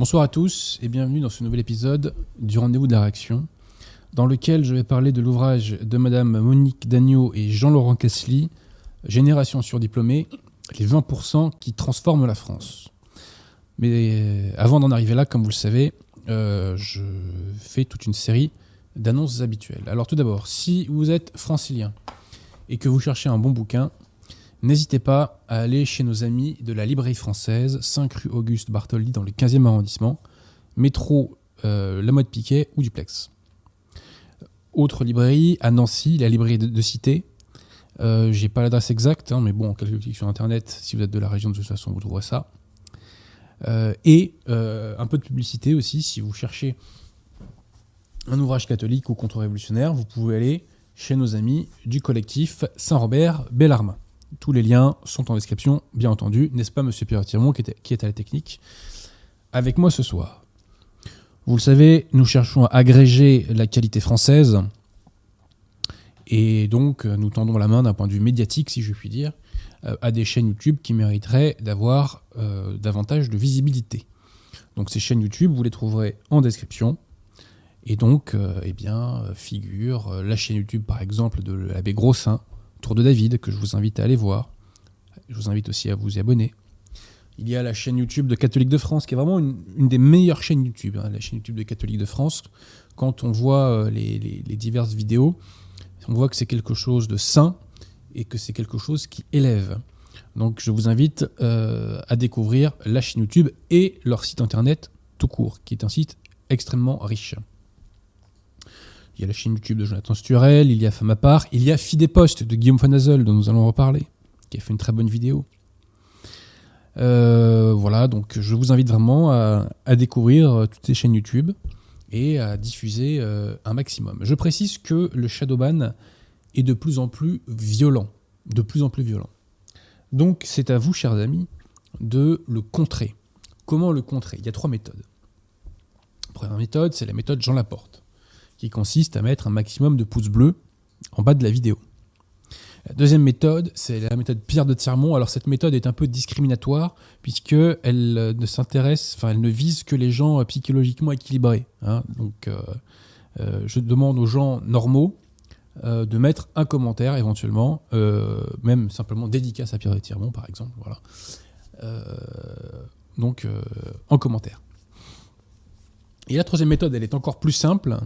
Bonsoir à tous et bienvenue dans ce nouvel épisode du Rendez-vous de la Réaction, dans lequel je vais parler de l'ouvrage de Madame Monique Dagneau et Jean-Laurent Kessly, Génération surdiplômée, les 20% qui transforment la France. Mais avant d'en arriver là, comme vous le savez, euh, je fais toute une série d'annonces habituelles. Alors tout d'abord, si vous êtes francilien et que vous cherchez un bon bouquin, N'hésitez pas à aller chez nos amis de la librairie française, 5 rue Auguste Bartholdi dans le 15e arrondissement, métro euh, La Mode Piquet ou Duplex. Autre librairie, à Nancy, la librairie de, Cité. Euh, J'ai pas l'adresse exacte, hein, mais bon, quelques clics sur internet, si vous êtes de la région, de toute façon, vous trouverez ça. Euh, et euh, un peu de publicité aussi, si vous cherchez un ouvrage catholique ou contre-révolutionnaire, vous pouvez aller chez nos amis du collectif Saint-Robert Bellarmin. Tous les liens sont en description, bien entendu. N'est-ce pas, monsieur Pierre Tirmont, qui, qui est à la technique Avec moi ce soir? Vous le savez, nous cherchons à agréger la qualité française. Et donc, nous tendons la main d'un point de vue médiatique, si je puis dire, euh, à des chaînes YouTube qui mériteraient d'avoir euh, davantage de visibilité. Donc, ces chaînes YouTube, vous les trouverez en description. Et donc, euh, eh bien, figure la chaîne YouTube, par exemple, de l'abbé Grossin, Tour de David, que je vous invite à aller voir. Je vous invite aussi à vous y abonner. Il y a la chaîne YouTube de Catholique de France, qui est vraiment une, des meilleures chaînes YouTube, hein, la chaîne YouTube de Catholique de France. Quand on voit euh, les, diverses vidéos, on voit que c'est quelque chose de sain et que c'est quelque chose qui élève. Donc je vous invite euh, à découvrir la chaîne YouTube et leur site internet tout court, qui est un site extrêmement riche. Il y a la chaîne YouTube de Jonathan Sturel, il y a Femme à part, il y a Post de Guillaume Fanazel, dont nous allons reparler, qui a fait une très bonne vidéo. Euh, voilà, donc je vous invite vraiment à, découvrir euh, toutes ces chaînes YouTube et à diffuser euh, un maximum. Je précise que le Shadowban est de plus en plus violent, de plus en plus violent. Donc c'est à vous, chers amis, de le contrer. Comment le contrer? Il y a trois méthodes. Première méthode, c'est la méthode Jean Laporte qui consiste à mettre un maximum de pouces bleus en bas de la vidéo. Deuxième méthode, c'est la méthode Pierre de Tirmont. Alors cette méthode est un peu discriminatoire puisque elle euh, ne s'intéresse, enfin elle ne vise que les gens euh, psychologiquement équilibrés. Hein. Donc euh, je demande aux gens normaux de mettre un commentaire éventuellement, même simplement dédicace à Pierre de Tirmont par exemple. Donc en commentaire. Et la troisième méthode, elle est encore plus simple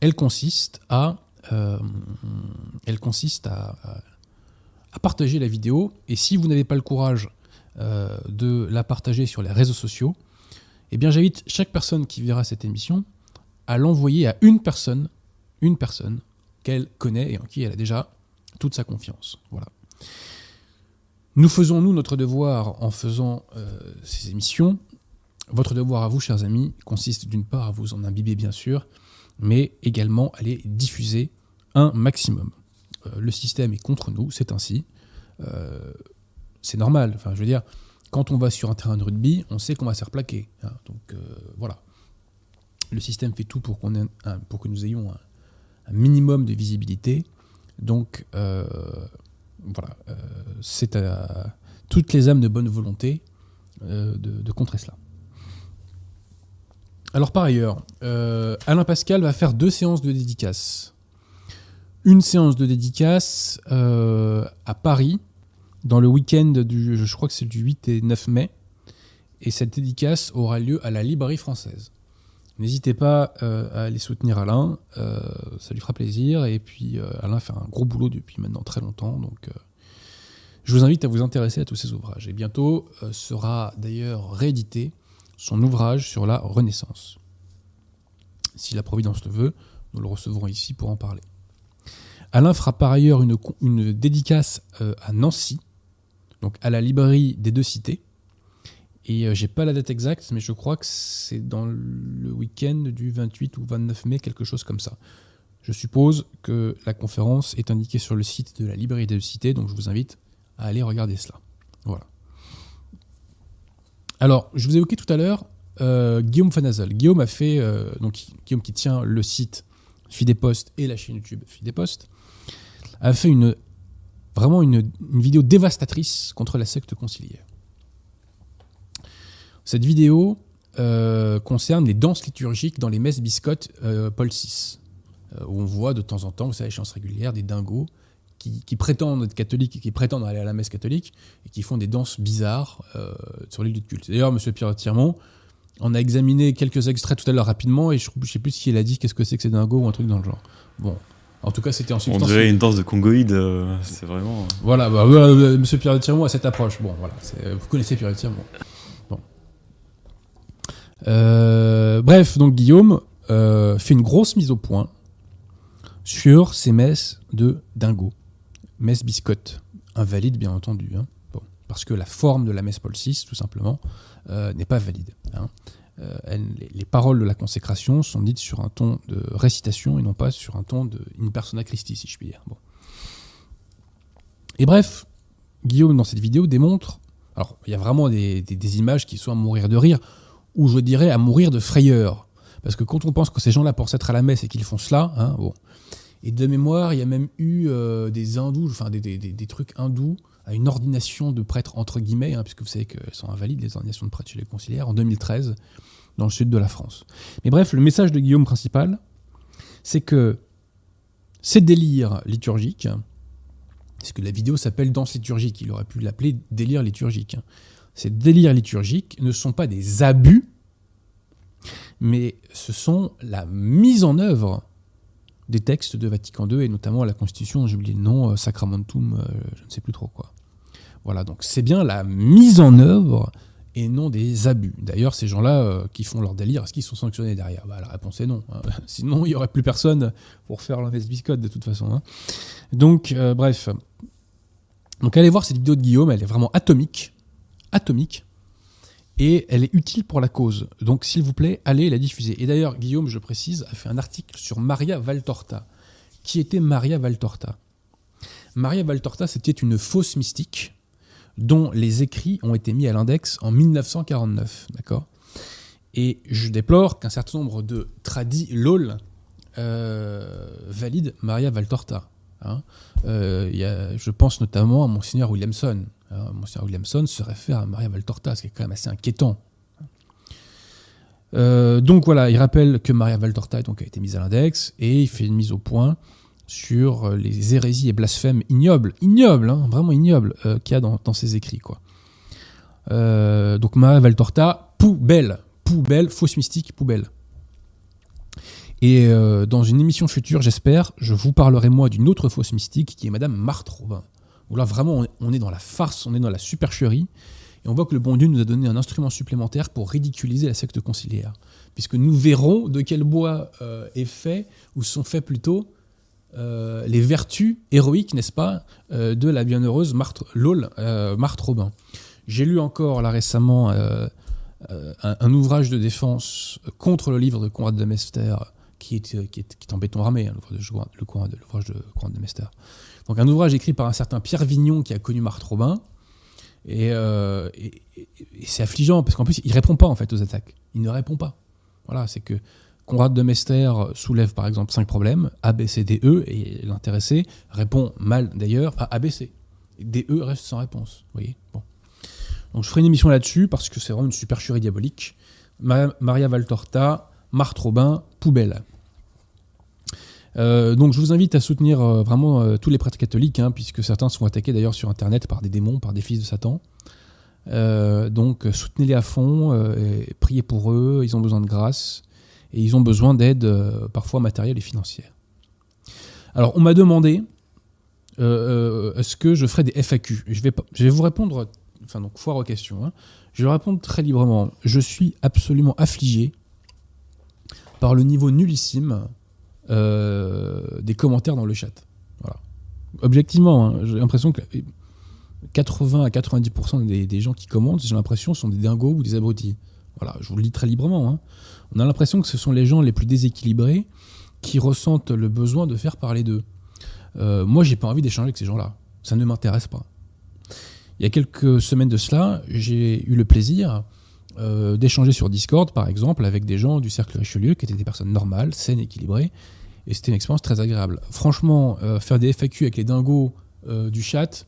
elle consiste à, euh, à, partager la vidéo. Et si vous n'avez pas le courage euh, de la partager sur les réseaux sociaux, eh bien j'invite chaque personne qui verra cette émission à l'envoyer à une personne, une personne qu'elle connaît et en qui elle a déjà toute sa confiance. Voilà. Nous faisons, nous, notre devoir en faisant euh, ces émissions. Votre devoir à vous, chers amis, consiste d'une part à vous en imbiber, bien sûr, mais également à les diffuser un maximum. Euh, le système est contre nous, c'est ainsi. Euh, c'est normal. Enfin, je veux dire, quand on va sur un terrain de rugby, on sait qu'on va se faire plaquer. Hein. donc euh, voilà. Le système fait tout pour, pour que nous ayons un, minimum de visibilité. Donc voilà, c'est à toutes les âmes de bonne volonté de contrer cela. Alors par ailleurs, euh, Alain Pascal va faire deux séances de dédicace. Une séance de dédicace euh, à Paris, dans le week-end du, je crois que c'est du 8 et 9 mai, et cette dédicace aura lieu à la Librairie française. N'hésitez pas euh, à aller soutenir Alain, ça lui fera plaisir, et puis Alain fait un gros boulot depuis maintenant très longtemps, donc je vous invite à vous intéresser à tous ces ouvrages. Et bientôt sera d'ailleurs réédité son ouvrage sur la Renaissance. Si la Providence le veut, nous le recevrons ici pour en parler. Alain fera par ailleurs une, une dédicace euh, à Nancy, donc à la librairie des deux cités. Et euh, j'ai pas la date exacte, mais je crois que c'est dans le week-end du 28 ou 29 mai, quelque chose comme ça. Je suppose que la conférence est indiquée sur le site de la librairie des deux cités, donc je vous invite à aller regarder cela. Voilà. Alors, je vous ai évoqué tout à l'heure euh, Guillaume Fanazel. Guillaume a fait, euh, Guillaume qui tient le site Fidepost et la chaîne YouTube Fidepost, a fait une vraiment une, vidéo dévastatrice contre la secte conciliaire. Cette vidéo concerne les danses liturgiques dans les messes biscottes Paul VI, où on voit de temps en temps, vous savez, échéances régulières, des dingos qui, prétendent être catholiques et qui prétendent aller à la messe catholique et qui font des danses bizarres sur les lieux de culte. D'ailleurs, M. Pierre Tirmont, on a examiné quelques extraits tout à l'heure rapidement et je ne sais plus si elle a dit qu'est-ce que c'est que c'est dingo ou un truc dans le genre. Bon, en tout cas, c'était en substance. On dirait une danse de congoïde, euh, c'est vraiment. Euh. Voilà, bah, euh, Monsieur Pierre de Tirmont a cette approche. Bon, voilà, vous connaissez Pierre de Tirmont. Bon. bref, donc Guillaume fait une grosse mise au point sur ces messes de dingo. Messe biscotte. Invalide, bien entendu. Hein. Parce que la forme de la messe Paul VI, tout simplement, n'est pas valide. Hein. Euh, les, paroles de la consécration sont dites sur un ton de récitation et non pas sur un ton de in persona Christi, si je puis dire. Bon. Et bref, Guillaume, dans cette vidéo, démontre. Alors, il y a vraiment des, images qui sont à mourir de rire, ou je dirais à mourir de frayeur. Parce que quand on pense que ces gens-là pensent être à la messe et qu'ils font cela, hein, bon. Et de mémoire, il y a même eu euh, des hindous, enfin des, trucs hindous à une ordination de prêtre entre guillemets, hein, puisque vous savez qu'elles sont invalides les ordinations de prêtres chez les conciliaires, en 2013, dans le sud de la France. Mais bref, le message de Guillaume principal, c'est que ces délires liturgiques, parce que la vidéo s'appelle Danse liturgique, il aurait pu l'appeler délire liturgique. Ces délires liturgiques ne sont pas des abus, mais ce sont la mise en œuvre des textes de Vatican II et notamment la Constitution, j'ai oublié le nom, euh, Sacramentum, euh, je ne sais plus trop quoi. Voilà, donc c'est bien la mise en œuvre et non des abus. D'ailleurs, ces gens-là euh, qui font leur délire, est-ce qu'ils sont sanctionnés derrière? Bah, La réponse est non. Hein. Sinon, il n'y aurait plus personne pour faire l'invest de toute façon. Hein. Donc, bref. Donc, allez voir cette vidéo de Guillaume, elle est vraiment atomique. Atomique. Et elle est utile pour la cause. Donc, s'il vous plaît, allez la diffuser. Et d'ailleurs, Guillaume, je précise, a fait un article sur Maria Valtorta. Qui était Maria Valtorta? Maria Valtorta, c'était une fausse mystique dont les écrits ont été mis à l'index en 1949. D'accord? Et je déplore qu'un certain nombre de tradis LOL euh, valident Maria Valtorta. Hein. Euh, je pense notamment à Monseigneur Williamson. Hein. Monseigneur Williamson se réfère à Maria Valtorta, ce qui est quand même assez inquiétant. Euh, donc voilà, il rappelle que Maria Valtorta a été mise à l'index et il fait une mise au point sur euh, les hérésies et blasphèmes ignobles, ignobles, hein, vraiment ignobles, euh, qu'il y a dans, ses écrits. Euh, donc Maria Valtorta, poubelle, poubelle, fausse mystique, poubelle. Et dans une émission future, j'espère, je vous parlerai moi d'une autre fausse mystique qui est Madame Marthe Robin. Où là vraiment on est dans la farce, on est dans la supercherie, et on voit que le bon Dieu nous a donné un instrument supplémentaire pour ridiculiser la secte conciliaire. Puisque nous verrons de quel bois est fait, ou sont faits plutôt, euh, les vertus héroïques, n'est-ce pas, euh, de la bienheureuse Marthe, LOL, euh, Marthe Robin. J'ai lu encore là récemment un, ouvrage de défense contre le livre de Conrad de Mester, qui est, qui en béton ramé, hein, l'ouvrage de, Conrad de Mester. Donc un ouvrage écrit par un certain Pierre Vignon qui a connu Marthe Robin. Et, c'est affligeant parce qu'en plus il répond pas en fait aux attaques. Il ne répond pas. Voilà, c'est que Conrad de Mester soulève par exemple cinq problèmes, A, B, C, D, E, et l'intéressé répond mal d'ailleurs à A, B, C. D, E reste sans réponse. Vous voyez bon. Donc je ferai une émission là-dessus parce que c'est vraiment une supercherie diabolique. Maria Valtorta, Marthe Robin, poubelle. Euh, donc je vous invite à soutenir euh, vraiment euh, tous les prêtres catholiques, hein, puisque certains sont attaqués d'ailleurs sur Internet par des démons, par des fils de Satan. donc soutenez-les à fond, priez pour eux, ils ont besoin de grâce et ils ont besoin d'aide parfois matérielle et financière. Alors on m'a demandé est-ce que je ferai des FAQ je vais, je vais vous répondre, enfin donc foire aux questions, hein. je vais répondre très librement. Je suis absolument affligé par le niveau nullissime des commentaires dans le chat. Voilà. Objectivement, hein, j'ai l'impression que 80 à 90% des, gens qui commentent, j'ai l'impression, sont des dingos ou des abrutis. Voilà, je vous le dis très librement. Hein on a l'impression que ce sont les gens les plus déséquilibrés qui ressentent le besoin de faire parler d'eux. Euh, moi, j'ai pas envie d'échanger avec ces gens-là. Ça ne m'intéresse pas. Il y a quelques semaines de cela, j'ai eu le plaisir euh, d'échanger sur Discord, par exemple, avec des gens du cercle Richelieu qui étaient des personnes normales, saines, équilibrées. Et c'était une expérience très agréable. Franchement, euh, faire des FAQ avec les dingos du chat,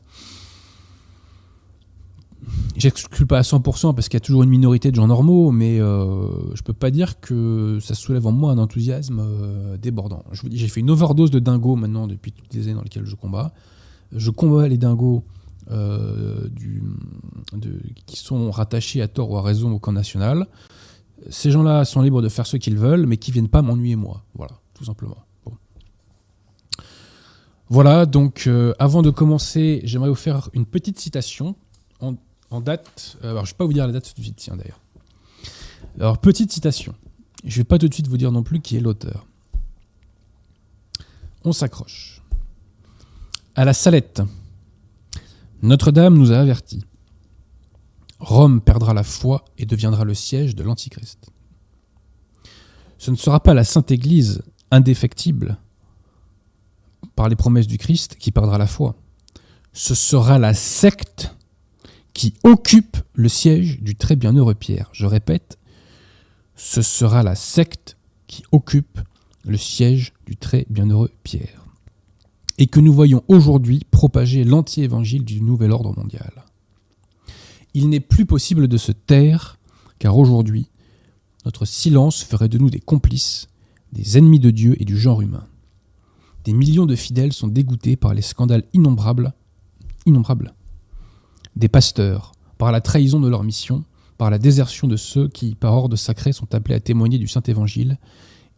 J'exclus pas à 100% parce qu'il y a toujours une minorité de gens normaux, mais euh, je peux pas dire que ça soulève en moi un enthousiasme euh, débordant. Je vous dis, j'ai fait une overdose de dingos maintenant depuis toutes les années dans lesquelles je combats. Je combats les dingos euh, qui sont rattachés à tort ou à raison au camp national. Ces gens-là sont libres de faire ce qu'ils veulent, mais qui viennent pas m'ennuyer moi. Voilà, tout simplement. Voilà, donc euh, avant de commencer, j'aimerais vous faire une petite citation en, date. euh, alors, je vais pas vous dire la date tout de suite, tiens d'ailleurs. Alors, petite citation. Je vais pas tout de suite vous dire non plus qui est l'auteur. On s'accroche. À la Salette. Notre-Dame nous a avertis. Rome perdra la foi et deviendra le siège de l'Antichrist. Ce ne sera pas la Sainte Église indéfectible par les promesses du Christ qui perdra la foi. Ce sera la secte qui occupe le siège du très bienheureux Pierre. Je répète, ce sera la secte qui occupe le siège du très bienheureux Pierre. Et que nous voyons aujourd'hui propager l'anti-évangile du nouvel ordre mondial. Il n'est plus possible de se taire, car aujourd'hui, notre silence ferait de nous des complices, des ennemis de Dieu et du genre humain. Des millions de fidèles sont dégoûtés par les scandales innombrables, innombrables des pasteurs, par la trahison de leur mission, par la désertion de ceux qui, par ordre sacré, sont appelés à témoigner du Saint Évangile,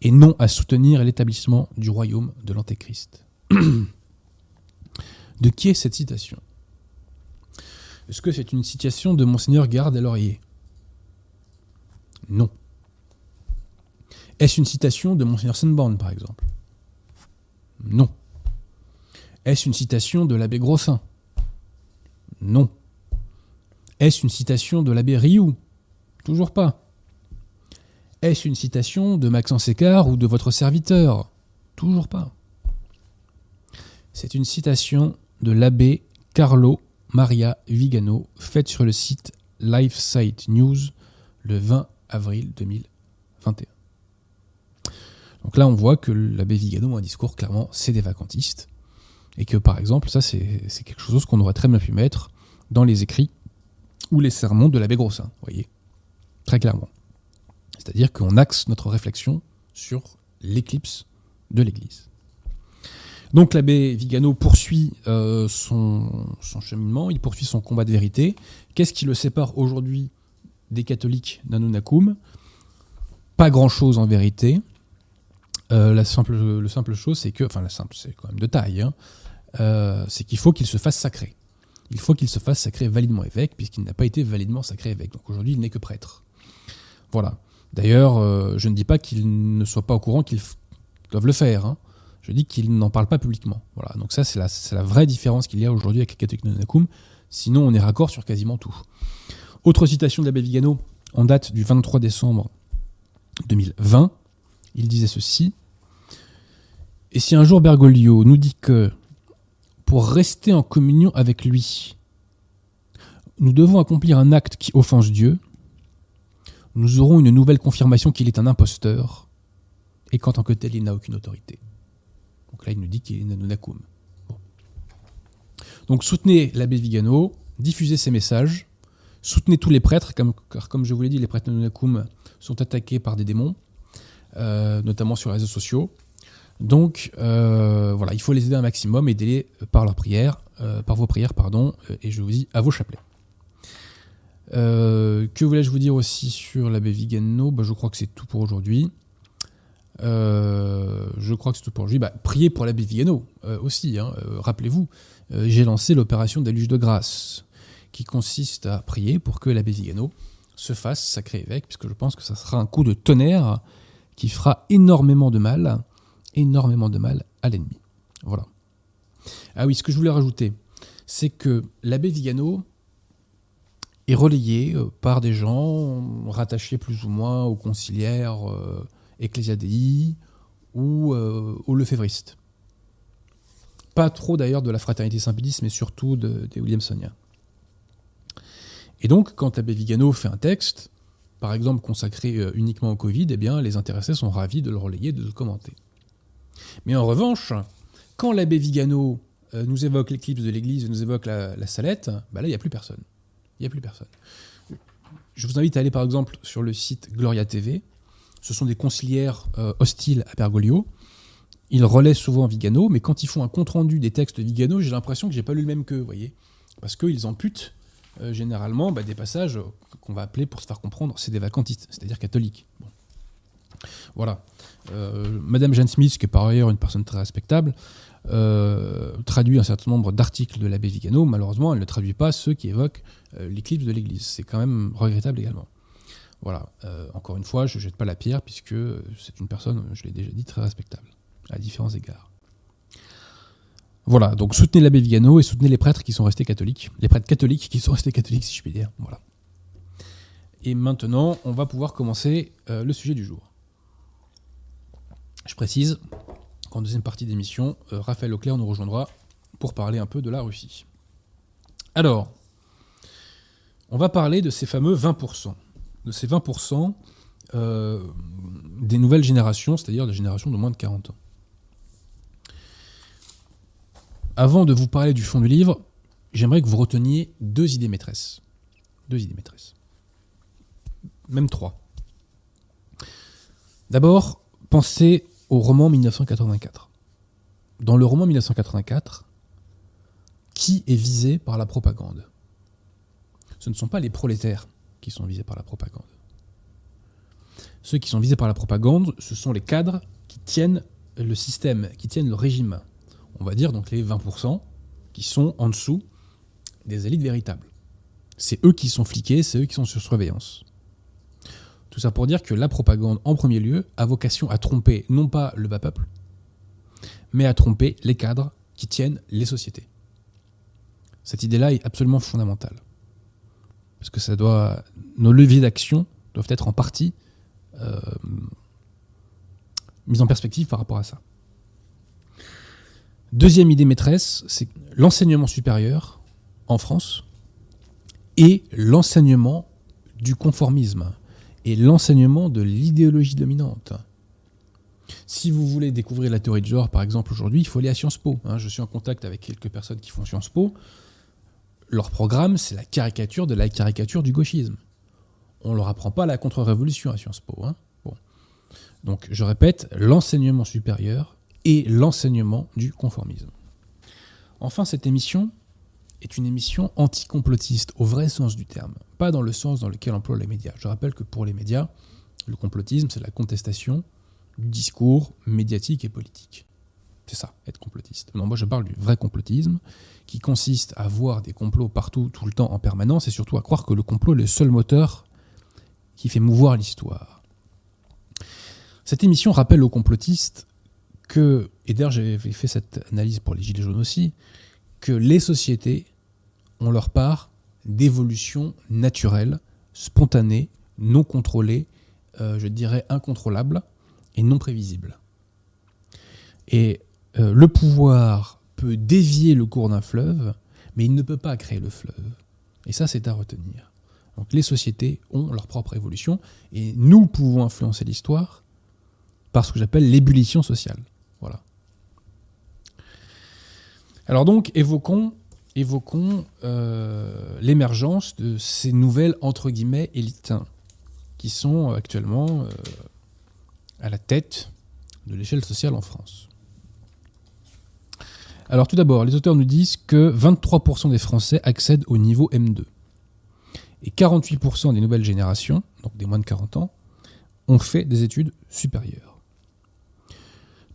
et non à soutenir l'établissement du royaume de l'Antéchrist. de qui est cette citation? Est-ce que c'est une citation de Monseigneur Garde à Laurier Non. Est-ce une citation de Monseigneur Sunborn, par exemple? Non. Est-ce une citation de l'abbé Grossin? Non. Est-ce une citation de l'abbé Rioux? Toujours pas. Est-ce une citation de Maxence Écart ou de votre serviteur? Toujours pas. C'est une citation de l'abbé Carlo Maria Vigano, faite sur le site LifeSite News le 20 avril 2021. Donc là, on voit que l'abbé Vigano a un discours clairement, c'est des vacantistes. Et que par exemple, ça, c'est quelque chose qu'on aurait très bien pu mettre dans les écrits ou les sermons de l'abbé Grossin, vous voyez, très clairement. C'est-à-dire qu'on axe notre réflexion sur l'éclipse de l'Église. Donc l'abbé Vigano poursuit euh, son, cheminement, il poursuit son combat de vérité. Qu'est-ce qui le sépare aujourd'hui des catholiques d'Anunnacum Pas grand-chose en vérité. Euh, la simple, le simple chose, c'est que, enfin la simple, c'est quand même de taille, hein, euh, c'est qu'il faut qu'il se fasse sacré. Il faut qu'il se fasse sacré validement évêque, puisqu'il n'a pas été validement sacré évêque. Donc aujourd'hui, il n'est que prêtre. Voilà. D'ailleurs, euh, je ne dis pas qu'ils ne soient pas au courant qu'ils doivent le faire. hein. Je dis qu'ils n'en parlent pas publiquement. Voilà. Donc ça, c'est la, vraie différence qu'il y a aujourd'hui avec les Nonacum. Sinon, on est raccord sur quasiment tout. Autre citation de l'abbé Vigano, en date du 23 décembre 2020. Il disait ceci. Et si un jour Bergoglio nous dit que pour rester en communion avec lui, nous devons accomplir un acte qui offense Dieu, nous aurons une nouvelle confirmation qu'il est un imposteur et qu'en tant que tel, il n'a aucune autorité. Donc là, il nous dit qu'il est Nanunakum. Bon. Donc soutenez l'abbé Vigano, diffusez ses messages, soutenez tous les prêtres, car comme je vous l'ai dit, les prêtres Nanunakum sont attaqués par des démons, euh, notamment sur les réseaux sociaux. Donc euh, voilà, il faut les aider un maximum, aidez-les par leurs prières, euh, par vos prières, pardon, et je vous dis à vos chapelets. Que voulais-je vous dire aussi sur l'abbé Vigano? Bah, Je crois que c'est tout pour aujourd'hui. Je crois que c'est tout pour aujourd'hui. Bah, priez pour l'abbé Vigano aussi. hein. Rappelez-vous, j'ai lancé l'opération déluge de grâce, qui consiste à prier pour que l'abbé Vigano se fasse sacré évêque, puisque je pense que ça sera un coup de tonnerre qui fera énormément de mal, énormément de mal à l'ennemi. Voilà. Ah oui, ce que je voulais rajouter, c'est que l'abbé Vigano est relayé euh, par des gens rattachés plus ou moins aux conciliaires euh, Ecclesia Dei ou euh, aux lefévristes. Pas trop d'ailleurs de la fraternité Saint-Pédis, mais surtout de- des Williamsoniens. Et donc, quand l'abbé Vigano fait un texte, par exemple consacré euh, uniquement au Covid, eh bien, les intéressés sont ravis de le relayer, de le commenter. Mais en revanche, quand l'abbé Vigano euh, nous évoque l'éclipse de l'Église, nous évoque la, Salette, bah là, il n'y a plus personne. Il n'y a plus personne. Je vous invite à aller par exemple sur le site Gloria TV. Ce sont des conciliaires euh, hostiles à Bergoglio. Ils relaient souvent Vigano, mais quand ils font un compte-rendu des textes de Vigano, j'ai l'impression que j'ai pas lu le même qu'eux, voyez. Parce qu'ils amputent euh, généralement bah, des passages qu'on va appeler, pour se faire comprendre, c'est des vacantistes, c'est-à-dire catholiques. Voilà. Euh, Madame Jeanne Smith, qui est par ailleurs une personne très respectable, euh, traduit un certain nombre d'articles de l'abbé Vigano. Malheureusement, elle ne traduit pas ceux qui évoquent euh, l'éclipse de l'Église. C'est quand même regrettable également. Voilà. Euh, encore une fois, je ne jette pas la pierre puisque c'est une personne, je l'ai déjà dit, très respectable à différents égards. Voilà, donc soutenez l'abbé Vigano et soutenez les prêtres qui sont restés catholiques, les prêtres catholiques qui sont restés catholiques, si je puis dire. Voilà. Et maintenant, on va pouvoir commencer le sujet du jour. Je précise qu'en deuxième partie d'émission, euh, Raphaël Auclair nous rejoindra pour parler un peu de la Russie. Alors, on va parler de ces fameux 20%. De ces 20% euh, des nouvelles générations, c'est-à-dire des générations de moins de 40 ans. Avant de vous parler du fond du livre, j'aimerais que vous reteniez deux idées maîtresses. Deux idées maîtresses. Même trois. D'abord, pensez au roman 1984. Dans le roman 1984, qui est visé par la propagande? Ce ne sont pas les prolétaires qui sont visés par la propagande. Ceux qui sont visés par la propagande, ce sont les cadres qui tiennent le système, qui tiennent le régime. On va dire donc les 20% qui sont en dessous des élites véritables. C'est eux qui sont fliqués, c'est eux qui sont sur surveillance. Tout ça pour dire que la propagande, en premier lieu, a vocation à tromper non pas le bas peuple, mais à tromper les cadres qui tiennent les sociétés. Cette idée-là est absolument fondamentale. Parce que ça doit, nos leviers d'action doivent être en partie euh, mis en perspective par rapport à ça. Deuxième idée maîtresse, c'est l'enseignement supérieur en France et l'enseignement du conformisme et l'enseignement de l'idéologie dominante. Si vous voulez découvrir la théorie de genre, par exemple, aujourd'hui, il faut aller à Sciences Po. Hein. je suis en contact avec quelques personnes qui font Sciences Po. Leur programme, c'est la caricature de la caricature du gauchisme. On ne leur apprend pas la contre-révolution à Sciences Po. Hein. bon. Donc, je répète, l'enseignement supérieur et l'enseignement du conformisme. Enfin, cette émission, est une émission anticomplotiste au vrai sens du terme, pas dans le sens dans lequel emploient les médias. Je rappelle que pour les médias, le complotisme, c'est la contestation du discours médiatique et politique. C'est ça, être complotiste. Non, moi je parle du vrai complotisme, qui consiste à voir des complots partout, tout le temps, en permanence, et surtout à croire que le complot est le seul moteur qui fait mouvoir l'histoire. Cette émission rappelle aux complotistes que, et d'ailleurs j'avais fait cette analyse pour les Gilets jaunes aussi, que les sociétés ont leur part d'évolution naturelle, spontanée, non contrôlée, euh, je dirais incontrôlable et non prévisible. Et euh, le pouvoir peut dévier le cours d'un fleuve, mais il ne peut pas créer le fleuve. Et ça, c'est à retenir. Donc les sociétés ont leur propre évolution, et nous pouvons influencer l'histoire par ce que j'appelle l'ébullition sociale. Voilà. Alors donc, évoquons évoquons euh, l'émergence de ces nouvelles, entre guillemets, élites, qui sont actuellement euh, à la tête de l'échelle sociale en France. Alors tout d'abord, les auteurs nous disent que 23% des Français accèdent au niveau M2. Et 48% des nouvelles générations, donc des moins de 40 ans, ont fait des études supérieures.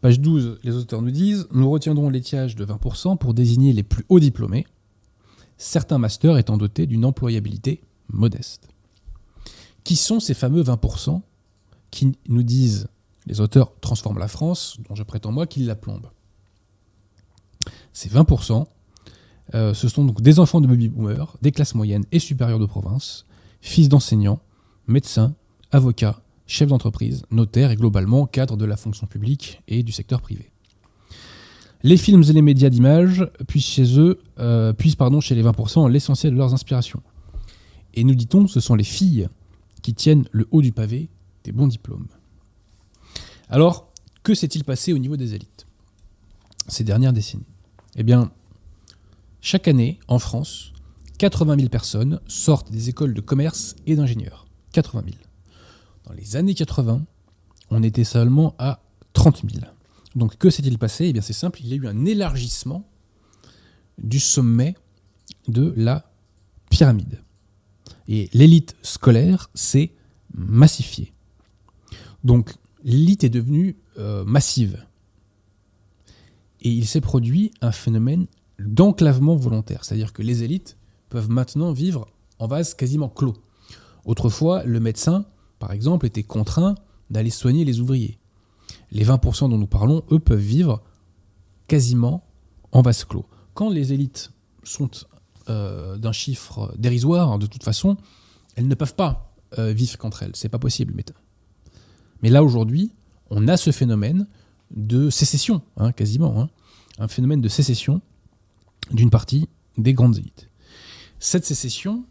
Page 12, les auteurs nous disent Nous retiendrons l'étiage de 20% pour désigner les plus hauts diplômés, certains masters étant dotés d'une employabilité modeste. Qui sont ces fameux 20% qui nous disent les auteurs transforment la France, dont je prétends moi qu'ils la plombent? Ces 20%, euh, ce sont donc des enfants de baby boomers, des classes moyennes et supérieures de province, fils d'enseignants, médecins, avocats, chef d'entreprise, notaire et globalement cadre de la fonction publique et du secteur privé. Les films et les médias d'image puissent chez eux, euh, puissent pardon, chez les 20% l'essentiel de leurs inspirations. Et nous dit-on, ce sont les filles qui tiennent le haut du pavé des bons diplômes. Alors, que s'est-il passé au niveau des élites ces dernières décennies? Eh bien, chaque année, en France, 80 000 personnes sortent des écoles de commerce et d'ingénieurs. 80 000. Dans les années 80, on était seulement à 30 000. Donc que s'est-il passé? Eh bien c'est simple, il y a eu un élargissement du sommet de la pyramide. Et l'élite scolaire s'est massifiée. Donc l'élite est devenue euh, massive. Et il s'est produit un phénomène d'enclavement volontaire. C'est-à-dire que les élites peuvent maintenant vivre en vase quasiment clos. Autrefois, le médecin, par exemple, était contraint d'aller soigner les ouvriers. Les 20% dont nous parlons, eux, peuvent vivre quasiment en vase clos. Quand les élites sont euh, d'un chiffre dérisoire, de toute façon, elles ne peuvent pas euh, vivre qu'entre elles. C'est pas possible. Mais, mais là, aujourd'hui, on a ce phénomène de sécession, hein, quasiment. Hein. un phénomène de sécession d'une partie des grandes élites. Cette sécession,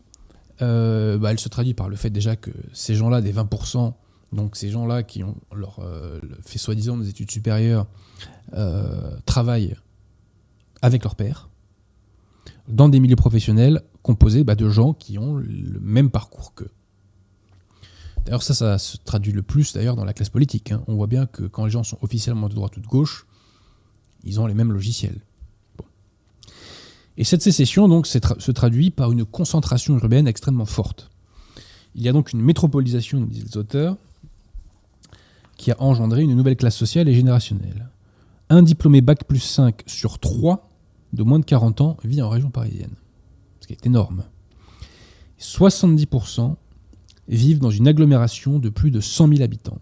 euh, bah, elle se traduit par le fait déjà que ces gens-là, des 20%, donc ces gens-là qui ont leur, euh, fait soi-disant des études supérieures, euh, travaillent avec leur père, dans des milieux professionnels composés bah, de gens qui ont le même parcours qu'eux. D'ailleurs, ça, ça se traduit le plus d'ailleurs dans la classe politique. Hein. On voit bien que quand les gens sont officiellement de droite ou de gauche, ils ont les mêmes logiciels. Et cette sécession donc, se traduit par une concentration urbaine extrêmement forte. Il y a donc une métropolisation, disent les auteurs, qui a engendré une nouvelle classe sociale et générationnelle. Un diplômé Bac plus 5 sur 3 de moins de 40 ans vit en région parisienne, ce qui est énorme. 70% vivent dans une agglomération de plus de 100 000 habitants.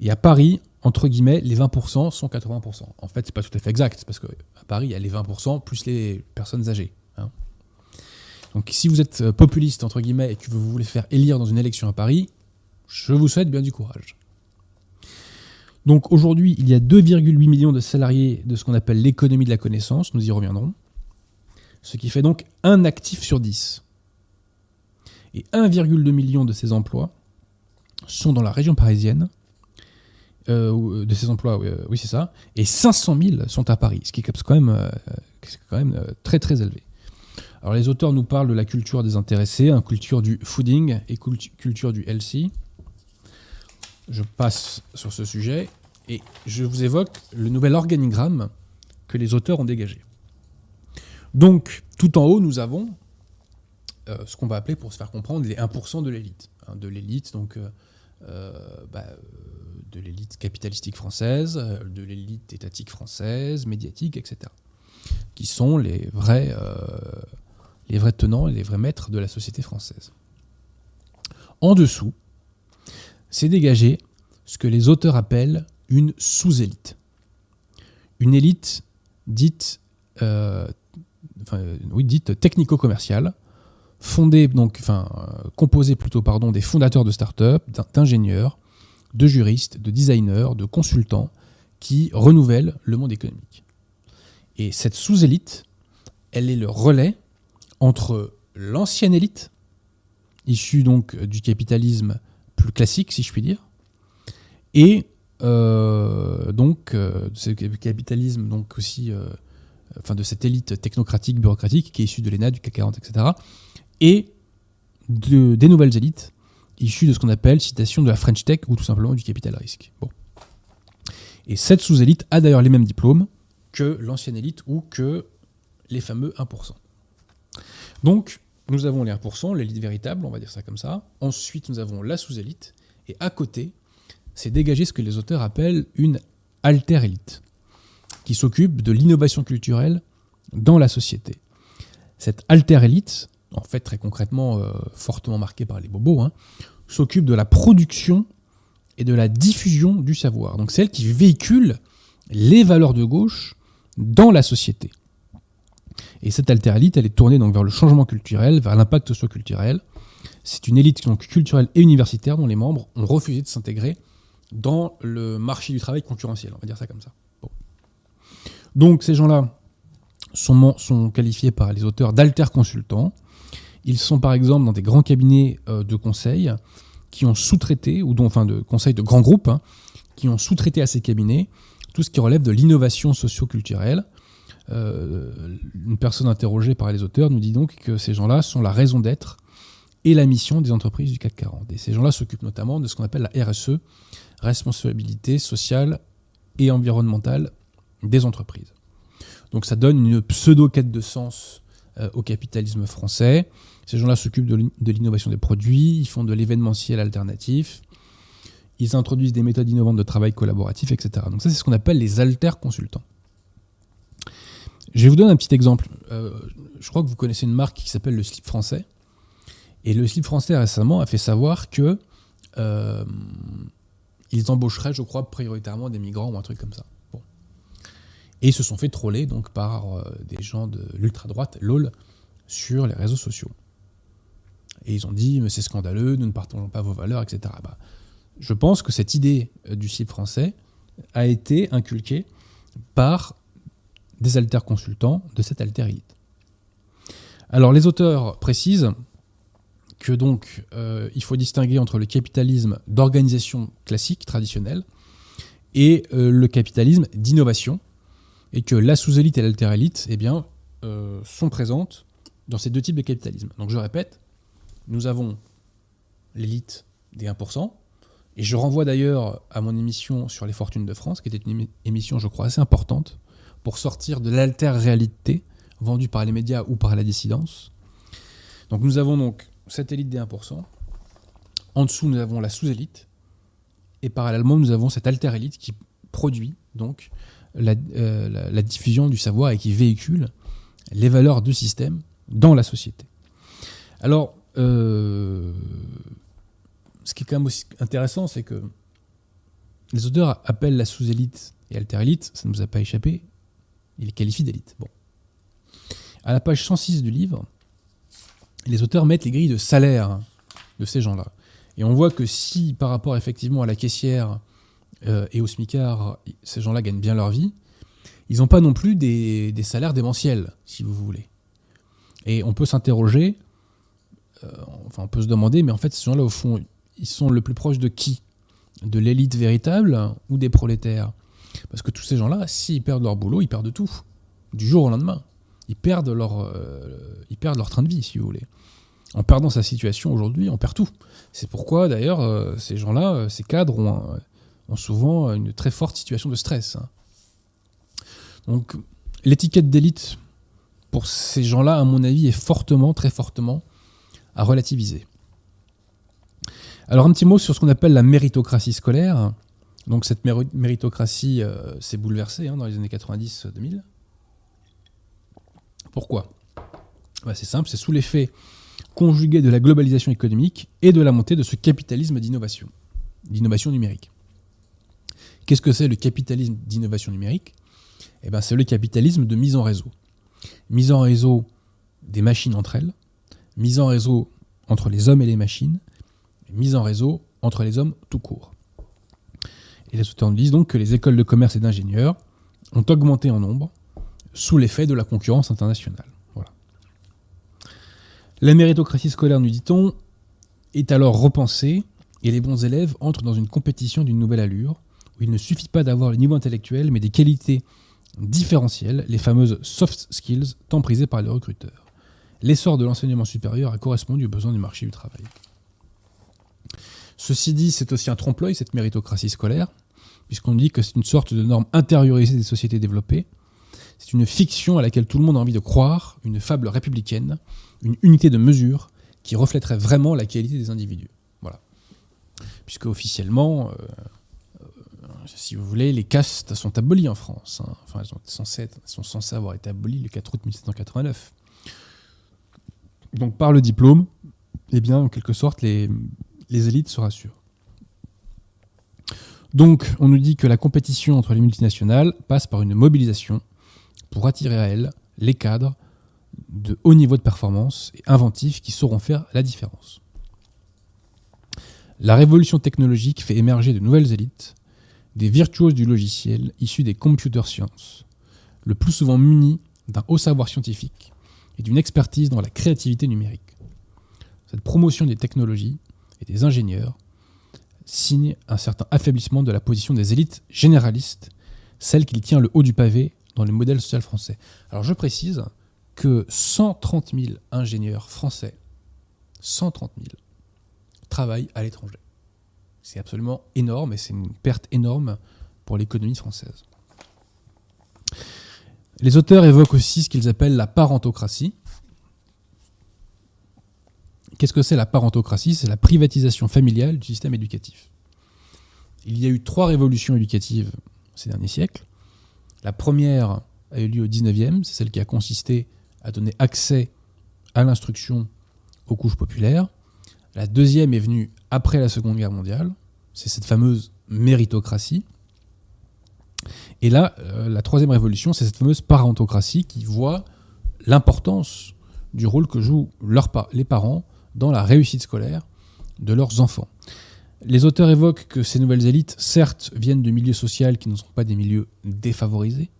Et à Paris, entre guillemets, les 20% sont 80%. En fait, c'est pas tout à fait exact, parce qu'à Paris, il y a les 20% plus les personnes âgées. Hein. Donc si vous êtes euh, populiste, entre guillemets, et que vous voulez faire élire dans une élection à Paris, je vous souhaite bien du courage. Donc aujourd'hui, il y a 2,8 millions de salariés de ce qu'on appelle l'économie de la connaissance, nous y reviendrons, ce qui fait donc un actif sur 10. Et 1,2 million de ces emplois sont dans la région parisienne, euh, de ces emplois, euh, oui, c'est ça, et 500 000 sont à Paris, ce qui est quand même, euh, quand même très très élevé. Alors les auteurs nous parlent de la culture des intéressés, une culture du fooding et culture du healthy. Je passe sur ce sujet et je vous évoque le nouvel organigramme que les auteurs ont dégagé. Donc, tout en haut, nous avons ce qu'on va appeler, pour se faire comprendre, les 1% de l'élite. Hein, de l'élite, donc bah, de l'élite capitalistique française, euh, de l'élite étatique française, médiatique, etc. Qui sont les vrais, euh, les vrais tenants et les vrais maîtres de la société française. En dessous, c'est dégagé ce que les auteurs appellent une sous-élite. Une élite dite, euh, oui, dite technico-commerciale, fondée, donc, enfin, composée plutôt pardon, des fondateurs de start-up, d'ingénieurs, de juristes, de designers, de consultants qui renouvellent le monde économique. Et cette sous-élite, elle est le relais entre l'ancienne élite, issue donc du capitalisme plus classique, si je puis dire, et euh, donc euh, ce capitalisme donc aussi, euh, enfin de cette élite technocratique, bureaucratique qui est issue de l'ENA, du CAC 40, etc., et de, des nouvelles élites issu de ce qu'on appelle citation de la French Tech ou tout simplement du capital risque. Et cette sous-élite a d'ailleurs les mêmes diplômes que l'ancienne élite ou que les fameux 1%. Donc, nous avons les 1%, l'élite véritable, on va dire ça comme ça. Ensuite, nous avons la sous-élite. Et à côté, c'est dégagé ce que les auteurs appellent une alter-élite, qui s'occupe de l'innovation culturelle dans la société. Cette alter-élite, en fait très concrètement euh, fortement marqué par les bobos, hein, s'occupe de la production et de la diffusion du savoir. Donc c'est elle qui véhicule les valeurs de gauche dans la société. Et cette alter-élite, elle est tournée donc vers le changement culturel, vers l'impact socio-culturel. C'est une élite donc, culturelle et universitaire dont les membres ont refusé de s'intégrer dans le marché du travail concurrentiel, on va dire ça comme ça. Donc ces gens-là sont, sont, qualifiés par les auteurs d'alter consultants. Ils sont par exemple dans des grands cabinets euh, de conseil qui ont sous-traité, ou dont, enfin de conseils de grands groupes, hein, qui ont sous-traité à ces cabinets tout ce qui relève de l'innovation socio-culturelle, une personne interrogée par les auteurs nous dit donc que ces gens-là sont la raison d'être et la mission des entreprises du CAC 40. Et ces gens-là s'occupent notamment de ce qu'on appelle la RSE, responsabilité sociale et environnementale des entreprises. Donc ça donne une pseudo-quête de sens euh, au capitalisme français. Ces gens-là s'occupent de l'innovation des produits, ils font de l'événementiel alternatif, ils introduisent des méthodes innovantes de travail collaboratif, etc. Donc ça, c'est ce qu'on appelle les alter consultants. Je vais vous donner un petit exemple. Euh, je crois que vous connaissez une marque qui s'appelle le slip français. Et le slip français récemment a fait savoir que euh, ils embaucheraient, je crois, prioritairement des migrants ou un truc comme ça. Et ils se sont fait troller donc par euh, des gens de l'ultra-droite, LOL, sur les réseaux sociaux. Et ils ont dit, mais c'est scandaleux, nous ne partageons pas vos valeurs, etc. Bah, je pense que cette idée euh, du slip français a été inculquée par des alter consultants de cette alter élite. Alors les auteurs précisent que donc euh, il faut distinguer entre le capitalisme d'organisation classique, traditionnelle, et le capitalisme d'innovation, et que la sous-élite et l'alter-élite eh euh, sont présentes dans ces deux types de capitalisme. Donc je répète, nous avons l'élite des 1%, et je renvoie d'ailleurs à mon émission sur les fortunes de France, qui était une émission, je crois, assez importante, pour sortir de l'alter-réalité vendue par les médias ou par la dissidence. Donc nous avons donc cette élite des 1%, en dessous nous avons la sous-élite, et parallèlement nous avons cette alter-élite qui produit donc euh, la, diffusion du savoir et qui véhicule les valeurs du système dans la société. Alors, ce qui est quand même aussi intéressant, c'est que les auteurs appellent la sous-élite et alter-élite, ça ne nous a pas échappé, ils les qualifient d'élite. Bon. À la page 106 du livre, les auteurs mettent les grilles de salaire de ces gens-là. Et on voit que si, par rapport effectivement à la caissière euh, et au SMICAR, ces gens-là gagnent bien leur vie, ils n'ont pas non plus des, salaires démentiels, si vous voulez. Et on peut s'interroger, euh, enfin on peut se demander, mais en fait ces gens-là au fond, ils sont le plus proches de qui? De l'élite véritable ou des prolétaires? Parce que tous ces gens-là, s'ils perdent leur boulot, ils perdent tout, du jour au lendemain. Ils perdent leur, euh, ils perdent leur train de vie, si vous voulez. En perdant sa situation aujourd'hui, on perd tout. C'est pourquoi d'ailleurs ces gens-là, ces cadres ont ont souvent une très forte situation de stress. Hein. Donc l'étiquette d'élite pour ces gens-là, à mon avis, est fortement, très fortement à relativiser. Alors un petit mot sur ce qu'on appelle la méritocratie scolaire. Donc cette méritocratie euh, s'est bouleversée hein, dans les années 90-2000. Pourquoi? Bah, C'est simple, c'est sous l'effet conjugué de la globalisation économique et de la montée de ce capitalisme d'innovation, d'innovation numérique. Qu'est-ce que c'est le capitalisme d'innovation numérique? Eh ben, C'est le capitalisme de mise en réseau. Mise en réseau des machines entre elles, mise en réseau entre les hommes et les machines, mise en réseau entre les hommes tout court. Et les auteurs disent donc que les écoles de commerce et d'ingénieurs ont augmenté en nombre sous l'effet de la concurrence internationale. Voilà. La méritocratie scolaire, nous dit-on, est alors repensée et les bons élèves entrent dans une compétition d'une nouvelle allure où il ne suffit pas d'avoir le niveau intellectuel, mais des qualités différentielles, les fameuses soft skills, tant prisées par les recruteurs. L'essor de l'enseignement supérieur a correspondu aux besoins du marché du travail. Ceci dit, c'est aussi un trompe-l'œil, cette méritocratie scolaire, puisqu'on dit que c'est une sorte de norme intériorisée des sociétés développées. C'est une fiction à laquelle tout le monde a envie de croire, une fable républicaine, une unité de mesure qui reflèterait vraiment la qualité des individus. Voilà. Puisque officiellement, euh, si vous voulez, les castes sont abolies en France. Hein. Enfin, elles sont, censées, sont censées avoir été abolies le 4 août 1789. Donc, par le diplôme, eh bien, en quelque sorte, les, élites se rassurent. Donc, on nous dit que la compétition entre les multinationales passe par une mobilisation pour attirer à elles les cadres de haut niveau de performance et inventifs qui sauront faire la différence. La révolution technologique fait émerger de nouvelles élites des virtuoses du logiciel issus des computer sciences, le plus souvent munis d'un haut savoir scientifique et d'une expertise dans la créativité numérique. Cette promotion des technologies et des ingénieurs signe un certain affaiblissement de la position des élites généralistes, celle qui tient le haut du pavé dans le modèle social français. Alors je précise que 130 000 ingénieurs français, 130 000, travaillent à l'étranger. C'est absolument énorme et c'est une perte énorme pour l'économie française. Les auteurs évoquent aussi ce qu'ils appellent la parentocratie. Qu'est-ce que c'est la parentocratie? C'est la privatisation familiale du système éducatif. Il y a eu trois révolutions éducatives ces derniers siècles. La première a eu lieu au 19e, c'est celle qui a consisté à donner accès à l'instruction aux couches populaires. La deuxième est venue après la Seconde Guerre mondiale, c'est cette fameuse méritocratie. Et là, euh, la troisième révolution, c'est cette fameuse parentocratie qui voit l'importance du rôle que jouent les parents dans la réussite scolaire de leurs enfants. Les auteurs évoquent que ces nouvelles élites, certes, viennent de milieux sociaux qui ne sont pas des milieux défavorisés,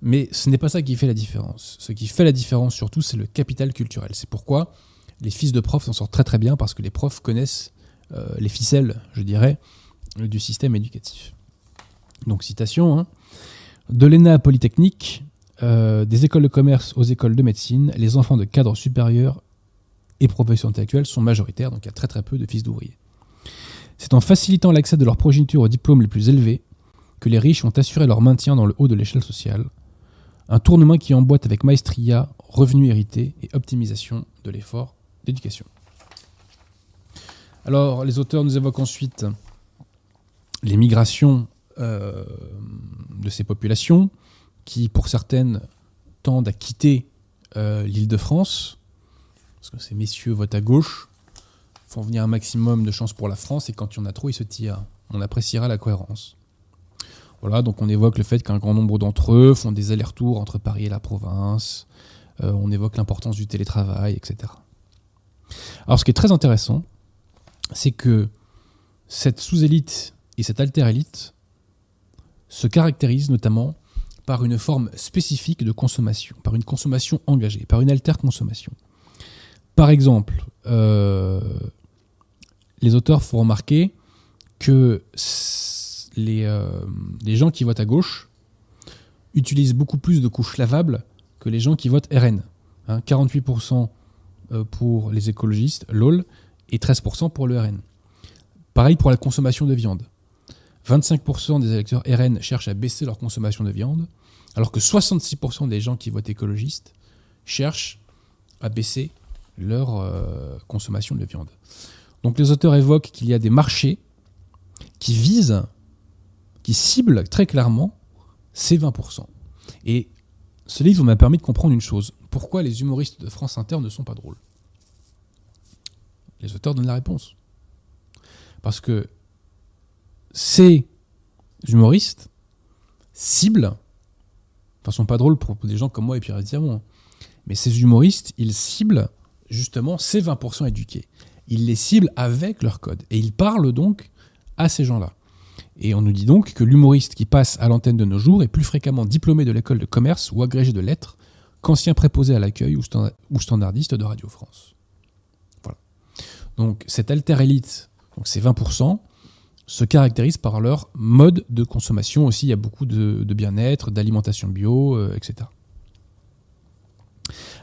mais ce n'est pas ça qui fait la différence. Ce qui fait la différence surtout, c'est le capital culturel. C'est pourquoi les fils de profs s'en sortent très très bien, parce que les profs connaissent euh, les ficelles, je dirais, du système éducatif. Donc citation, hein. de l'ENA Polytechnique, euh, des écoles de commerce aux écoles de médecine, les enfants de cadres supérieurs et professions intellectuelles sont majoritaires, donc il y a très très peu de fils d'ouvriers. C'est en facilitant l'accès de leur progéniture aux diplômes les plus élevés que les riches ont assuré leur maintien dans le haut de l'échelle sociale. Un tournement qui emboîte avec maestria, revenus hérités et optimisation de l'effort d'éducation. Alors, les auteurs nous évoquent ensuite les migrations euh, de ces populations, qui, pour certaines, tendent à quitter euh, l'île de France, parce que ces messieurs votent à gauche, font venir un maximum de chances pour la France, et quand il y en a trop, ils se tirent. On appréciera la cohérence. Voilà, donc on évoque le fait qu'un grand nombre d'entre eux font des allers-retours entre Paris et la province, euh, on évoque l'importance du télétravail, etc. Alors ce qui est très intéressant, c'est que cette sous-élite et cette alter-élite se caractérisent notamment par une forme spécifique de consommation, par une consommation engagée, par une alter-consommation. Par exemple, euh, les auteurs font remarquer que les, euh, les, gens qui votent à gauche utilisent beaucoup plus de couches lavables que les gens qui votent RN. 48% hein. euh, pour les écologistes, LOL, et 13% pour le RN. Pareil pour la consommation de viande. 25% des électeurs RN cherchent à baisser leur consommation de viande, alors que 66% des gens qui votent écologistes cherchent à baisser leur euh, consommation de viande. Donc les auteurs évoquent qu'il y a des marchés qui visent, qui ciblent très clairement ces 20%. Et ce livre m'a permis de comprendre une chose. Pourquoi les humoristes de France Inter ne sont pas drôles? Les auteurs donnent la réponse. Parce que ces humoristes ciblent, enfin, sont pas drôles pour des gens comme moi et Pierre Diamant, hein, mais ces humoristes, ils ciblent justement ces 20% éduqués. Ils les ciblent avec leur code. Et ils parlent donc à ces gens-là. Et on nous dit donc que l'humoriste qui passe à l'antenne de nos jours est plus fréquemment diplômé de l'école de commerce ou agrégé de lettres qu'ancien préposé à l'accueil ou, standardiste de Radio France. Voilà. Donc cette alter élite, donc ces 20%, se caractérisent par leur mode de consommation aussi. Il y a beaucoup de, bien-être, d'alimentation bio, euh, etc.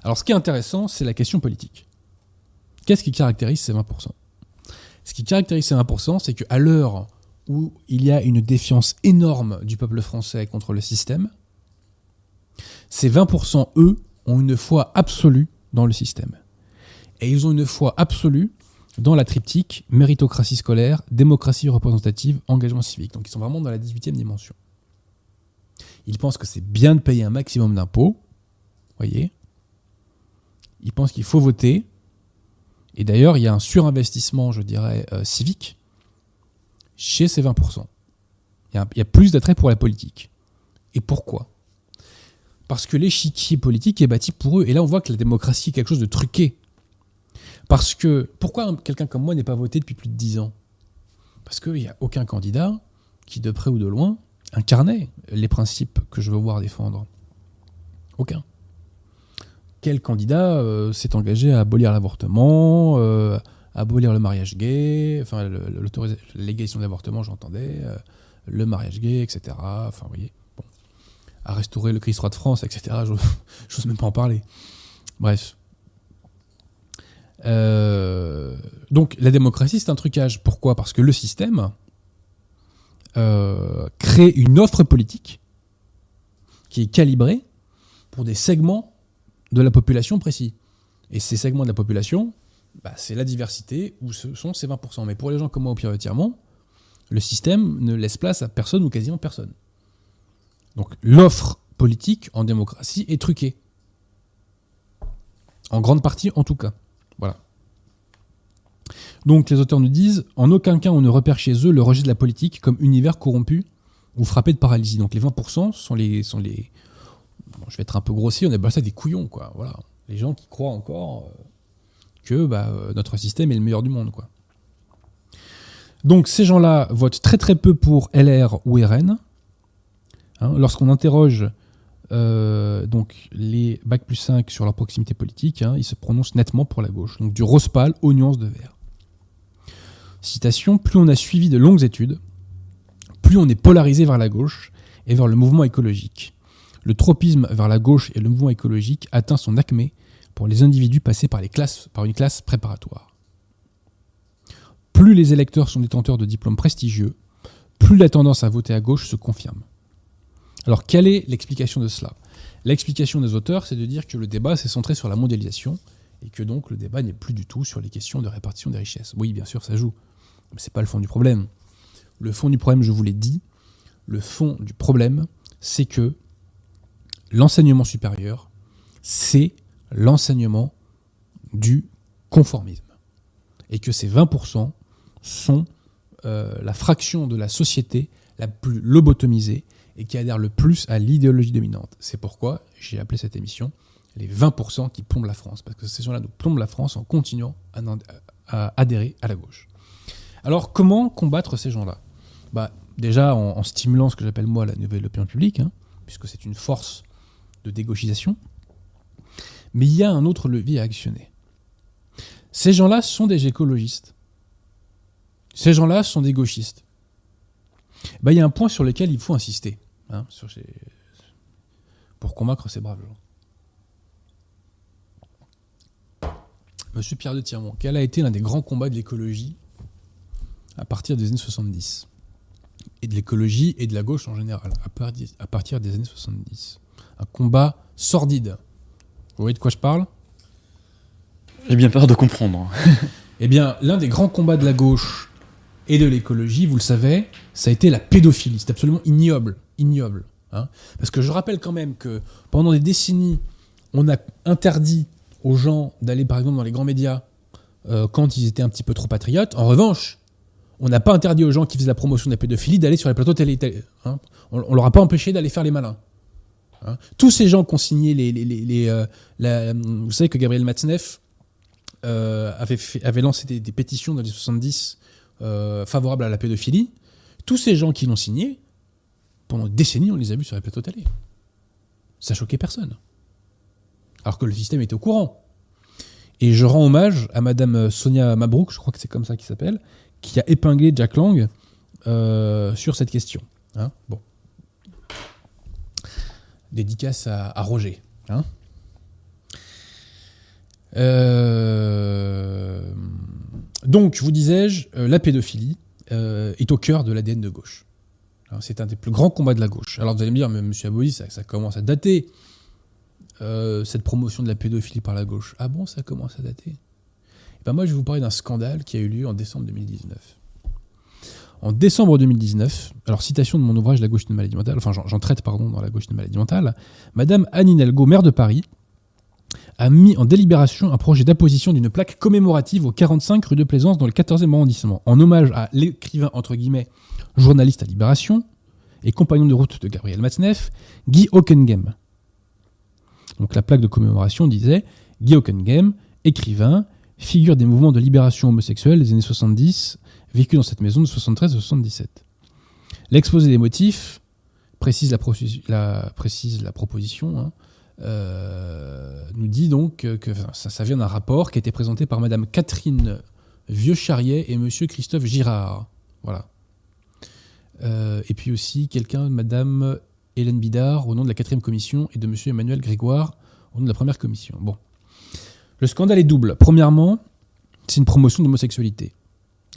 Alors ce qui est intéressant, c'est la question politique. Qu'est-ce qui caractérise ces 20% Ce qui caractérise ces 20%, c'est qu'à l'heure où il y a une défiance énorme du peuple français contre le système, ces 20%, eux, ont une foi absolue dans le système. Et ils ont une foi absolue dans la triptyque méritocratie scolaire, démocratie représentative, engagement civique. Donc ils sont vraiment dans la 18e dimension. Ils pensent que c'est bien de payer un maximum d'impôts, voyez. Ils pensent qu'il faut voter. Et d'ailleurs, il y a un surinvestissement, je dirais, euh, civique chez ces 20%. Il y a, il y a plus d'attrait pour la politique. Et pourquoi? Parce que l'échiquier politique est bâti pour eux. Et là, on voit que la démocratie est quelque chose de truqué. Parce que pourquoi quelqu'un comme moi n'est pas voté depuis plus de 10 ans? Parce qu'il n'y a aucun candidat qui, de près ou de loin, incarnait les principes que je veux voir défendre. Aucun. Quel candidat euh, s'est engagé à abolir l'avortement, euh, à abolir le mariage gay, enfin l'égalisation de l'avortement, j'entendais, euh, le mariage gay, etc. Enfin, vous voyez. à restaurer le Christ roi de France, etc. Je n'ose même pas en parler. Bref. Euh, donc la démocratie, c'est un trucage. Pourquoi? Parce que le système euh, crée une offre politique qui est calibrée pour des segments de la population précis. Et ces segments de la population, bah, c'est la diversité, où ce sont ces 20%. Mais pour les gens comme moi au pire tirement, le système ne laisse place à personne ou quasiment personne. Donc l'offre politique en démocratie est truquée. En grande partie en tout cas. Donc les auteurs nous disent, en aucun cas on ne repère chez eux le rejet de la politique comme univers corrompu ou frappé de paralysie. Donc les 20% sont les... Sont les je vais être un peu grossier, on appelle ça des couillons, quoi. Voilà. Les gens qui croient encore euh, que bah, euh, notre système est le meilleur du monde, quoi. Donc ces gens-là votent très très peu pour LR ou RN. Hein, lorsqu'on interroge euh, donc les Bac plus 5 sur leur proximité politique, hein, ils se prononcent nettement pour la gauche. Donc du rose pâle aux nuances de vert. Citation, plus on a suivi de longues études, plus on est polarisé vers la gauche et vers le mouvement écologique. Le tropisme vers la gauche et le mouvement écologique atteint son acmé pour les individus passés par, les classes, par une classe préparatoire. Plus les électeurs sont détenteurs de diplômes prestigieux, plus la tendance à voter à gauche se confirme. Alors quelle est l'explication de cela? L'explication des auteurs, c'est de dire que le débat s'est centré sur la mondialisation et que donc le débat n'est plus du tout sur les questions de répartition des richesses. Oui, bien sûr, ça joue, mais ce n'est pas le fond du problème. Le fond du problème, je vous l'ai dit, le fond du problème, c'est que l'enseignement supérieur, c'est l'enseignement du conformisme. Et que ces 20% sont euh, la fraction de la société la plus lobotomisée et qui adhère le plus à l'idéologie dominante. C'est pourquoi j'ai appelé cette émission les 20% qui plombent la France, parce que ces gens-là nous plombent la France en continuant à, adhérer à la gauche. Alors comment combattre ces gens-là? Bah, Déjà en, stimulant ce que j'appelle moi la nouvelle opinion publique, hein, puisque c'est une force de dégauchisation. Mais il y a un autre levier à actionner. Ces gens-là sont des écologistes. Ces gens-là sont des gauchistes. Bah, il y a un point sur lequel il faut insister hein, pour convaincre ces braves gens. Monsieur Pierre de Tirmont, quel a été l'un des grands combats de l'écologie à partir des années 70 Et de l'écologie et de la gauche en général, à partir des années 70. Un combat sordide. Vous voyez de quoi je parle? J'ai bien peur de comprendre. eh bien, l'un des grands combats de la gauche et de l'écologie, vous le savez, ça a été la pédophilie. C'est absolument ignoble. Ignoble. Hein. Parce que je rappelle quand même que pendant des décennies, on a interdit aux gens d'aller par exemple dans les grands médias euh, quand ils étaient un petit peu trop patriotes. En revanche, on n'a pas interdit aux gens qui faisaient la promotion de la pédophilie d'aller sur les plateaux télé. Hein. On, ne leur a pas empêché d'aller faire les malins. Hein. Tous ces gens qui ont signé les. les, euh, vous savez que Gabriel Matzneff euh, avait, lancé des, pétitions dans les 70 euh, favorable à la pédophilie, tous ces gens qui l'ont signé, pendant des décennies, on les a vus sur les plateaux télé. Ça choquait personne. Alors que le système était au courant. Et je rends hommage à Madame Sonia Mabrouk, je crois que c'est comme ça qu'il s'appelle, qui a épinglé Jack Lang euh, sur cette question. Hein. bon. Dédicace à, Roger. Hein. Euh, donc, vous disais-je, euh, la pédophilie est au cœur de l'ADN de gauche. C'est un des plus grands combats de la gauche. Alors vous allez me dire, mais monsieur Aboli, ça, commence à dater, cette promotion de la pédophilie par la gauche. Ah bon, ça commence à dater? Ben Moi, je vais vous parler d'un scandale qui a eu lieu en décembre 2019. En décembre 2019, alors citation de mon ouvrage La gauche d'une maladie mentale, enfin j'en traite pardon dans La gauche d'une maladie mentale, Madame Anne Hidalgo, maire de Paris, a mis en délibération un projet d'apposition d'une plaque commémorative au 45 rue de Plaisance dans le 14e arrondissement, en hommage à l'écrivain, entre guillemets, journaliste à Libération et compagnon de route de Gabriel Matzneff, Guy Hockengem. Donc la plaque de commémoration disait Guy Hockengem, écrivain, figure des mouvements de libération homosexuelle des années 70, vécu dans cette maison de 73 à 77. L'exposé des motifs précise la, proposition. Hein, euh, nous dit donc que, ça, vient d'un rapport qui a été présenté par Madame Catherine Vieux-Charrier et Monsieur Christophe Girard. Voilà. Euh, et puis aussi quelqu'un, Madame Hélène Bidard au nom de la quatrième commission et de M. Emmanuel Grégoire au nom de la première commission. Bon. Le scandale est double. Premièrement, c'est une promotion d'homosexualité.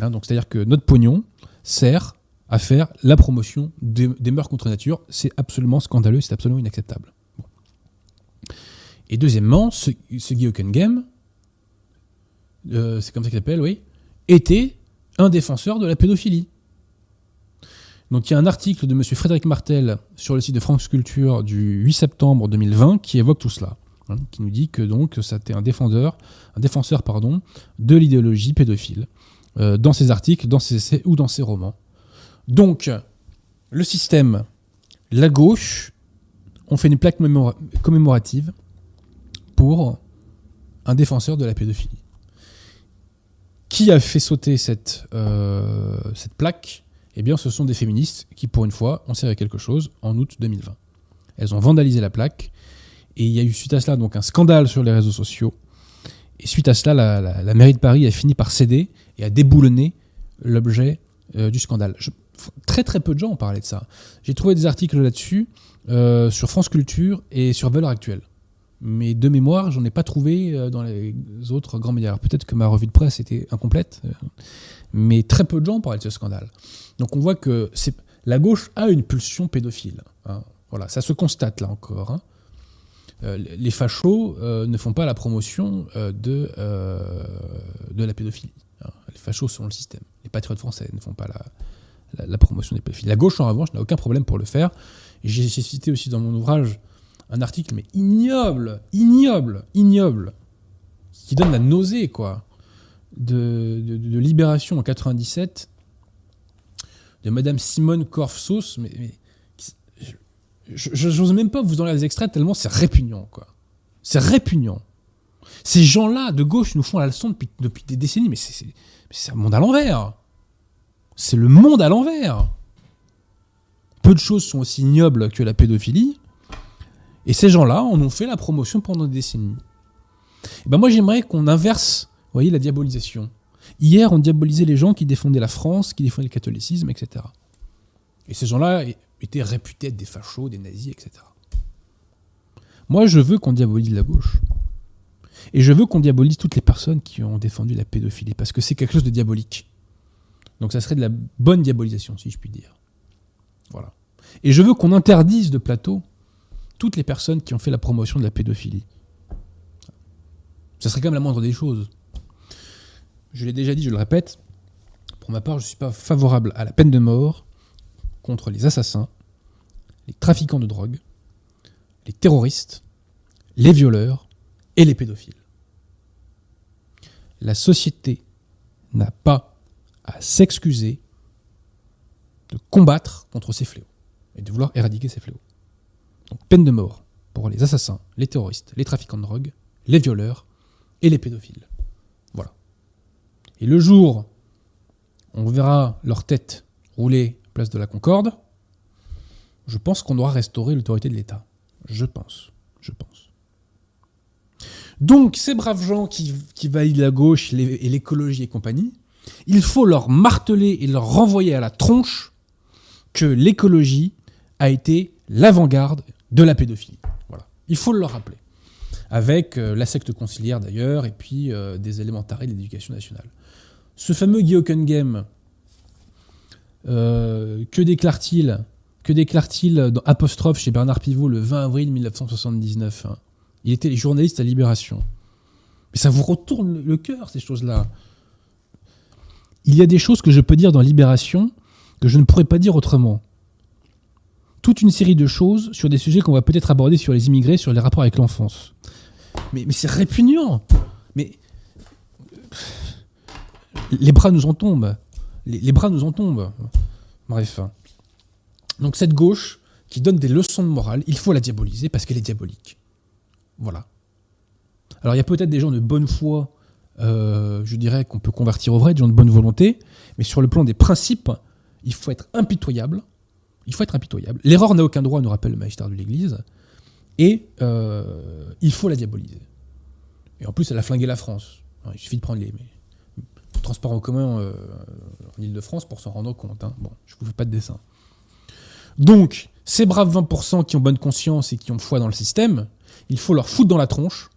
Hein, donc, c'est-à-dire que notre pognon sert à faire la promotion des, mœurs contre nature. C'est absolument scandaleux, c'est absolument inacceptable. Et deuxièmement, ce, ce Guy Hockenheim, euh, c'est comme ça qu'il s'appelle, oui, était un défenseur de la pédophilie. Donc il y a un article de M. Frédéric Martel sur le site de France Culture du 8 septembre 2020 qui évoque tout cela, hein, qui nous dit que donc c'était un défenseur, un défenseur pardon, de l'idéologie pédophile euh, dans ses articles, dans ses essais ou dans ses romans. Donc le système, la gauche, on fait une plaque mémora- commémorative pour un défenseur de la pédophilie. Qui a fait sauter cette, euh, cette plaque? Eh bien, ce sont des féministes qui, pour une fois, ont servi à quelque chose en août 2020. Elles ont vandalisé la plaque, et il y a eu suite à cela donc un scandale sur les réseaux sociaux. Et suite à cela, la, mairie de Paris a fini par céder et a déboulonné l'objet euh, du scandale. Très très peu de gens ont parlé de ça. J'ai trouvé des articles là-dessus euh, sur France Culture et sur Valeurs Actuelles. Mais de mémoire, j'en ai pas trouvé euh, dans les autres grands médias. Peut-être que ma revue de presse était incomplète, mais très peu de gens parlaient de ce scandale. Donc on voit que la gauche a une pulsion pédophile. hein. Voilà, ça se constate là encore. hein. Euh, les fachos euh, ne font pas la promotion euh, de, de la pédophilie. hein. Les fachos sont le système. Les patriotes français ne font pas la, la, promotion des pédophiles. La gauche, en revanche, n'a aucun problème pour le faire. J'ai cité aussi dans mon ouvrage un article, mais ignoble, ignoble, ignoble, qui donne la nausée, quoi, de, de- Libération en 97, de Madame Simone Korfsos, mais, mais je- j'ose même pas vous enlever les extraits tellement c'est répugnant, quoi. C'est répugnant. Ces gens-là de gauche nous font la leçon depuis, des décennies, mais c'est- un monde à l'envers. C'est le monde à l'envers. Peu de choses sont aussi ignobles que la pédophilie. Et ces gens-là en ont fait la promotion pendant des décennies. Et ben moi, j'aimerais qu'on inverse, voyez, la diabolisation. Hier, on diabolisait les gens qui défendaient la France, qui défendaient le catholicisme, etc. Et ces gens-là étaient réputés être des fachos, des nazis, etc. Moi, je veux qu'on diabolise la gauche. Et je veux qu'on diabolise toutes les personnes qui ont défendu la pédophilie, parce que c'est quelque chose de diabolique. Donc ça serait de la bonne diabolisation, si je puis dire. Voilà. Et je veux qu'on interdise de plateau toutes les personnes qui ont fait la promotion de la pédophilie. Ça serait quand même la moindre des choses. Je l'ai déjà dit, je le répète, pour ma part, je ne suis pas favorable à la peine de mort contre les assassins, les trafiquants de drogue, les terroristes, les violeurs et les pédophiles. La société n'a pas à s'excuser de combattre contre ces fléaux et de vouloir éradiquer ces fléaux. Donc peine de mort pour les assassins, les terroristes, les trafiquants de drogue, les violeurs et les pédophiles. Voilà. Et le jour on verra leur tête rouler de la Concorde, je pense qu'on aura restauré l'autorité de l'État. Je pense. Je pense. Donc, ces braves gens qui, qui valident la gauche et l'écologie et compagnie, il faut leur marteler et leur renvoyer à la tronche que l'écologie a été l'avant-garde de la pédophilie. Voilà. Il faut le leur rappeler. Avec euh, la secte conciliaire d'ailleurs, et puis euh, des élémentaires de l'éducation nationale. Ce fameux Guy Hockenheim, euh, que déclare-t-il Que déclare-t-il dans Apostrophe chez Bernard Pivot le 20 avril 1979 hein Il était journaliste à Libération. Mais ça vous retourne le- cœur, ces choses-là. Il y a des choses que je peux dire dans Libération que je ne pourrais pas dire autrement. Toute une série de choses sur des sujets qu'on va peut-être aborder sur les immigrés, sur les rapports avec l'enfance. Mais c'est répugnant. Mais les bras nous en tombent. Les, bras nous en tombent. Bref. Donc cette gauche qui donne des leçons de morale, il faut la diaboliser parce qu'elle est diabolique. Voilà. Alors il y a peut-être des gens de bonne foi, euh, je dirais qu'on peut convertir au vrai, des gens de bonne volonté, mais sur le plan des principes, il faut être impitoyable. Il faut être impitoyable. L'erreur n'a aucun droit, nous rappelle le magistère de l'Église, et euh, il faut la diaboliser. Et en plus, elle a flingué la France. Il suffit de prendre les, les transports en commun euh, en Ile-de-France pour s'en rendre compte. hein. Bon, je vous fais pas de dessin. Donc, ces braves 20% qui ont bonne conscience et qui ont foi dans le système, il faut leur foutre dans la tronche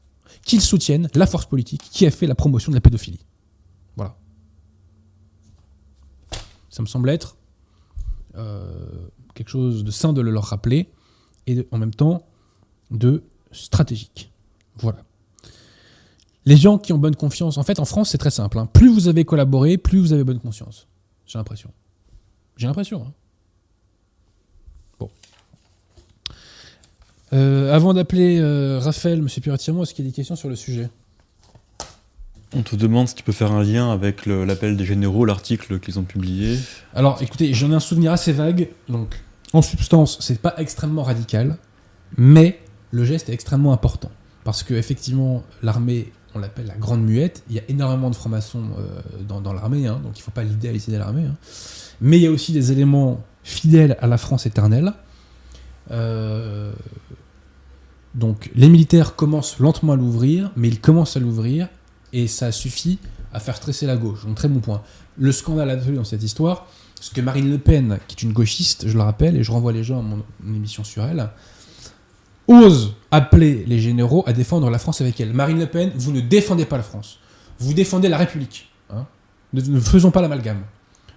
qu'ils soutiennent la force politique qui a fait la promotion de la pédophilie. Voilà. Ça me semble être euh, quelque chose de sain de le leur rappeler et en même temps de stratégique. Voilà. Les gens qui ont bonne confiance, en fait, en France, c'est très simple. hein. Plus vous avez collaboré, plus vous avez bonne conscience. J'ai l'impression. J'ai l'impression. hein. Bon. Euh, avant d'appeler euh, Raphaël, Monsieur Piratiamo, est-ce qu'il y a des questions sur le sujet? On te demande si tu peux faire un lien avec l'appel des généraux, l'article qu'ils ont publié. Alors, écoutez, j'en ai un souvenir assez vague. Donc, en substance, c'est pas extrêmement radical, mais le geste est extrêmement important parce que effectivement, l'armée, on l'appelle la grande muette. Il y a énormément de francs-maçons euh, dans, l'armée, hein, donc il faut pas l'idéaliser l'armée. hein. Mais il y a aussi des éléments fidèles à la France éternelle. Euh, donc, les militaires commencent lentement à l'ouvrir, mais ils commencent à l'ouvrir et ça suffit à faire stresser la gauche. Donc, très bon point. Le scandale absolu dans cette histoire, c'est que Marine Le Pen, qui est une gauchiste, je le rappelle, et je renvoie les gens à mon émission sur elle, ose appeler les généraux à défendre la France avec elle. Marine Le Pen, vous ne défendez pas la France. Vous défendez la République. hein. Ne, ne faisons pas l'amalgame.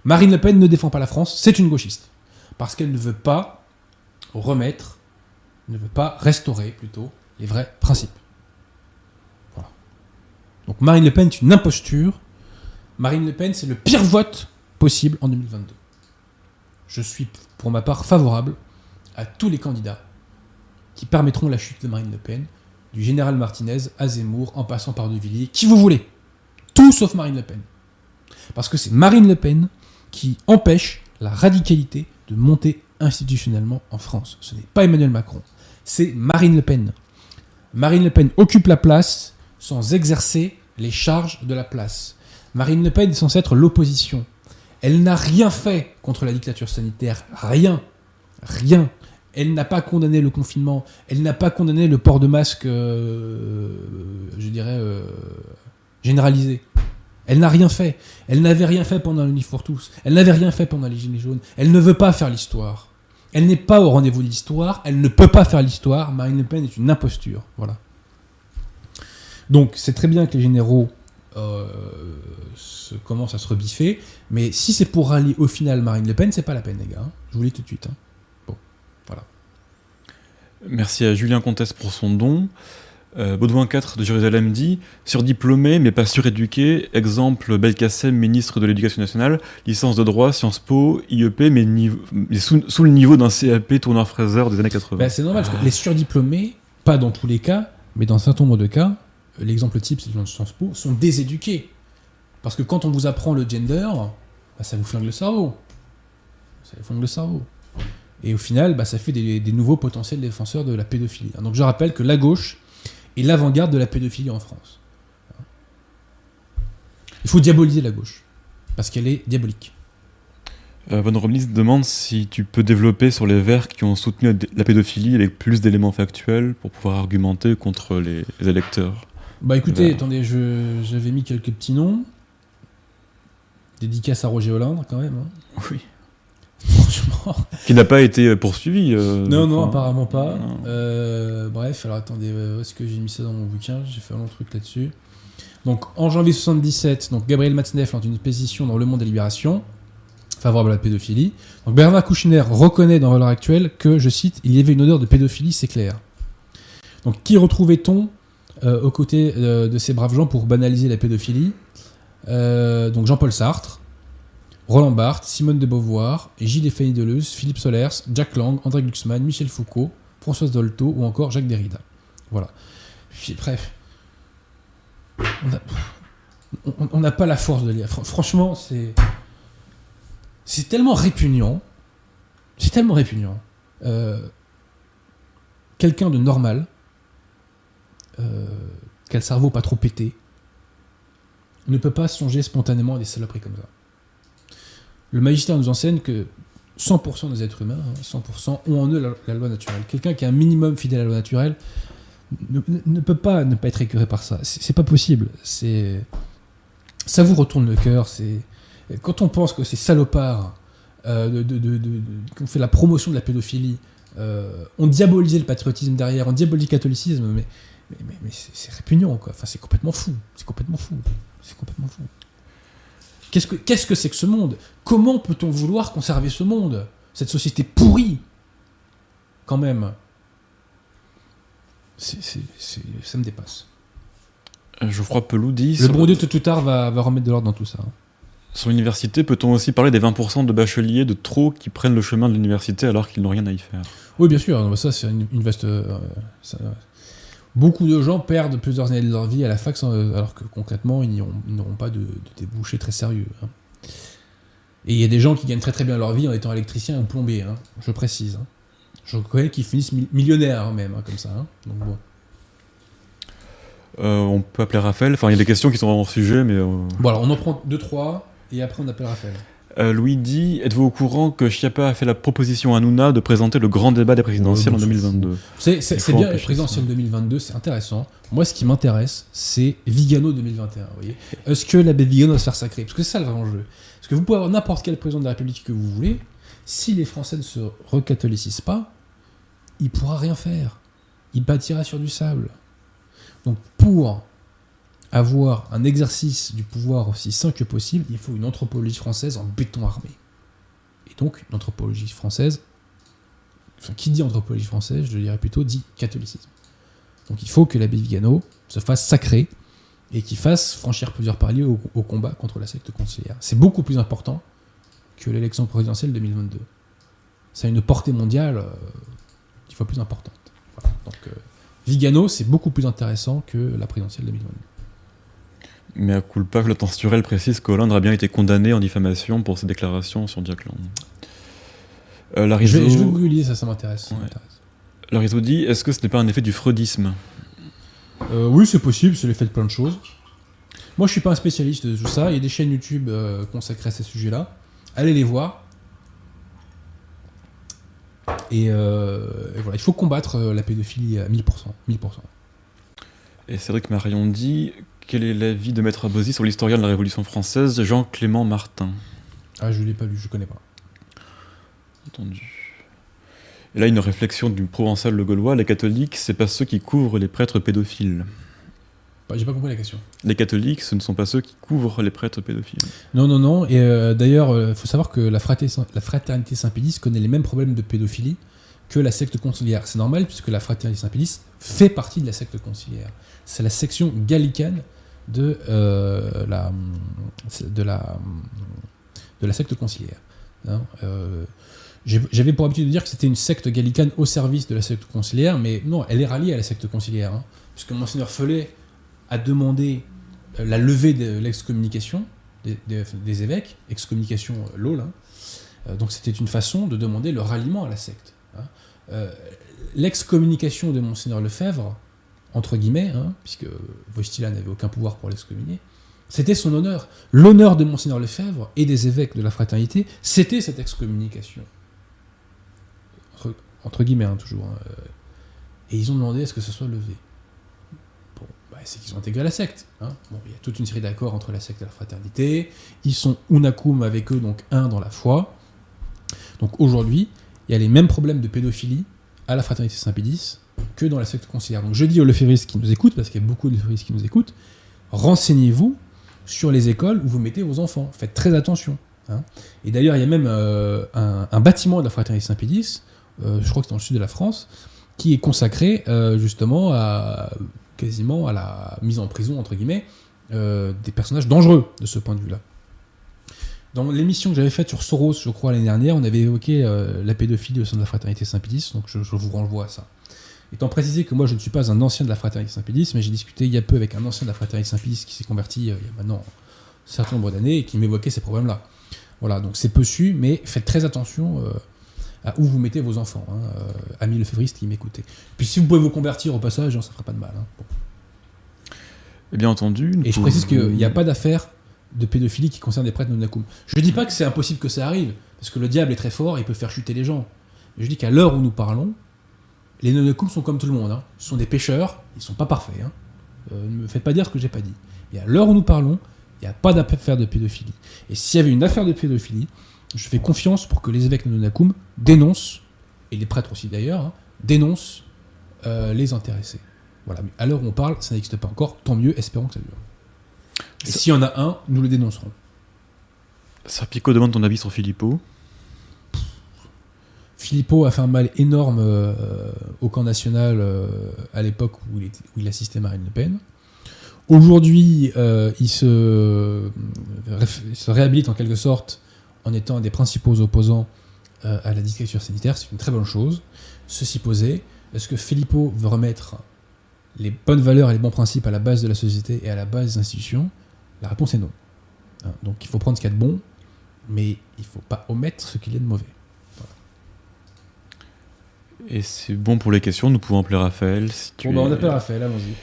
Marine Le Pen ne défend pas la France, c'est une gauchiste. Parce qu'elle ne veut pas remettre, ne veut pas restaurer plutôt les vrais principes. Voilà. Donc Marine Le Pen est une imposture. Marine Le Pen, c'est le pire vote possible en 2022. Je suis, pour ma part, favorable à tous les candidats qui permettront la chute de Marine Le Pen, du général Martinez à Zemmour, en passant par De Villiers, qui vous voulez. Tout sauf Marine Le Pen. Parce que c'est Marine Le Pen qui empêche la radicalité de monter institutionnellement en France. Ce n'est pas Emmanuel Macron, c'est Marine Le Pen. Marine Le Pen occupe la place sans exercer les charges de la place. Marine Le Pen est censée être l'opposition. Elle n'a rien fait contre la dictature sanitaire. Rien. Rien. Elle n'a pas condamné le confinement. Elle n'a pas condamné le port de masque, euh, je dirais, euh, généralisé. Elle n'a rien fait. Elle n'avait rien fait pendant le Livre pour tous. Elle n'avait rien fait pendant les Gilets jaunes. Elle ne veut pas faire l'histoire. Elle n'est pas au rendez-vous de l'histoire. Elle ne peut pas faire l'histoire. Marine Le Pen est une imposture. Voilà. Donc, c'est très bien que les généraux euh, commencent à se rebiffer. Mais si c'est pour rallier au final Marine Le Pen, c'est pas la peine, les gars. hein. Je vous le dis tout de suite. hein. Merci à Julien Comtesse pour son don. Euh, Baudouin IV de Jérusalem dit Surdiplômé mais pas suréduqué, exemple Belkacem, ministre de l'Éducation nationale, licence de droit, Sciences Po, IEP, mais, sous, le niveau d'un CAP tourneur fraiseur des années 80. Bah, c'est normal, parce que les surdiplômés, pas dans tous les cas, mais dans un certain nombre de cas, euh, l'exemple type, c'est de Sciences Po, sont déséduqués. Parce que quand on vous apprend le gender, bah, ça vous flingue le cerveau. Ça vous flingue le cerveau. Et au final, bah, ça fait des, des nouveaux potentiels défenseurs de la pédophilie. Donc je rappelle que la gauche est l'avant-garde de la pédophilie en France. Il faut diaboliser la gauche. Parce qu'elle est diabolique. Euh, Von demande si tu peux développer sur les Verts qui ont soutenu la pédophilie avec plus d'éléments factuels pour pouvoir argumenter contre les, les électeurs. Bah écoutez, attendez, j'avais mis quelques petits noms. Dédicace à Roger Hollande quand même. hein. Oui. Franchement. Qui n'a pas été euh, poursuivi. euh, Non, non, apparemment pas. Euh, bref, alors attendez, où est-ce que j'ai mis ça dans mon bouquin? J'ai fait un long truc là-dessus. Donc en janvier 77, donc Gabriel Matzneff lance une pétition dans Le Monde et Libération favorable à la pédophilie. Donc Bernard Kouchner reconnaît dans Valeurs Actuelles que, je cite, il y avait une odeur de pédophilie, c'est clair. Donc qui retrouvait-on euh, aux côtés de ces braves gens pour banaliser la pédophilie? Donc Jean-Paul Sartre, Roland Barthes, Simone de Beauvoir, Gilles Fanny Deleuze, Philippe Solers, Jack Lang, André Glucksmann, Michel Foucault, Françoise Dolto ou encore Jacques Derrida. Voilà. Bref. On n'a pas la force de lire. Fr- franchement, c'est. Tellement répugnant. C'est tellement répugnant. Euh, Quelqu'un de normal, euh, le cerveau pas trop pété, ne peut pas songer spontanément à des saloperies comme ça. Le magistère nous enseigne que 100% des êtres humains, hein, 100%, ont en eux la, loi naturelle. Quelqu'un qui est un minimum fidèle à la loi naturelle ne, peut pas ne pas être écœuré par ça. C'est pas possible. C'est ça vous retourne le cœur. C'est quand on pense que ces salopards euh, fait la promotion de la pédophilie, euh, ont diabolisé le patriotisme derrière, ont diabolisé le catholicisme, mais, c'est répugnant, quoi. Enfin, c'est complètement fou. C'est complètement fou. C'est complètement fou. Qu'est-ce que c'est que ce monde? Comment peut-on vouloir conserver ce monde? Cette société pourrie, quand même. Ça me dépasse. Euh, Geoffroy Pelou dit Le sur, bon Dieu, tôt ou tard, va, va remettre de l'ordre dans tout ça. hein. sur l'université, peut-on aussi parler des 20% de bacheliers de trop qui prennent le chemin de l'université alors qu'ils n'ont rien à y faire? Oui, bien sûr. mais Ça, c'est une, une vaste. euh, ça- beaucoup de gens perdent plusieurs années de leur vie à la fac, sans- alors que concrètement, ils n'auront pas de, de débouchés très sérieux. hein. Et il y a des gens qui gagnent très très bien leur vie en étant électricien ou plombier, hein, je précise. hein. Je connais qui finissent mi- millionnaires même, comme ça. hein. Donc bon. Euh, On peut appeler Raphaël. Enfin, il y a des questions qui sont hors sujet, mais. euh, Bon, alors on en prend deux, trois, et après on appelle Raphaël. Euh, Louis dit Êtes-vous au courant que Chiappa a fait la proposition à Nouna de présenter le grand débat des présidentielles Ouais, en bon, 2022 C'est bien, empêcher la présidentielle 2022, c'est intéressant. Moi, ce qui m'intéresse, c'est Vigano 2021. vous voyez Est-ce que l'abbé Vigano va se faire sacrer? Parce que c'est ça le vrai enjeu. Parce que vous pouvez avoir n'importe quel président de la République que vous voulez, si les Français ne se recatholicisent pas, il pourra rien faire. Il bâtira sur du sable. Donc, pour avoir un exercice du pouvoir aussi sain que possible, il faut une anthropologie française en béton armé. Et donc, une anthropologie française enfin, qui dit anthropologie française, je dirais plutôt dit catholicisme. Donc il faut que l'abbé Vigano se fasse sacré et qu'il fasse franchir plusieurs paliers au, combat contre la secte conciliaire. C'est beaucoup plus important que l'élection présidentielle 2022. Ça a une portée mondiale euh, dix fois plus importante. Donc euh, Vigano, c'est beaucoup plus intéressant que la présidentielle 2022. Mais à culpa, que Turel précise qu'Hollande a bien été condamné en diffamation pour ses déclarations sur Jack Lang. Euh, Je vais, je vais ça, ça m'intéresse. Ouais. dit Est-ce que ce n'est pas un effet du freudisme? Euh, oui, c'est possible, c'est l'effet de plein de choses. Moi, je suis pas un spécialiste de tout ça. Il y a des chaînes YouTube euh, consacrées à ces sujets-là. Allez les voir. Et, euh, et voilà, il faut combattre la pédophilie à 1000%. 1000%. Et Cédric Marion dit Quel est l'avis de Maître Abosi sur l'historien de la Révolution française, Jean-Clément Martin? Ah, je l'ai pas lu, je connais pas. Entendu. Et là, une réflexion du provençal le gaulois les catholiques, c'est pas ceux qui couvrent les prêtres pédophiles. Bah, J'ai pas compris la question. Les catholiques, ce ne sont pas ceux qui couvrent les prêtres pédophiles. Non, non, non. Et euh, d'ailleurs, il faut savoir que la fraternité, la fraternité Saint-Pédis connaît les mêmes problèmes de pédophilie que la secte conciliaire. C'est normal puisque la fraternité Saint-Pédis fait partie de la secte conciliaire. C'est la section gallicane de, euh, la, de, la, de la secte conciliaire. Hein, euh, J'avais pour habitude de dire que c'était une secte gallicane au service de la secte conciliaire, mais non, elle est ralliée à la secte conciliaire. hein, puisque Monseigneur Follet a demandé euh, la levée de l'excommunication des, évêques, excommunication LOL. hein. Donc c'était une façon de demander le ralliement à la secte. L'excommunication de Monseigneur Lefebvre, entre guillemets, hein, puisque Wojtyla n'avait aucun pouvoir pour l'excommunier, c'était son honneur. L'honneur de Monseigneur Lefebvre et des évêques de la fraternité, c'était cette excommunication. Entre, guillemets, hein, toujours. hein, euh, Et ils ont demandé à ce que ce soit levé. Bon, bah, c'est qu'ils ont intégré la secte. il y a toute une série d'accords entre la secte et la fraternité. Ils sont unacum avec eux, donc un dans la foi. Donc aujourd'hui, il y a les mêmes problèmes de pédophilie à la fraternité Saint-Pédis que dans la secte conciliaire. Donc je dis aux lefévristes qui nous écoutent, parce qu'il y a beaucoup de qui nous écoutent, renseignez-vous sur les écoles où vous mettez vos enfants. Faites très attention. hein. Et d'ailleurs, il y a même euh, un, bâtiment de la fraternité Saint-Pédis, euh, je crois que c'est dans le sud de la France, qui est consacré euh, justement à quasiment à la mise en prison, entre guillemets, des personnages dangereux de ce point de vue-là. Dans l'émission que j'avais faite sur Soros, je crois, l'année dernière, on avait évoqué la pédophilie au sein de la fraternité Saint-Pédis, donc je vous renvoie à ça. Étant précisé que moi je ne suis pas un ancien de la fraternité Saint-Pédis, mais j'ai discuté il y a peu avec un ancien de la fraternité Saint-Pédis qui s'est converti euh, il y a maintenant un certain nombre d'années et qui m'évoquait ces problèmes-là. Voilà, donc c'est peu su, mais faites très attention euh, à où vous mettez vos enfants, hein, euh, amis lefévristes qui m'écoutez. Puis si vous pouvez vous convertir au passage, hein, ça fera pas de mal. hein. Bon. Et bien entendu. Et je précise qu'il n'y a pas d'affaire de pédophilie qui concerne des prêtres nonacum. Je ne dis pas que c'est impossible que ça arrive, parce que le diable est très fort et il peut faire chuter les gens. Mais je dis qu'à l'heure où nous parlons, les nonacum sont comme tout le monde. hein. Ce sont des pécheurs, ils ne sont pas parfaits. hein. Euh, ne me faites pas dire ce que j'ai pas dit. Et à l'heure où nous parlons, il n'y a pas d'affaire de pédophilie. Et s'il y avait une affaire de pédophilie, je fais confiance pour que les évêques de dénoncent, et les prêtres aussi d'ailleurs, hein, dénoncent euh, les intéressés. Voilà. Mais à l'heure où on parle, ça n'existe pas encore. Tant mieux, espérons que ça dure. Et s'il y en a un, nous le dénoncerons. Serpico demande ton avis sur Philippot. Philippot a fait un mal énorme euh, au camp national euh, à l'époque où, il assistait Marine Le Pen. Aujourd'hui, euh, il, se, réhabilite en quelque sorte en étant un des principaux opposants à la dictature sanitaire. C'est une très bonne chose. Ceci posé, est-ce que Philippot veut remettre les bonnes valeurs et les bons principes à la base de la société et à la base des institutions? La réponse est non. Hein, Donc il faut prendre ce qu'il y a de bon, mais il ne faut pas omettre ce qu'il y a de mauvais. Et c'est bon pour les questions, nous pouvons appeler Raphaël. Si tu Bon, bah, on appelle Raphaël, allons-y.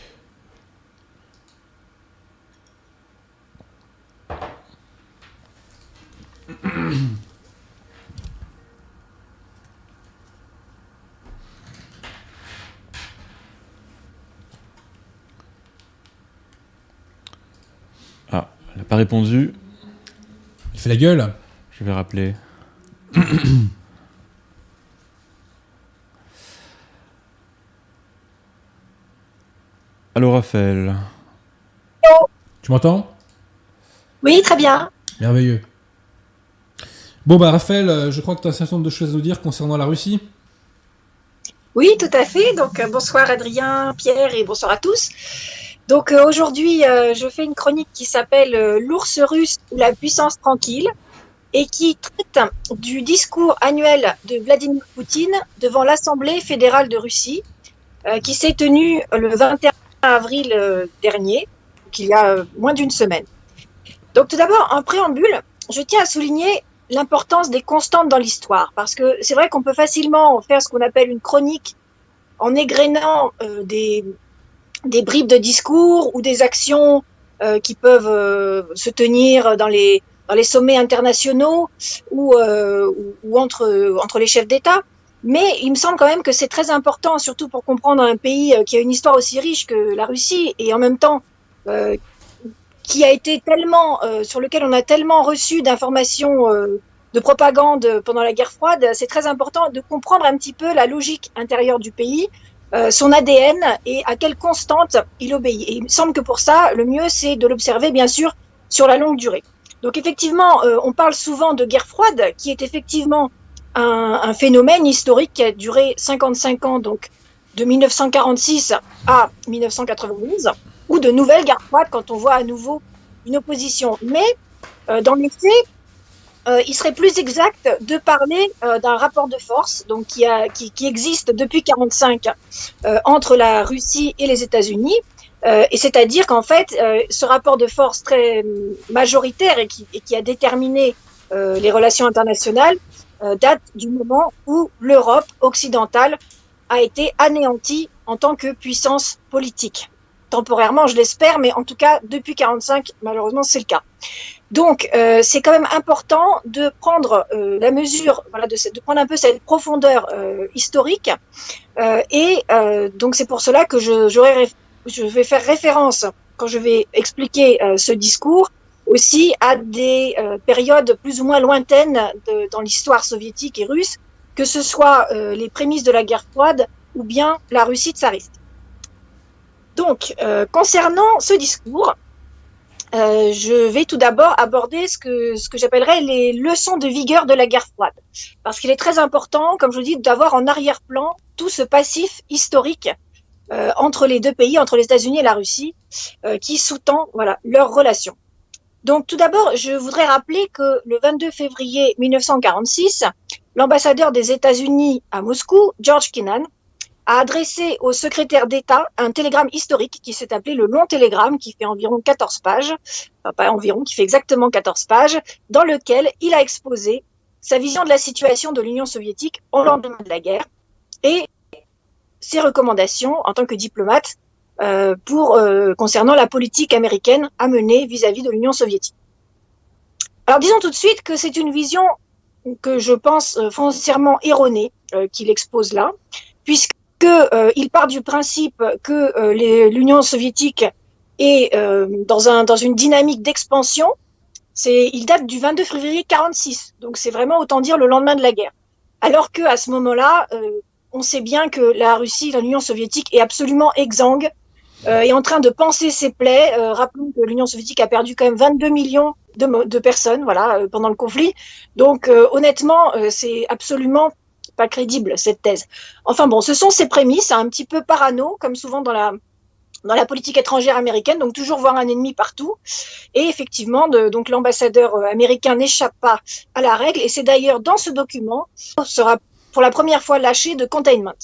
Ah, elle n'a pas répondu. Il fait la gueule Je vais rappeler. Allô Raphaël. Tu m'entends? Oui, très bien. Merveilleux. Bon, bah, Raphaël, euh, je crois que tu as un certain nombre de choses à nous dire concernant la Russie. Oui, tout à fait. Donc, euh, bonsoir Adrien, Pierre et bonsoir à tous. Donc, euh, aujourd'hui, je fais une chronique qui s'appelle L'ours russe ou la puissance tranquille et qui traite du discours annuel de Vladimir Poutine devant l'Assemblée fédérale de Russie euh, qui s'est tenu le 21 avril euh, dernier, donc il y a euh, moins d'une semaine. Donc, tout d'abord, en préambule, je tiens à souligner l'importance des constantes dans l'histoire, parce que c'est vrai qu'on peut facilement faire ce qu'on appelle une chronique en égrénant euh, des, bribes de discours ou des actions qui peuvent se tenir dans les, sommets internationaux ou, entre les chefs d'État. Mais il me semble quand même que c'est très important, surtout pour comprendre un pays euh, qui a une histoire aussi riche que la Russie et en même temps euh, qui a été tellement, euh, sur lequel on a tellement reçu d'informations euh, de propagande pendant la guerre froide, c'est très important de comprendre un petit peu la logique intérieure du pays, euh, son ADN et à quelle constante il obéit. Et il me semble que pour ça, le mieux, c'est de l'observer, bien sûr, sur la longue durée. Donc effectivement, euh, on parle souvent de guerre froide, qui est effectivement un, un phénomène historique qui a duré 55 ans, donc de 1946 à 1991 ou de nouvelles guerres froides quand on voit à nouveau une opposition. Mais euh, dans les euh, il serait plus exact de parler euh, d'un rapport de force donc qui, a, qui, qui existe depuis 45 euh, entre la Russie et les États-Unis. Euh, et c'est-à-dire qu'en fait, euh, ce rapport de force très majoritaire et qui, et qui a déterminé les relations internationales date du moment où l'Europe occidentale a été anéantie en tant que puissance politique temporairement, je l'espère, mais en tout cas, depuis 45, malheureusement, c'est le cas. Donc, euh, c'est quand même important de prendre euh, la mesure, voilà, de, prendre un peu cette profondeur euh, historique. et euh, donc, c'est pour cela que je, vais faire référence, quand je vais expliquer euh, ce discours, aussi à des euh, périodes plus ou moins lointaines de, dans l'histoire soviétique et russe, que ce soit euh, les prémices de la guerre froide ou bien la Russie tsariste. Donc, euh, concernant ce discours, euh, je vais tout d'abord aborder ce que, ce que j'appellerais les leçons de vigueur de la guerre froide. Parce qu'il est très important, comme je vous dis, d'avoir en arrière-plan tout ce passif historique euh, entre les deux pays, entre les États-Unis et la Russie, euh, qui sous-tend voilà, leurs relations. Donc, tout d'abord, je voudrais rappeler que le 22 février 1946, l'ambassadeur des États-Unis à Moscou, George Kennan, a adressé au secrétaire d'État un télégramme historique qui s'est appelé le long télégramme, qui fait environ 14 pages, enfin pas environ, qui fait exactement 14 pages, dans lequel il a exposé sa vision de la situation de l'Union soviétique au lendemain de la guerre et ses recommandations en tant que diplomate euh, pour euh, concernant la politique américaine à mener vis-à-vis -vis de l'Union soviétique. Alors disons tout de suite que c'est une vision que je pense euh, foncièrement erronée euh, qu'il expose là, puisque il part du principe que l'Union soviétique est dans, un, dans une dynamique d'expansion il date du 22 février 46. Donc c'est vraiment autant dire le lendemain de la guerre. Alors que à ce moment-là, euh, on sait bien que la Russie, l'Union soviétique est absolument exsangue, est en train de penser ses plaies. Euh, rappelons que l'Union soviétique a perdu quand même 22 millions de, de personnes, voilà, euh, pendant le conflit. Donc euh, honnêtement, c'est absolument pas crédible cette thèse. Enfin bon, ce sont ces prémices, un petit peu parano, comme souvent dans la dans la politique étrangère américaine, donc toujours voir un ennemi partout. Et effectivement, de, donc l'ambassadeur américain n'échappe pas à la règle. Et c'est d'ailleurs dans ce document sera pour la première fois lâché de containment.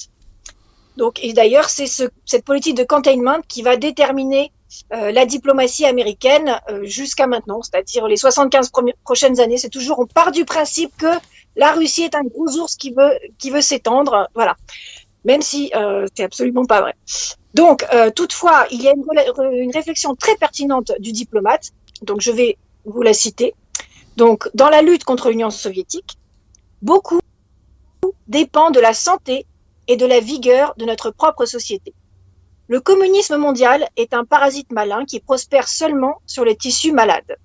Donc, et d'ailleurs, c'est ce, cette politique de containment qui va déterminer euh, la diplomatie américaine euh, jusqu'à maintenant, c'est-à-dire les 75 prochaines années. C'est toujours, on part du principe que la Russie est un gros ours qui veut, qui veut s'étendre, voilà. Même si euh, c'est absolument pas vrai. Donc, euh, toutefois, il y a une, une réflexion très pertinente du diplomate. Donc, je vais vous la citer. Donc, dans la lutte contre l'Union soviétique, beaucoup dépend de la santé et de la vigueur de notre propre société. Le communisme mondial est un parasite malin qui prospère seulement sur les tissus malades.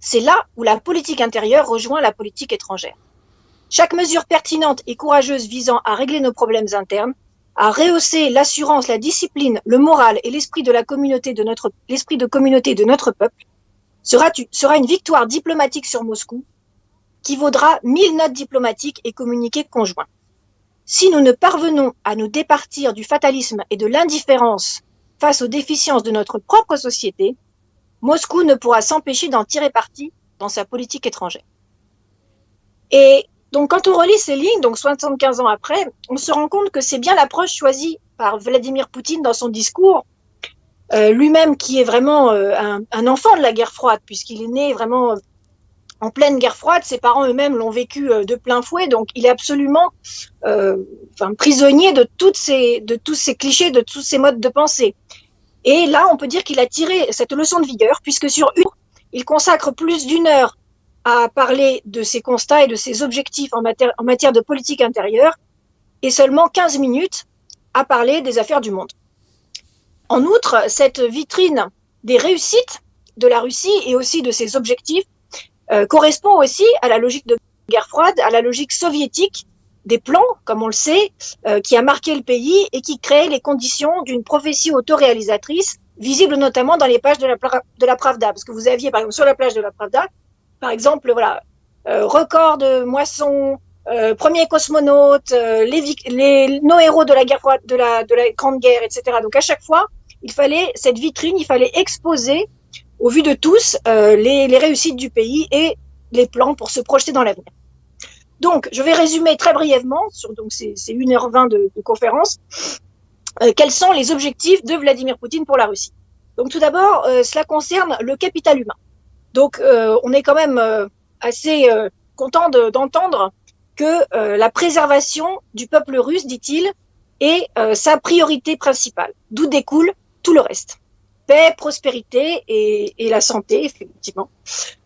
C'est là où la politique intérieure rejoint la politique étrangère. Chaque mesure pertinente et courageuse visant à régler nos problèmes internes, à rehausser l'assurance, la discipline, le moral et l'esprit de la communauté de notre peuple sera, sera une victoire diplomatique sur Moscou qui vaudra mille notes diplomatiques et communiqués conjoints. Si nous ne parvenons à nous départir du fatalisme et de l'indifférence face aux déficiences de notre propre société, Moscou ne pourra s'empêcher d'en tirer parti dans sa politique étrangère. Et donc, quand on relit ces lignes, donc 75 ans après, on se rend compte que c'est bien l'approche choisie par Vladimir Poutine dans son discours, euh, lui-même qui est vraiment euh, un, un, enfant de la guerre froide, puisqu'il est né vraiment en pleine guerre froide, ses parents eux-mêmes l'ont vécu euh, de plein fouet, donc il est absolument euh, enfin, prisonnier de, toutes ces, de tous ces clichés, de tous ces modes de pensée. Et là, on peut dire qu'il a tiré cette leçon de vigueur, puisque sur une, il consacre plus d'une heure à parler de ses constats et de ses objectifs en matière, en matière de politique intérieure, et seulement 15 minutes à parler des affaires du monde. En outre, cette vitrine des réussites de la Russie et aussi de ses objectifs euh, correspond aussi à la logique de guerre froide, à la logique soviétique des plans, comme on le sait, euh, qui a marqué le pays et qui crée les conditions d'une prophétie autoréalisatrice, visible notamment dans les pages de la, de la Pravda. Parce que vous aviez, par exemple, sur la plage de la Pravda, par exemple, voilà, euh, record de moisson, euh, premier cosmonaute, euh, les, les, nos héros de la guerre froide, de la, de la Grande Guerre, etc. Donc à chaque fois, il fallait cette vitrine, il fallait exposer au vu de tous euh, les, les, réussites du pays et les plans pour se projeter dans l'avenir. Donc, je vais résumer très brièvement, sur donc c'est 1h20 de, de conférence, euh, quels sont les objectifs de Vladimir Poutine pour la Russie? Donc, tout d'abord, euh, cela concerne le capital humain. Donc, euh, on est quand même euh, assez content d'entendre que la préservation du peuple russe, dit-il, est sa priorité principale, d'où découle tout le reste paix, prospérité et, la santé, effectivement.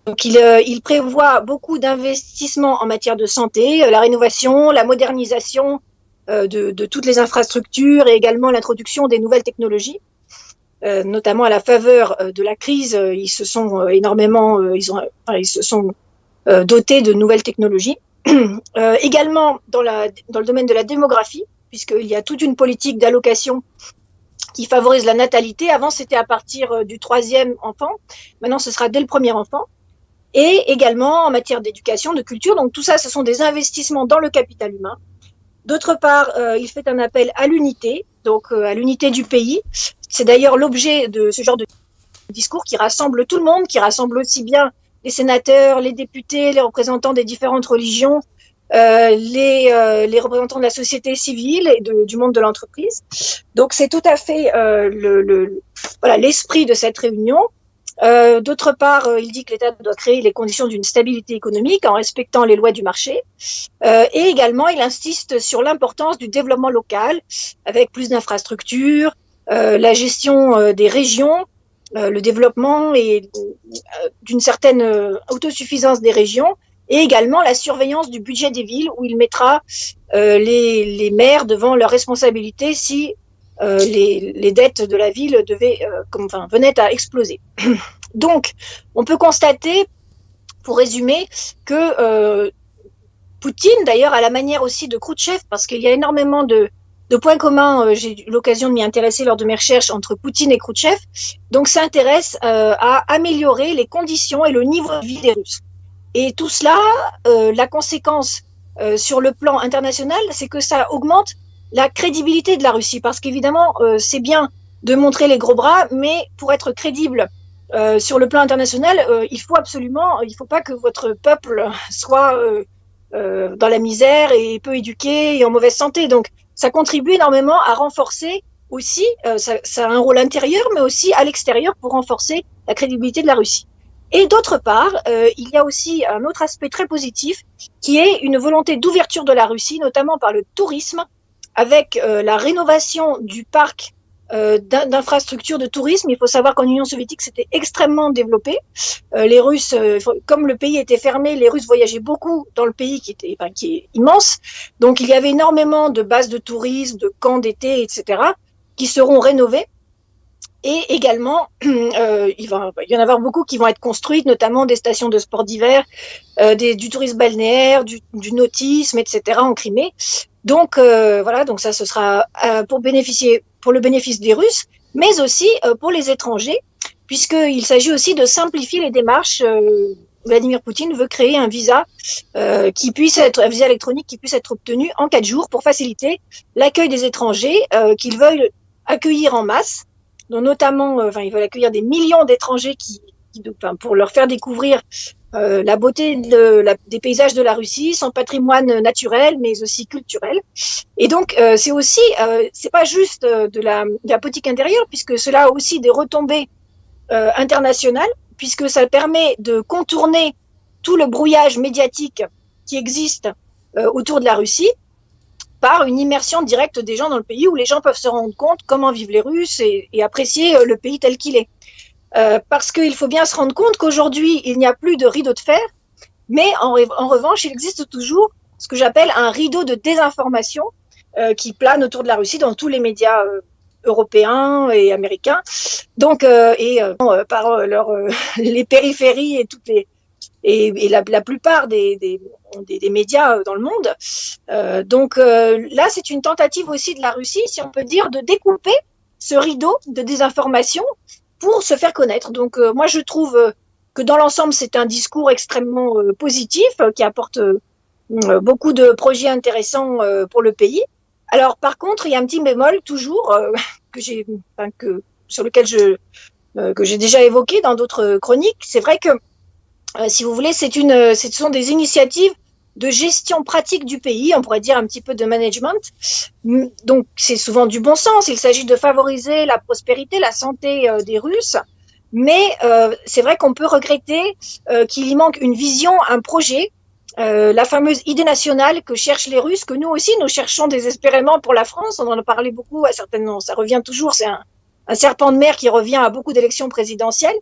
Donc, il, euh, il prévoit beaucoup d'investissements en matière de santé, euh, la rénovation, la modernisation euh, de, toutes les infrastructures et également l'introduction des nouvelles technologies. Notamment à la faveur de la crise, ils se sont énormément, ils, se sont dotés de nouvelles technologies. également dans le domaine de la démographie, puisqu'il y a toute une politique d'allocation qui favorise la natalité. Avant, c'était à partir euh, du troisième enfant. Maintenant, ce sera dès le premier enfant. Et également en matière d'éducation, de culture. Donc tout ça, ce sont des investissements dans le capital humain. D'autre part, euh, il fait un appel à l'unité, donc euh, à l'unité du pays. C'est d'ailleurs l'objet de ce genre de discours qui rassemble tout le monde, qui rassemble aussi bien les sénateurs, les députés, les représentants des différentes religions, euh, les, euh, les, représentants de la société civile et de, du monde de l'entreprise. Donc c'est tout à fait euh, le, le, voilà l'esprit de cette réunion. Euh, D'autre part, il dit que l'État doit créer les conditions d'une stabilité économique en respectant les lois du marché. et également, il insiste sur l'importance du développement local avec plus d'infrastructures, la gestion des régions, le développement et d'une certaine autosuffisance des régions et également la surveillance du budget des villes où il mettra euh, les, maires devant leurs responsabilités si euh, les, dettes de la ville devaient, euh, comme, enfin, venaient à exploser. Donc, on peut constater pour résumer, que Poutine, d'ailleurs, à la manière aussi de Khrouchtchev, parce qu'il y a énormément de, de points communs, j'ai eu l'occasion de m'y intéresser lors de mes recherches entre Poutine et Khrouchtchev, donc s'intéresse à améliorer les conditions et le niveau de vie des Russes. Et tout cela, la conséquence sur le plan international, c'est que ça augmente la crédibilité de la Russie, parce qu'évidemment, c'est bien de montrer les gros bras, mais pour être crédible euh, sur le plan international, euh, il faut absolument, il ne faut pas que votre peuple soit euh, euh, dans la misère et peu éduqué et en mauvaise santé. Donc, ça contribue énormément à renforcer aussi, euh, ça, ça, a un rôle intérieur, mais aussi à l'extérieur pour renforcer la crédibilité de la Russie. Et d'autre part, il y a aussi un autre aspect très positif qui est une volonté d'ouverture de la Russie, notamment par le tourisme, avec la rénovation du parc euh, d'infrastructures de tourisme. Il faut savoir qu'en Union soviétique, c'était extrêmement développé. Euh, les Russes, euh, comme le pays était fermé, les Russes voyageaient beaucoup dans le pays qui, était, enfin, qui est immense. Donc il y avait énormément de bases de tourisme, de camps d'été, etc., qui seront rénovées. Et également, euh, il va il y en avoir beaucoup qui vont être construites, notamment des stations de sport d'hiver, euh, du tourisme balnéaire, du, du, nautisme, etc. en Crimée. Donc euh, voilà, donc ça ce sera pour bénéficier pour le bénéfice des Russes, mais aussi euh, pour les étrangers, puisqu'il s'agit aussi de simplifier les démarches. Euh, Vladimir Poutine veut créer un visa euh, qui puisse être un visa électronique qui puisse être obtenu en quatre jours pour faciliter l'accueil des étrangers euh, qu'ils veulent accueillir en masse. Donc notamment, euh, enfin, ils veulent accueillir des millions d'étrangers qui, qui enfin, pour leur faire découvrir euh, la beauté de, la, des paysages de la Russie, son patrimoine naturel, mais aussi culturel. Et donc, euh, c'est aussi, euh, c'est pas juste euh, de la, de la, politique intérieure, puisque cela a aussi des retombées euh, internationales, puisque ça permet de contourner tout le brouillage médiatique qui existe autour de la Russie par une immersion directe des gens dans le pays où les gens peuvent se rendre compte comment vivent les Russes et, apprécier le pays tel qu'il est. Euh, parce qu'il faut bien se rendre compte qu'aujourd'hui, il n'y a plus de rideau de fer, mais en, revanche, il existe toujours ce que j'appelle un rideau de désinformation euh, qui plane autour de la Russie dans tous les médias euh, européens et américains. Donc, euh, et euh, par leur, les périphéries et toutes les et, et la, plupart des, des, médias dans le monde. donc là, c'est une tentative aussi de la Russie, si on peut dire, de découper ce rideau de désinformation pour se faire connaître. Donc euh, moi je trouve euh, que dans l'ensemble c'est un discours extrêmement euh, positif qui apporte beaucoup de projets intéressants pour le pays. Alors par contre il y a un petit bémol toujours que j'ai, enfin, que sur lequel je que j'ai déjà évoqué dans d'autres chroniques. C'est vrai que si vous voulez c'est une ce sont des initiatives de gestion pratique du pays, on pourrait dire un petit peu de management. Donc c'est souvent du bon sens, il s'agit de favoriser la prospérité, la santé euh, des Russes, mais euh, c'est vrai qu'on peut regretter euh, qu'il y manque une vision, un projet, euh, la fameuse idée nationale que cherchent les Russes, que nous aussi nous cherchons désespérément pour la France, on en a parlé beaucoup, à certainement, ça revient toujours, c'est un, un serpent de mer qui revient à beaucoup d'élections présidentielles.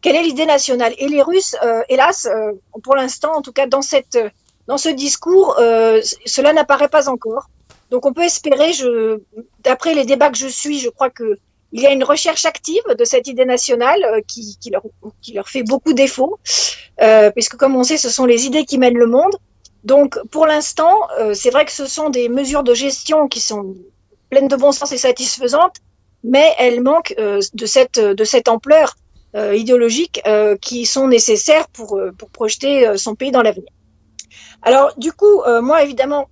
Quelle est l'idée nationale? Et les Russes, euh, hélas, euh, pour l'instant, en tout cas dans cette dans ce discours, euh, cela n'apparaît pas encore. Donc on peut espérer, d'après les débats que je suis, je crois que il y a une recherche active de cette idée nationale euh, qui, qui, leur, qui leur fait beaucoup défaut, euh, puisque comme on sait, ce sont les idées qui mènent le monde. Donc pour l'instant, euh, c'est vrai que ce sont des mesures de gestion qui sont pleines de bon sens et satisfaisantes, mais elles manquent euh, de, cette, ampleur euh, idéologique qui sont nécessaires pour, projeter son pays dans l'avenir. Alors, du coup, euh, moi, évidemment,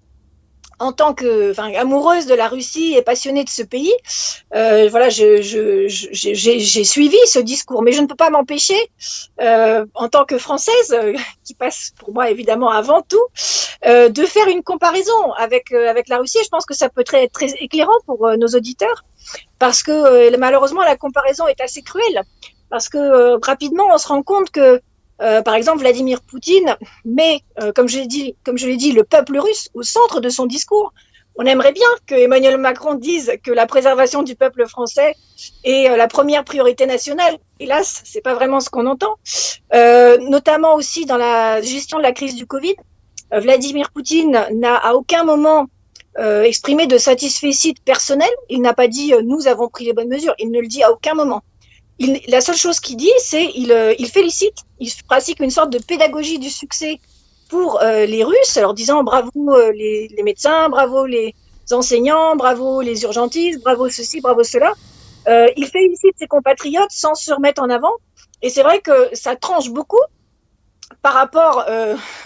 en tant que, amoureuse de la Russie et passionnée de ce pays, euh, voilà, j'ai suivi ce discours, mais je ne peux pas m'empêcher, euh, en tant que française, euh, qui passe pour moi évidemment avant tout, euh, de faire une comparaison avec euh, la Russie. Je pense que ça peut être très éclairant pour nos auditeurs, parce que malheureusement la comparaison est assez cruelle, parce que rapidement on se rend compte que euh, par exemple, Vladimir Poutine met, euh, comme je l'ai dit, comme je l'ai dit, le peuple russe au centre de son discours. On aimerait bien que Emmanuel Macron dise que la préservation du peuple français est euh, la première priorité nationale. Hélas, c'est pas vraiment ce qu'on entend. Euh, notamment aussi dans la gestion de la crise du Covid, euh, Vladimir Poutine n'a à aucun moment exprimé de satisfecit personnel. Il n'a pas dit nous avons pris les bonnes mesures. Il ne le dit à aucun moment. la seule chose qu'il dit, c'est il, euh, il félicite, il pratique une sorte de pédagogie du succès pour euh, les Russes, leur disant bravo euh, les, les, médecins, bravo les enseignants, bravo les urgentistes, bravo ceci, bravo cela. il félicite ses compatriotes sans se remettre en avant. Et c'est vrai que ça tranche beaucoup par rapport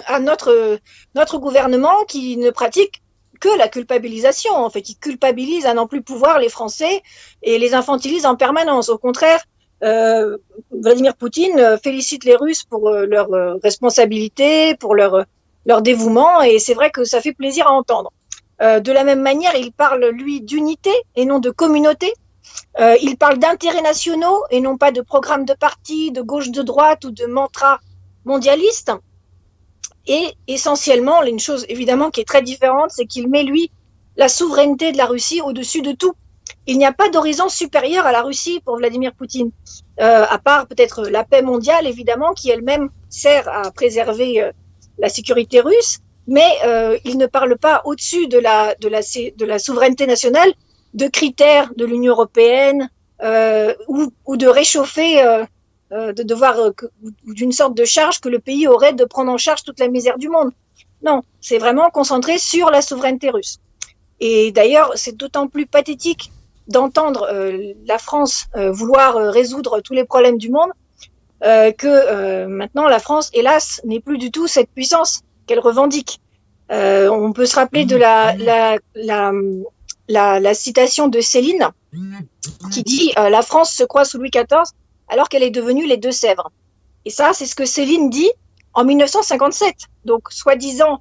à notre, notre gouvernement qui ne pratique que la culpabilisation. En fait, il culpabilise à n'en plus pouvoir les Français et les infantilise en permanence. Au contraire, euh, Vladimir Poutine euh, félicite les Russes pour euh, leur responsabilité, pour leur, leur dévouement, et c'est vrai que ça fait plaisir à entendre. de la même manière, il parle, lui, d'unité et non de communauté. il parle d'intérêts nationaux et non pas de programmes de parti, de gauche, de droite ou de mantra mondialiste. Et essentiellement, une chose évidemment qui est très différente, c'est qu'il met, lui, la souveraineté de la Russie au-dessus de tout. Il n'y a pas d'horizon supérieur à la Russie pour Vladimir Poutine, euh, à part peut-être la paix mondiale, évidemment, qui elle-même sert à préserver euh, la sécurité russe, mais euh, il ne parle pas au-dessus de la, souveraineté nationale de critères de l'Union européenne ou, de réchauffer, de devoir, d'une sorte de charge que le pays aurait de prendre en charge toute la misère du monde. Non, c'est vraiment concentré sur la souveraineté russe. Et d'ailleurs, c'est d'autant plus pathétique d'entendre euh, la France euh, vouloir euh, résoudre tous les problèmes du monde, que maintenant la France, hélas, n'est plus du tout cette puissance qu'elle revendique. on peut se rappeler de la, la, la, la, la citation de Céline qui dit La France se croit sous Louis XIV alors qu'elle est devenue les Deux-Sèvres. Et ça, c'est ce que Céline dit en 1957. Donc, soi-disant,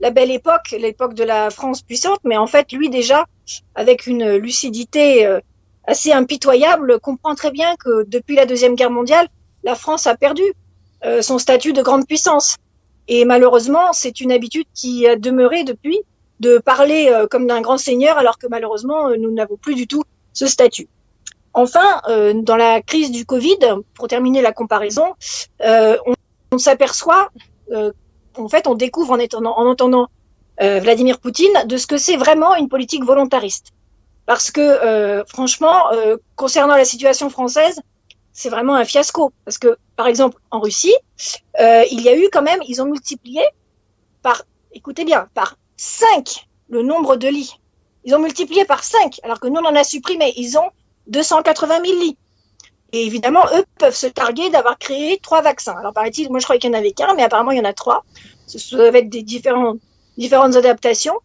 la belle époque, l'époque de la France puissante, mais en fait, lui déjà, avec une lucidité euh, assez impitoyable, comprend très bien que depuis la Deuxième Guerre mondiale, la France a perdu euh, son statut de grande puissance. Et malheureusement, c'est une habitude qui a demeuré depuis de parler euh, comme d'un grand seigneur, alors que malheureusement, nous n'avons plus du tout ce statut. Enfin, dans la crise du Covid, pour terminer la comparaison, on, on s'aperçoit en fait, on découvre en, en entendant euh, Vladimir Poutine de ce que c'est vraiment une politique volontariste. Parce que, euh, franchement, euh, concernant la situation française, c'est vraiment un fiasco. Parce que, par exemple, en Russie, il y a eu quand même, ils ont multiplié par, écoutez bien, par 5 le nombre de lits. Ils ont multiplié par 5, alors que nous, on en a supprimé. Ils ont 280 000 lits. Et évidemment, eux peuvent se targuer d'avoir créé trois vaccins. Alors, paraît-il, moi je croyais qu'il n'y en avait qu'un, mais apparemment il y en a trois. Ce doivent être des différentes adaptations.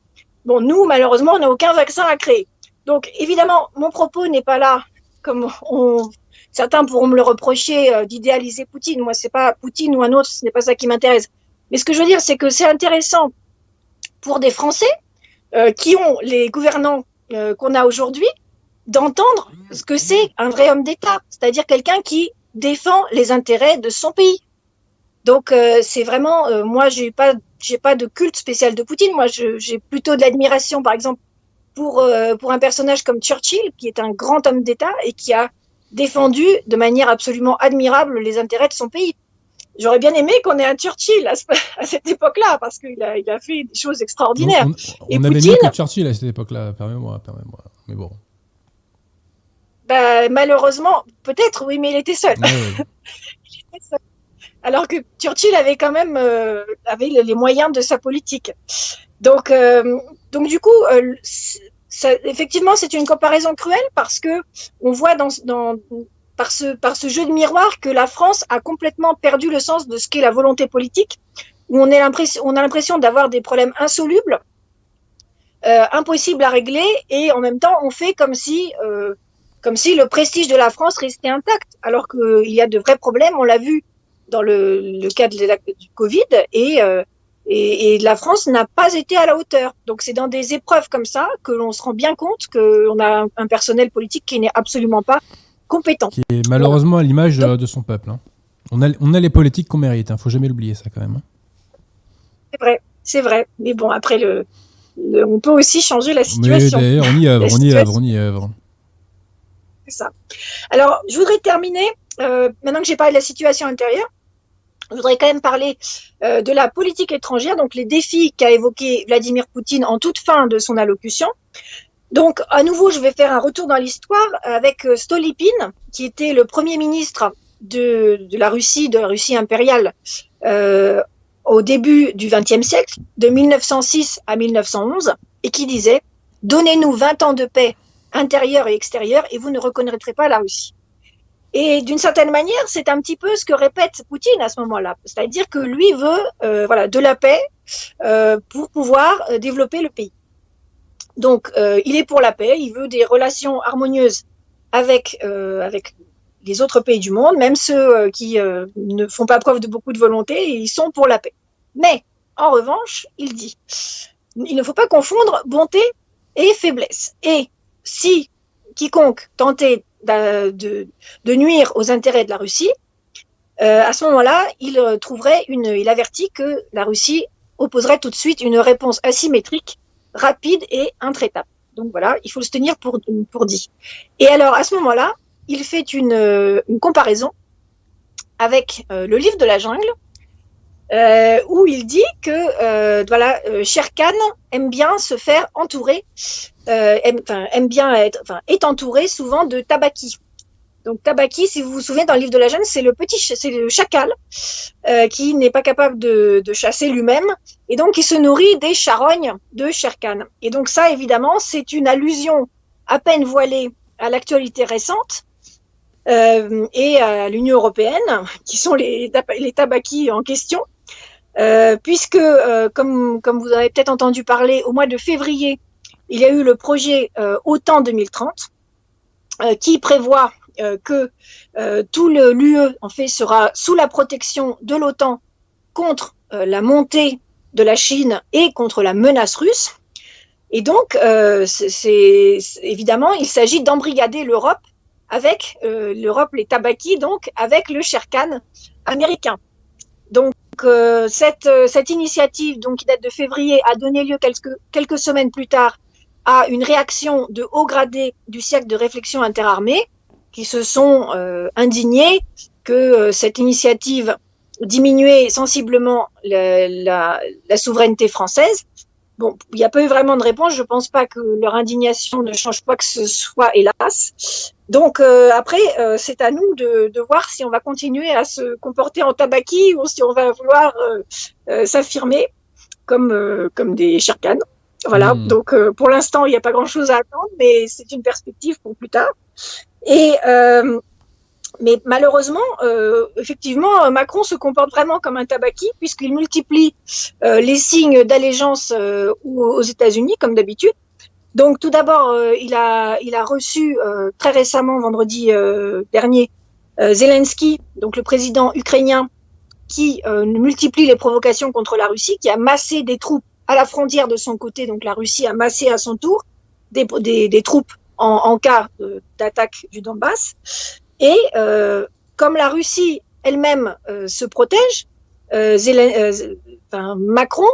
Bon, nous, malheureusement, on n'a aucun vaccin à créer. Donc, évidemment, mon propos n'est pas là, comme on, certains pourront me le reprocher, euh, d'idéaliser Poutine. Moi, c'est pas Poutine ou un autre, ce n'est pas ça qui m'intéresse. Mais ce que je veux dire, c'est que c'est intéressant pour des Français euh, qui ont les gouvernants euh, qu'on a aujourd'hui d'entendre ce que c'est un vrai homme d'État, c'est-à-dire quelqu'un qui défend les intérêts de son pays. Donc euh, c'est vraiment, euh, moi j'ai pas, j'ai pas de culte spécial de Poutine. Moi j'ai plutôt de l'admiration, par exemple, pour euh, pour un personnage comme Churchill, qui est un grand homme d'État et qui a défendu de manière absolument admirable les intérêts de son pays. J'aurais bien aimé qu'on ait un Churchill à, cette époque-là, parce qu'il a, il a fait des choses extraordinaires. On, et avait Poutine, mieux que Churchill à cette époque-là, permets-moi, permets-moi. Mais bon. Bah, malheureusement, peut-être, oui, mais il était seul. Alors que Churchill avait quand même euh, avait les moyens de sa politique. Donc, euh, donc du coup, euh, ça, effectivement, c'est une comparaison cruelle parce que on voit dans, dans par ce par ce jeu de miroir que la France a complètement perdu le sens de ce qu'est la volonté politique, où on, est on a l'impression d'avoir des problèmes insolubles, impossibles à régler, et en même temps, on fait comme si comme si le prestige de la France restait intact, alors qu'il y a de vrais problèmes. On l'a vu dans le, le cas de la, du Covid et, euh, et, et, la France n'a pas été à la hauteur. Donc c'est dans des épreuves comme ça que l'on se rend bien compte qu'on a un, personnel politique qui n'est absolument pas compétent. Qui est malheureusement à l'image de, de, son peuple. Hein. On, a, on a les politiques qu'on mérite, il hein. faut jamais l'oublier ça quand même. Hein. C'est vrai, c'est vrai. Mais bon, après, le, le, on peut aussi changer la situation. Mais d'ailleurs, on y œuvre, on y œuvre, on y œuvre. Ça. Alors, je voudrais terminer, euh, maintenant que j'ai parlé de la situation intérieure, je voudrais quand même parler euh, de la politique étrangère, donc les défis qu'a évoqué Vladimir Poutine en toute fin de son allocution. Donc, à nouveau, je vais faire un retour dans l'histoire avec Stolypine, qui était le premier ministre de, la Russie, de la Russie impériale, euh, au début du XXe siècle, de 1906 à 1911, et qui disait Donnez-nous 20 ans de paix intérieure et extérieure, et vous ne reconnaîtrez pas la Russie. Et d'une certaine manière, c'est un petit peu ce que répète Poutine à ce moment-là. C'est-à-dire que lui veut euh, voilà, de la paix euh, pour pouvoir euh, développer le pays. Donc, euh, il est pour la paix, il veut des relations harmonieuses avec, euh, avec les autres pays du monde, même ceux euh, qui ne font pas preuve de beaucoup de volonté, ils sont pour la paix. Mais, en revanche, il dit, il ne faut pas confondre bonté et faiblesse. Et si quiconque tentait de, nuire aux intérêts de la Russie, euh, à ce moment-là, il trouverait une, il avertit que la Russie opposerait tout de suite une réponse asymétrique, rapide et intraitable. Donc voilà, il faut se tenir pour, pour dit. Et alors, à ce moment-là, il fait une, une comparaison avec euh, le livre de la jungle, euh, où il dit que euh, voilà, euh, Sher aime bien se faire entourer, euh, aime, aime bien être, est entouré souvent de tabaki. Donc tabaki, si vous vous souvenez dans le livre de la jeune, c'est le petit, c'est le chacal euh, qui n'est pas capable de, de chasser lui-même et donc qui se nourrit des charognes de Sher. Et donc ça, évidemment, c'est une allusion à peine voilée à l'actualité récente. Euh, et à l'Union européenne, qui sont les, les tabakis en question, euh, puisque, euh, comme, comme vous avez peut-être entendu parler, au mois de février, il y a eu le projet euh, OTAN 2030 euh, qui prévoit euh, que tout l'UE en fait sera sous la protection de l'OTAN contre la montée de la Chine et contre la menace russe. Et donc, c'est évidemment, il s'agit d'embrigader l'Europe avec l'Europe, les tabakis, donc avec le Sherkan américain. Donc euh, cette, initiative, qui date de février, a donné lieu quelques, semaines plus tard à une réaction de haut gradé du siècle de réflexion interarmée, qui se sont euh, indignés que euh, cette initiative diminuait sensiblement la souveraineté française. Bon, il n'y a pas eu vraiment de réponse. Je pense pas que leur indignation ne change pas que ce soit, hélas. Donc euh, après, euh, c'est à nous de, de, voir si on va continuer à se comporter en tabaki ou si on va vouloir euh, s'affirmer comme comme des charcanes. Voilà. Mmh. Donc pour l'instant, il n'y a pas grand-chose à attendre, mais c'est une perspective pour plus tard. Et mais malheureusement, euh, effectivement, Macron se comporte vraiment comme un tabaki puisqu'il multiplie euh, les signes d'allégeance euh, aux États-Unis, comme d'habitude. Donc, tout d'abord, euh, il a il a reçu euh, très récemment, vendredi euh, dernier, Zelensky, donc le président ukrainien, qui multiplie les provocations contre la Russie, qui a massé des troupes à la frontière de son côté. Donc, la Russie a massé à son tour des, des, des troupes en, en cas d'attaque du Donbass. Et euh, comme la Russie elle-même euh, se protège, euh, Macron,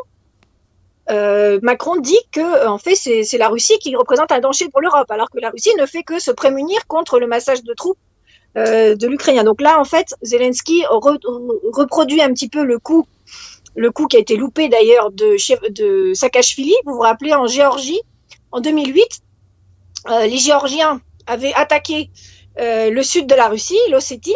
Macron dit que en fait c'est la Russie qui représente un danger pour l'Europe, alors que la Russie ne fait que se prémunir contre le massage de troupes de l'Ukrainien. Donc là, en fait, Zelensky re reproduit un petit peu le coup, le coup qui a été loupé d'ailleurs de, Saakashvili. Vous vous rappelez en Géorgie en 2008, les Géorgiens avaient attaqué le sud de la Russie, l'Ossétie,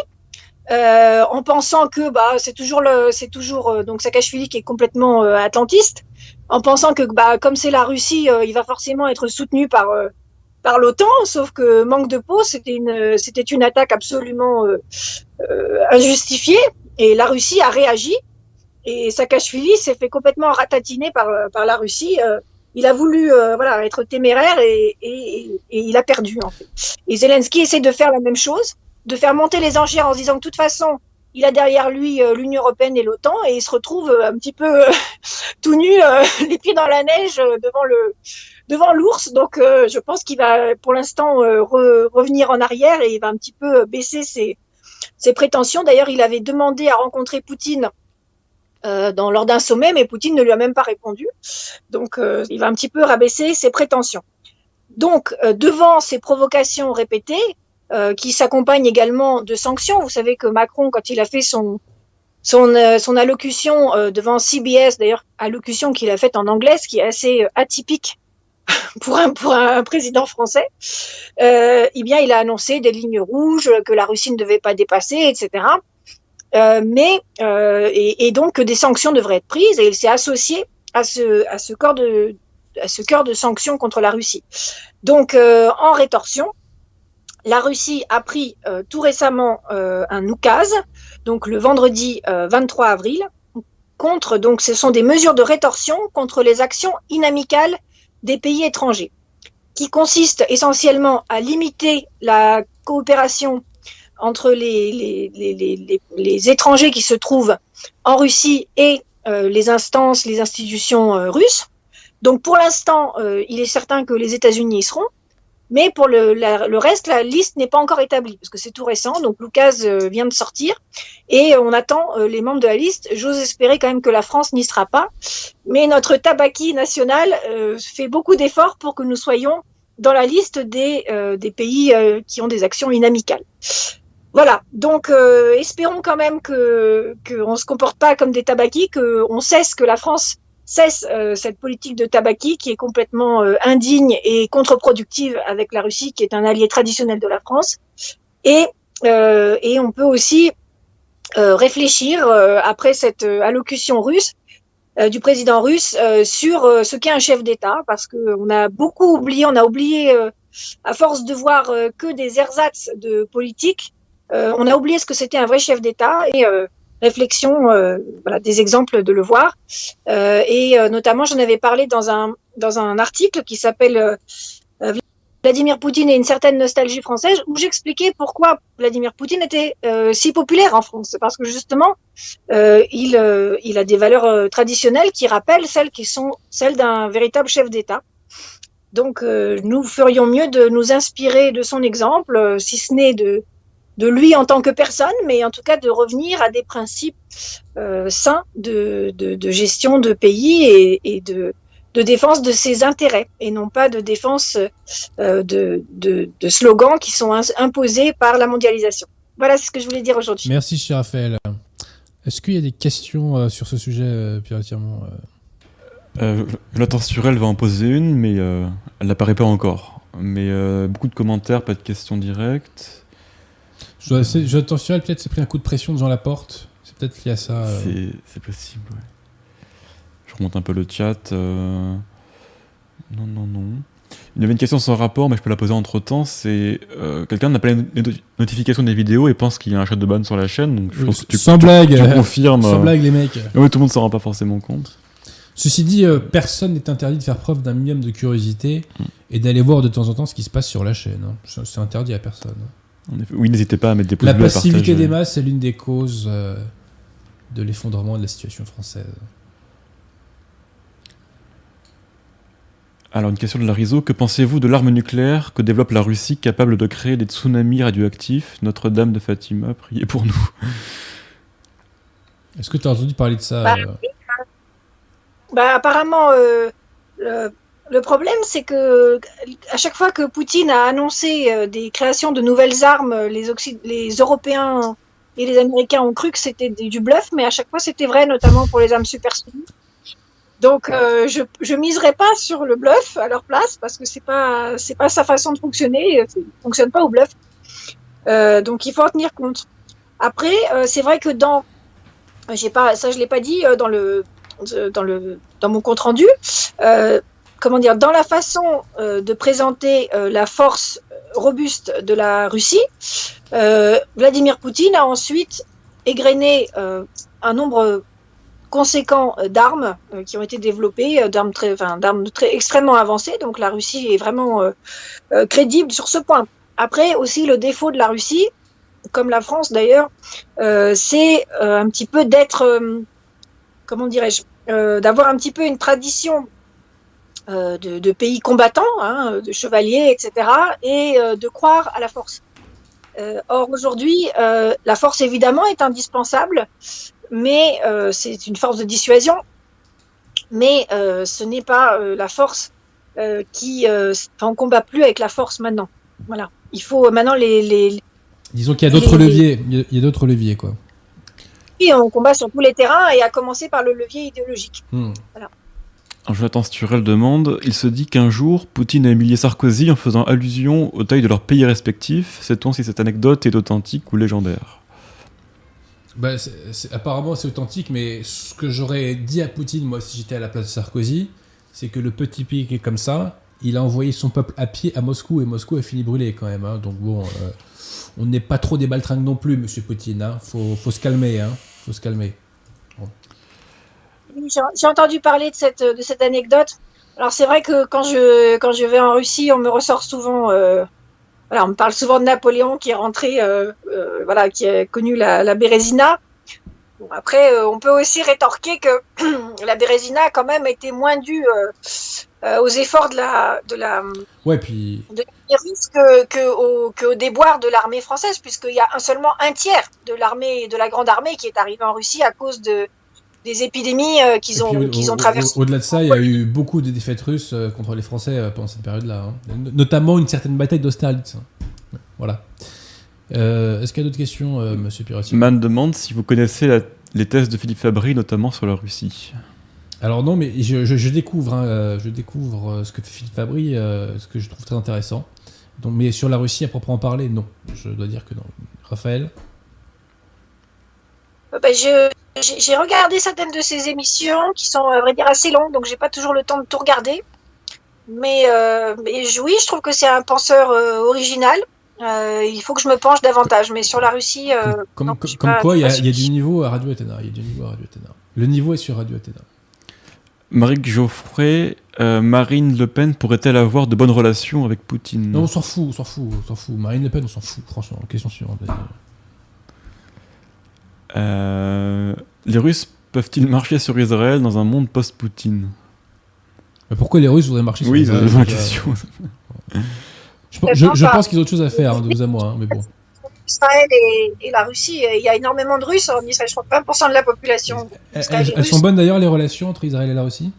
euh, en pensant que bah c'est toujours le c'est toujours euh, donc Saakashvili qui est complètement euh, atlantiste, en pensant que bah comme c'est la Russie, euh, il va forcément être soutenu par euh, par l'OTAN, sauf que manque de peau, c'était une c'était une attaque absolument injustifiée et la Russie a réagi et Saakashvili s'est fait complètement ratatiner par par la Russie il a voulu euh, voilà être téméraire et, et, et, il a perdu en fait. Et Zelensky essaie de faire la même chose, de faire monter les enchères en se disant que de toute façon il a derrière lui euh, l'Union européenne et l'OTAN et il se retrouve euh, un petit peu tout nu, les pieds dans la neige devant le devant l'ours. Donc je pense qu'il va pour l'instant re, revenir en arrière et il va un petit peu baisser ses, ses prétentions. D'ailleurs, il avait demandé à rencontrer Poutine euh, dans, lors d'un sommet, mais Poutine ne lui a même pas répondu. Donc, euh, il va un petit peu rabaisser ses prétentions. Donc, euh, devant ces provocations répétées, euh, qui s'accompagnent également de sanctions, vous savez que Macron, quand il a fait son son, euh, son allocution devant CBS, d'ailleurs allocution qu'il a faite en anglais, ce qui est assez atypique pour un, pour un président français, euh, eh bien, il a annoncé des lignes rouges que la Russie ne devait pas dépasser, etc. Euh, mais euh, et, donc des sanctions devraient être prises et il s'est associé à ce à ce corps de cœur de sanctions contre la Russie. Donc euh, en rétorsion, la Russie a pris tout récemment un oukase, donc le vendredi 23 avril, contre donc ce sont des mesures de rétorsion contre les actions inamicales des pays étrangers, qui consistent essentiellement à limiter la coopération entre les, étrangers qui se trouvent en Russie et euh, les instances, les institutions euh, russes. Donc pour l'instant, euh, il est certain que les États-Unis y seront, mais pour le reste, la liste n'est pas encore établie parce que c'est tout récent. Donc Lucas vient de sortir et on attend les membres de la liste. J'ose espérer quand même que la France n'y sera pas, mais notre tabaki national fait beaucoup d'efforts pour que nous soyons dans la liste des, des pays qui ont des actions inamicales. Voilà, donc euh, espérons quand même que qu'on ne se comporte pas comme des tabakis, qu'on cesse, que la France cesse euh, cette politique de tabaki qui est complètement euh, indigne et contre-productive avec la Russie, qui est un allié traditionnel de la France. Et, euh, et on peut aussi réfléchir, après cette allocution russe, du président russe, sur ce qu'est un chef d'État, parce qu'on a beaucoup oublié, on a oublié, à force de voir que des ersatz de politique, euh, on a oublié ce que c'était un vrai chef d'État et euh, réflexion, euh, voilà, des exemples de le voir. et notamment, j'en avais parlé dans un, dans un article qui s'appelle Vladimir Poutine et une certaine nostalgie française, où j'expliquais pourquoi Vladimir Poutine était si populaire en France. Parce que justement, il, il a des valeurs traditionnelles qui rappellent celles qui sont celles d'un véritable chef d'État. Donc, nous ferions mieux de nous inspirer de son exemple, si ce n'est de de lui en tant que personne, mais en tout cas de revenir à des principes euh, sains de, de, de, gestion de pays et, et, de, de défense de ses intérêts, et non pas de défense euh, de, de, de, slogans qui sont imposés par la mondialisation. Voilà ce que je voulais dire aujourd'hui. Merci, cher Raphaël. Est-ce qu'il y a des questions euh, sur ce sujet, euh, Pierre euh, sur elle va en poser une, mais euh, elle n'apparaît pas encore. Mais euh, beaucoup de commentaires, pas de questions directes. Je elle peut-être s'est pris un coup de pression devant la porte. C'est peut-être lié à ça. Euh... C'est possible, ouais. Je remonte un peu le chat. Euh... Non, non, non. Il y avait une question sans rapport, mais je peux la poser entre temps. C'est euh, quelqu'un n'a pas les notifications des vidéos et pense qu'il y a un chat de ban sur la chaîne. Donc je pense que tu, sans blague, tu, confirmes. Sans blague, les mecs. Oui, tout le monde s'en rend pas forcément compte. Ceci dit, euh, personne n'est interdit de faire preuve d'un minimum de curiosité mm. et d'aller voir de temps en temps ce qui se passe sur la chaîne. Hein. C'est interdit à personne. Oui, n'hésitez pas à mettre des pouces La bleus. La passivité des masses est l'une des causes euh, de l'effondrement de la situation française. Alors, une question de Larizo. Que pensez-vous de l'arme nucléaire que développe la Russie capable de créer des tsunamis radioactifs? Notre-Dame de Fatima, priez pour nous. Est-ce que tu as entendu parler de ça bah, euh... bah apparemment, euh, le problème, c'est que à chaque fois que Poutine a annoncé euh, des créations de nouvelles armes, les, les Européens et les Américains ont cru que c'était du bluff, mais à chaque fois c'était vrai, notamment pour les armes supersoniques. Donc euh, je je miserai pas sur le bluff à leur place parce que c'est pas c'est pas sa façon de fonctionner, il fonctionne pas au bluff. Euh, donc il faut en tenir compte. Après, euh, c'est vrai que dans j'ai pas ça je l'ai pas dit euh, dans le dans le dans mon compte rendu. Euh, comment dire, dans la façon euh, de présenter euh, la force robuste de la Russie, euh, Vladimir Poutine a ensuite égrené euh, un nombre conséquent d'armes euh, qui ont été développées, d'armes très, très extrêmement avancées. Donc la Russie est vraiment crédible sur ce point. Après aussi le défaut de la Russie, comme la France d'ailleurs, c'est un petit peu d'être, comment dirais-je, d'avoir un petit peu une tradition euh, de, de, pays combattants, hein, de chevaliers, etc., et euh, de croire à la force. Euh, or, aujourd'hui, euh, la force, évidemment, est indispensable, mais euh, c'est une force de dissuasion, mais ce n'est pas la force qui... Enfin, on combat plus avec la force maintenant. Voilà. Il faut maintenant les... les Disons qu'il y a d'autres leviers, il y a d'autres leviers, quoi. Oui, on combat sur tous les terrains, et à commencer par le levier idéologique. Hmm. Voilà. Jonathan Sturel demande Il se dit qu'un jour, Poutine a humilié Sarkozy en faisant allusion aux tailles de leurs pays respectifs. Sait-on si cette anecdote est authentique ou légendaire? Bah, apparemment, c'est authentique, mais ce que j'aurais dit à Poutine, moi, si j'étais à la place de Sarkozy, c'est que le petit pays qui est comme ça, il a envoyé son peuple à pied à Moscou et Moscou a fini brûlé quand même. Hein. Donc bon, euh, on n'est pas trop des baltringues non plus, monsieur Poutine. Hein. Faut, se calmer. Hein. Faut se calmer. J'ai entendu parler de cette, de cette anecdote. Alors c'est vrai que quand je, quand je vais en Russie, on me ressort souvent, euh, voilà, on me parle souvent de Napoléon qui est rentré, euh, euh, voilà, qui a connu la, la Bérésina. Bon, après, on peut aussi rétorquer que la Bérésina a quand même été moins due aux efforts de la, de la, ouais, puis... de que, que, au, que au déboire de l'armée française, puisqu'il y a un, seulement un tiers de l'armée, de la grande armée qui est arrivé en Russie à cause de, des épidémies euh, qu'ils ont, qu'ils ont traversées. Au-delà de ça, il y a eu beaucoup de défaites russes euh, contre les Français euh, pendant cette période-là. Hein. Notamment une certaine bataille d'Austerlitz. Voilà. Est-ce qu'il y a d'autres questions, monsieur Pirotti Man demande si vous connaissez les thèses de Philippe Fabry, notamment sur la Russie. Alors non, mais je, découvre, hein, je découvre ce que fait Philippe Fabry, ce que je trouve très intéressant. Donc, mais sur la Russie à proprement parler, non. Je dois dire que non. Raphaël? Bah, je, j'ai regardé certaines de ces émissions qui sont, à vrai dire, assez longues, donc j'ai pas toujours le temps de tout regarder. Mais, euh, mais oui, je trouve que c'est un penseur euh, original. Euh, il faut que je me penche davantage. Mais sur la Russie. comme, quoi, il y, a du niveau à Radio Athéna. Il y a du niveau à Radio Athéna. Le niveau est sur Radio Athéna. Marie Geoffrey, Marine Le Pen pourrait-elle avoir de bonnes relations avec Poutine? Non, on s'en fout, on s'en fout, on s'en fout. Marine Le Pen, on s'en fout, franchement. Question suivante. Euh, les Russes peuvent-ils marcher sur Israël dans un monde post-Poutine Pourquoi les Russes voudraient marcher sur Israël Oui, c'est une question. je, pense qu'ils ont autre chose à faire, hein, de vous à moi, hein, mais bon. Israël et, la Russie, il y a énormément de Russes en Israël, je crois 20% de la population. Elles, sont bonnes d'ailleurs les relations entre Israël et la Russie?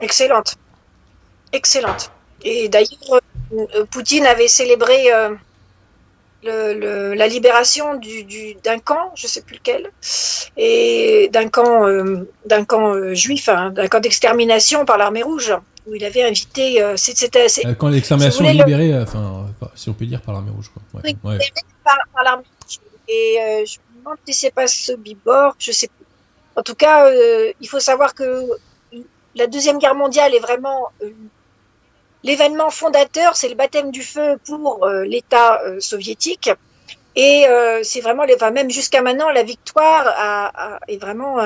Excellente. Excellente. Et d'ailleurs, euh, Poutine avait célébré euh, le, la libération du, du, d'un camp, je sais plus lequel, et d'un camp, euh, d'un camp euh, juif, hein, d'un camp d'extermination par l'armée rouge, où il avait invité. Euh, c'était, euh, quand l'extermination est libérée, enfin, si on peut dire par l'armée rouge, quoi. Ouais, oui, par, par l'armée rouge. Et je me demande si c'est pas Sobibor, je sais plus. En tout cas, il faut savoir que la deuxième guerre mondiale est vraiment L'événement fondateur, c'est le baptême du feu pour euh, l'État euh, soviétique. Et euh, c'est vraiment, enfin, même jusqu'à maintenant, la victoire a, a, est vraiment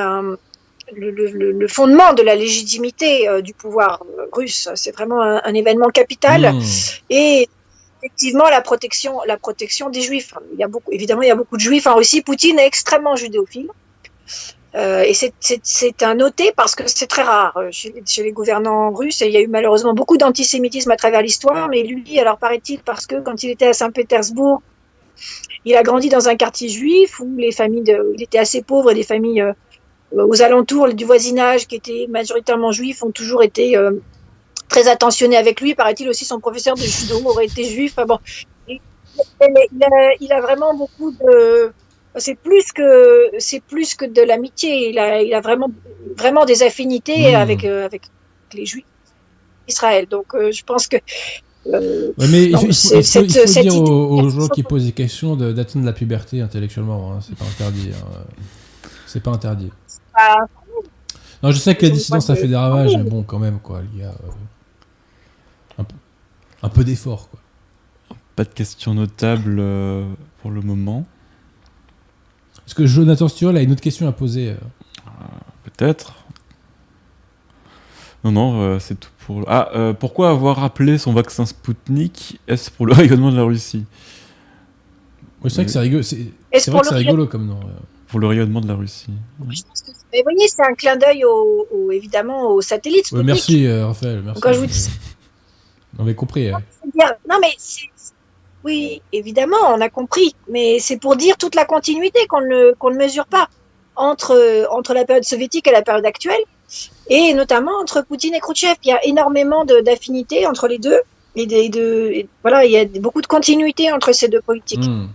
le, le, le, fondement de la légitimité du pouvoir russe. C'est vraiment un, un, événement capital. Mmh. Et effectivement, la protection, la protection des juifs. Il y a beaucoup, évidemment, il y a beaucoup de juifs en Russie. Poutine est extrêmement judéophile. Euh, et c'est un noté parce que c'est très rare euh, chez, les gouvernants russes. Il y a eu malheureusement beaucoup d'antisémitisme à travers l'histoire. Mais lui, alors paraît-il, parce que quand il était à Saint-Pétersbourg, il a grandi dans un quartier juif où les familles, il était assez pauvre et les familles euh, aux alentours du voisinage qui étaient majoritairement juifs ont toujours été très attentionnés avec lui. Paraît-il aussi son professeur de judo aurait été juif. Enfin bon, il a vraiment beaucoup de c'est plus que c'est plus que de l'amitié. Il a, il a vraiment vraiment des affinités mmh. avec euh, avec les Juifs d'Israël. Donc euh, je pense que euh, ouais, mais non, il faut, il faut, il faut dire aux, aux, gens qui posent des questions d'atteindre la puberté intellectuellement. Hein, c'est pas interdit. Hein. C'est pas interdit. Ah. Non, je sais que la dissidence ça fait des ravages, mais bon, quand même, quoi. Il y a euh, un peu, un peu d'effort, quoi. Pas de questions notables euh, pour le moment. Est-ce que Jonathan Sturel a une autre question à poser euh Peut-être. Non, non, euh, c'est tout pour. Ah, euh, pourquoi avoir appelé son vaccin Sputnik? Est-ce pour le rayonnement de la Russie? Oui, C'est vrai que c'est rigolo, c'est, c'est vrai que c'est rigolo comme nom. Pour le rayonnement de la Russie. Oui. Mais vous voyez, c'est un clin d'œil au, au, évidemment au satellite Sputnik. merci, Raphaël. Merci. Quand je vous dis... On avait compris. Non, non mais c'est, oui, évidemment, on a compris, mais c'est pour dire toute la continuité qu'on ne, qu'on ne mesure pas entre, entre la période soviétique et la période actuelle, et notamment entre Poutine et Khrouchtchev. Il y a énormément d'affinités entre les deux, et, de, et voilà, il y a beaucoup de continuité entre ces deux politiques. Mmh.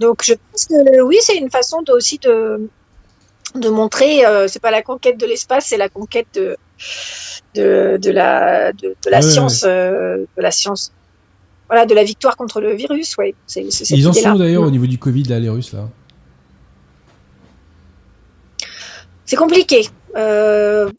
Donc je pense que oui, c'est une façon de, aussi de, de montrer, euh, c'est pas la conquête de l'espace, c'est la conquête de, de, de la, de, de la science, euh, de la science. Voilà, de la victoire contre le virus, ouais. C'est, c'est cette Ils en sont d'ailleurs au niveau du Covid, là, les Russes, là. C'est compliqué. Euh,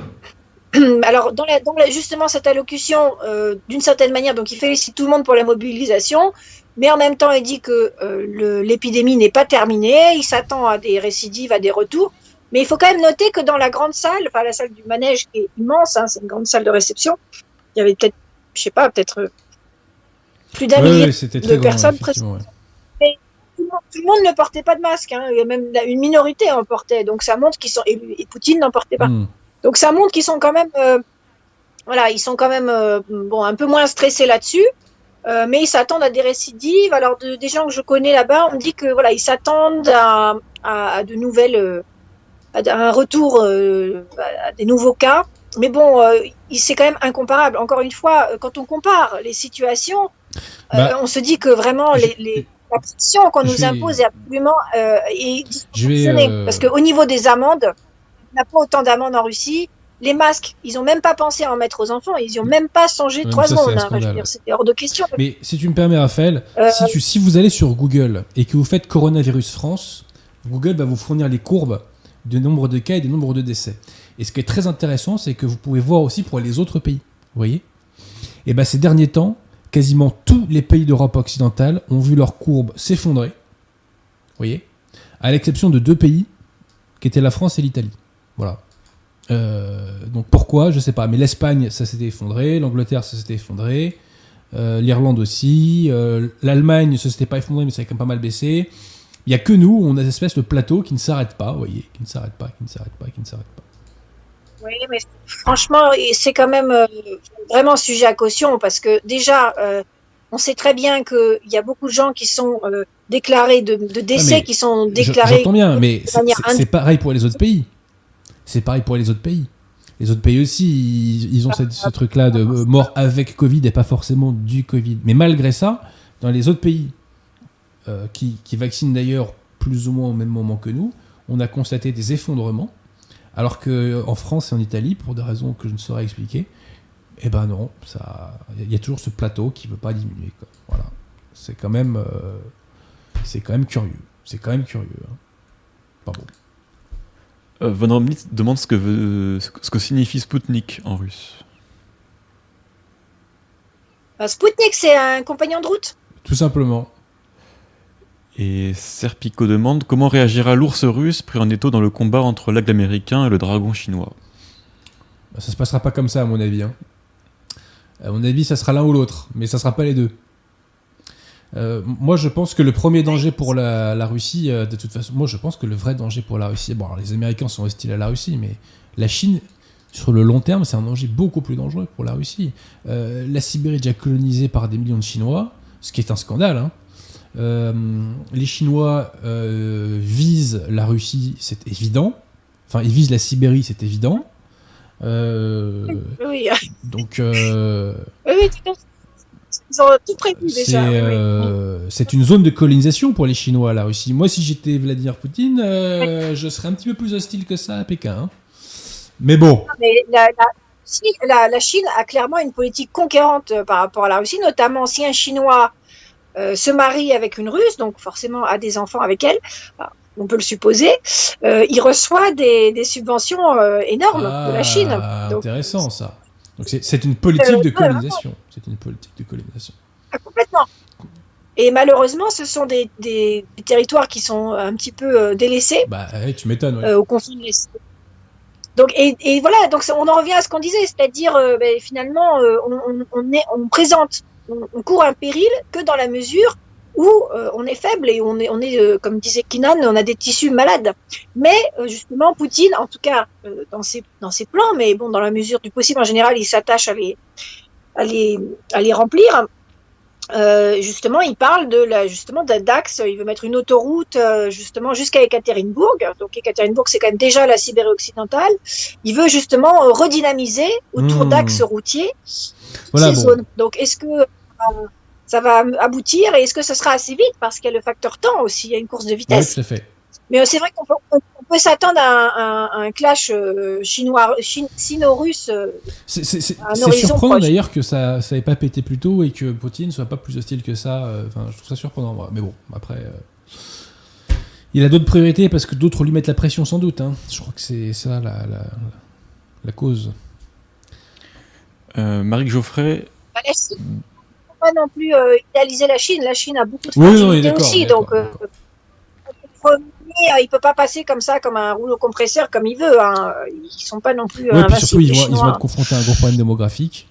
alors, dans la, dans la- justement, cette allocution, euh, d'une certaine manière, donc il félicite tout le monde pour la mobilisation, mais en même temps, il dit que euh, le- l'épidémie n'est pas terminée, il s'attend à des récidives, à des retours. Mais il faut quand même noter que dans la grande salle, enfin la salle du manège qui est immense, hein, c'est une grande salle de réception, il y avait peut-être, je sais pas, peut-être plus d'un millier de grand, personnes ouais. tout le monde- ne portait pas de masque. Hein. Il y a même une minorité en portait. Donc ça montre qu'ils sont. Et, et Poutine n'en portait pas. Hmm. Donc ça montre qu'ils sont quand même. euh, voilà, ils sont quand même euh, bon un peu moins stressés là-dessus. Euh, mais ils s'attendent à des récidives. Alors de- des gens que je connais là-bas, on me dit que voilà, ils s'attendent à, à, à de nouvelles, à, un retour, à des nouveaux cas. Mais bon, euh, c'est quand même incomparable. Encore une fois, euh, quand on compare les situations, euh, Bah, on se dit que vraiment je- les, les- la pression qu'on nous vais- impose est absolument euh, est euh, Parce qu'au niveau des amendes, on n'a pas autant d'amendes en Russie. Les masques, ils ont même pas pensé à en mettre aux enfants. Ils n'y ont même pas songé trois secondes. hein. C'était hors de question. Mais si tu me permets, Raphaël, Euh, si, tu, si vous allez sur Google et que vous faites coronavirus France, Google va vous fournir les courbes du nombre de cas et du nombre de décès. Et ce qui est très intéressant, c'est que vous pouvez voir aussi pour les autres pays. Vous voyez Et bien ces derniers temps, quasiment tous les pays d'Europe occidentale ont vu leurs courbes s'effondrer. Vous voyez À l'exception de deux pays, qui étaient la France et l'Italie. Voilà. Euh, donc pourquoi Je sais pas. Mais l'Espagne, ça s'était effondré. L'Angleterre, ça s'était effondré. Euh, L'Irlande aussi. Euh, L'Allemagne, ça s'était pas effondré, mais ça a quand même pas mal baissé. Il y a que nous, on a cette espèce de plateau qui ne s'arrête pas, vous voyez, qui ne s'arrête pas, qui ne s'arrête pas, qui ne s'arrête pas. Oui, mais franchement, c'est quand même euh, vraiment sujet à caution parce que déjà, euh, on sait très bien qu'il y a beaucoup de gens qui sont euh, déclarés de, de décès, Ah, mais qui sont déclarés. J'entends bien, mais c'est- pareil pour les autres pays. C'est pareil pour les autres pays. Les autres pays aussi, ils, ils ont cette- ce truc-là de mort avec Covid et pas forcément du Covid. Mais malgré ça, dans les autres pays euh, qui, qui vaccinent d'ailleurs plus ou moins au même moment que nous, on a constaté des effondrements, alors que en France et en Italie, pour des raisons que je ne saurais expliquer, eh ben non, ça, il y a toujours ce plateau qui veut pas diminuer. Quoi. Voilà, c'est quand même, euh, c'est quand même curieux. C'est quand même curieux. hein. Pas bon. Euh, Von Romnitz demande ce que, veut- ce que- ce que signifie Spoutnik en russe. Euh, Spoutnik, c'est un compagnon de route? Tout simplement. Et Serpico demande comment réagira l'ours russe pris en étau dans le combat entre l'aigle américain et le dragon chinois? Bah, Ça se passera pas comme ça, à mon avis. hein. À mon avis, ça sera l'un ou l'autre, mais ça sera pas les deux. Euh, moi, je pense que le premier danger pour la, Russie, euh, de toute façon, moi, je pense que le vrai danger pour la Russie, bon, les Américains sont hostiles à la Russie, mais la Chine, sur le long terme, c'est un danger beaucoup plus dangereux pour la Russie. Euh, la Sibérie est déjà colonisée par des millions de Chinois, ce qui est un scandale. hein. Euh, les Chinois euh, visent la Russie, c'est évident. Enfin, ils visent la Sibérie, c'est évident. Euh, Oui, donc, euh, oui. Ils ont tout prévu c'est déjà. oui. euh, c'est une zone de colonisation pour les Chinois, la Russie. Moi, si j'étais Vladimir Poutine, euh, je serais un petit peu plus hostile que ça à Pékin. hein. Mais bon, Mais la, Chine a clairement une politique conquérante par rapport à la Russie, notamment si un Chinois euh, se marie avec une Russe, donc forcément a des enfants avec elle, enfin, on peut le supposer, euh, il reçoit des, des subventions euh, énormes de la Chine. Ah, Donc, intéressant ça. Donc c'est- une politique de colonisation. C'est une politique de colonisation. Ah, complètement. Et malheureusement, ce sont des, des- des territoires qui sont un petit peu délaissés Bah, ouais, tu m'étonnes. ouais. au de l'Est. Donc, et, et voilà, donc on en revient à ce qu'on disait, c'est-à-dire euh, ben, finalement, euh, on, on- on est, on présente, on, on court un péril que dans la mesure où euh, on est faible et on est, on est euh, comme disait Kinan, on a des tissus malades. Mais euh, justement, Poutine, en tout cas dans ses dans ses plans, mais bon, dans la mesure du possible, en général, il s'attache à les à les à les remplir. Justement, il parle de la justement d'axe. Il veut mettre une autoroute justement jusqu'à Ekaterinbourg. Donc Ekaterinbourg, c'est quand même déjà la Sibérie occidentale. Il veut justement redynamiser autour Mmh. d'axes routiers Voilà, ces bon. zones. Donc est-ce que euh, ça va aboutir et est-ce que ce sera assez vite? Parce qu'il y a le facteur temps aussi. Il y a une course de vitesse. tout à fait. Mais euh, c'est vrai qu'on peut, s'attendre à, un- clash euh, chinois, chin- sino-russe. C'est surprenant d'ailleurs que ça ça ait pas pété plus tôt et que Poutine soit pas plus hostile que ça. Enfin, je trouve ça surprenant, moi. Mais bon, après. euh, Il a d'autres priorités parce que d'autres lui mettent la pression sans doute. hein. Je crois que c'est ça la, la, la cause. Euh, Marie Geoffrey, voilà, pas non plus euh, idéaliser la Chine. La Chine a beaucoup de Oui, d'accord, aussi, donc euh, euh, il peut pas passer comme ça, comme un rouleau compresseur, comme il veut. Hein. Ils sont pas non plus euh, Ouais, puis invincibles, surtout, ils vont, ils vont Chinois. être confrontés à un gros problème démographique,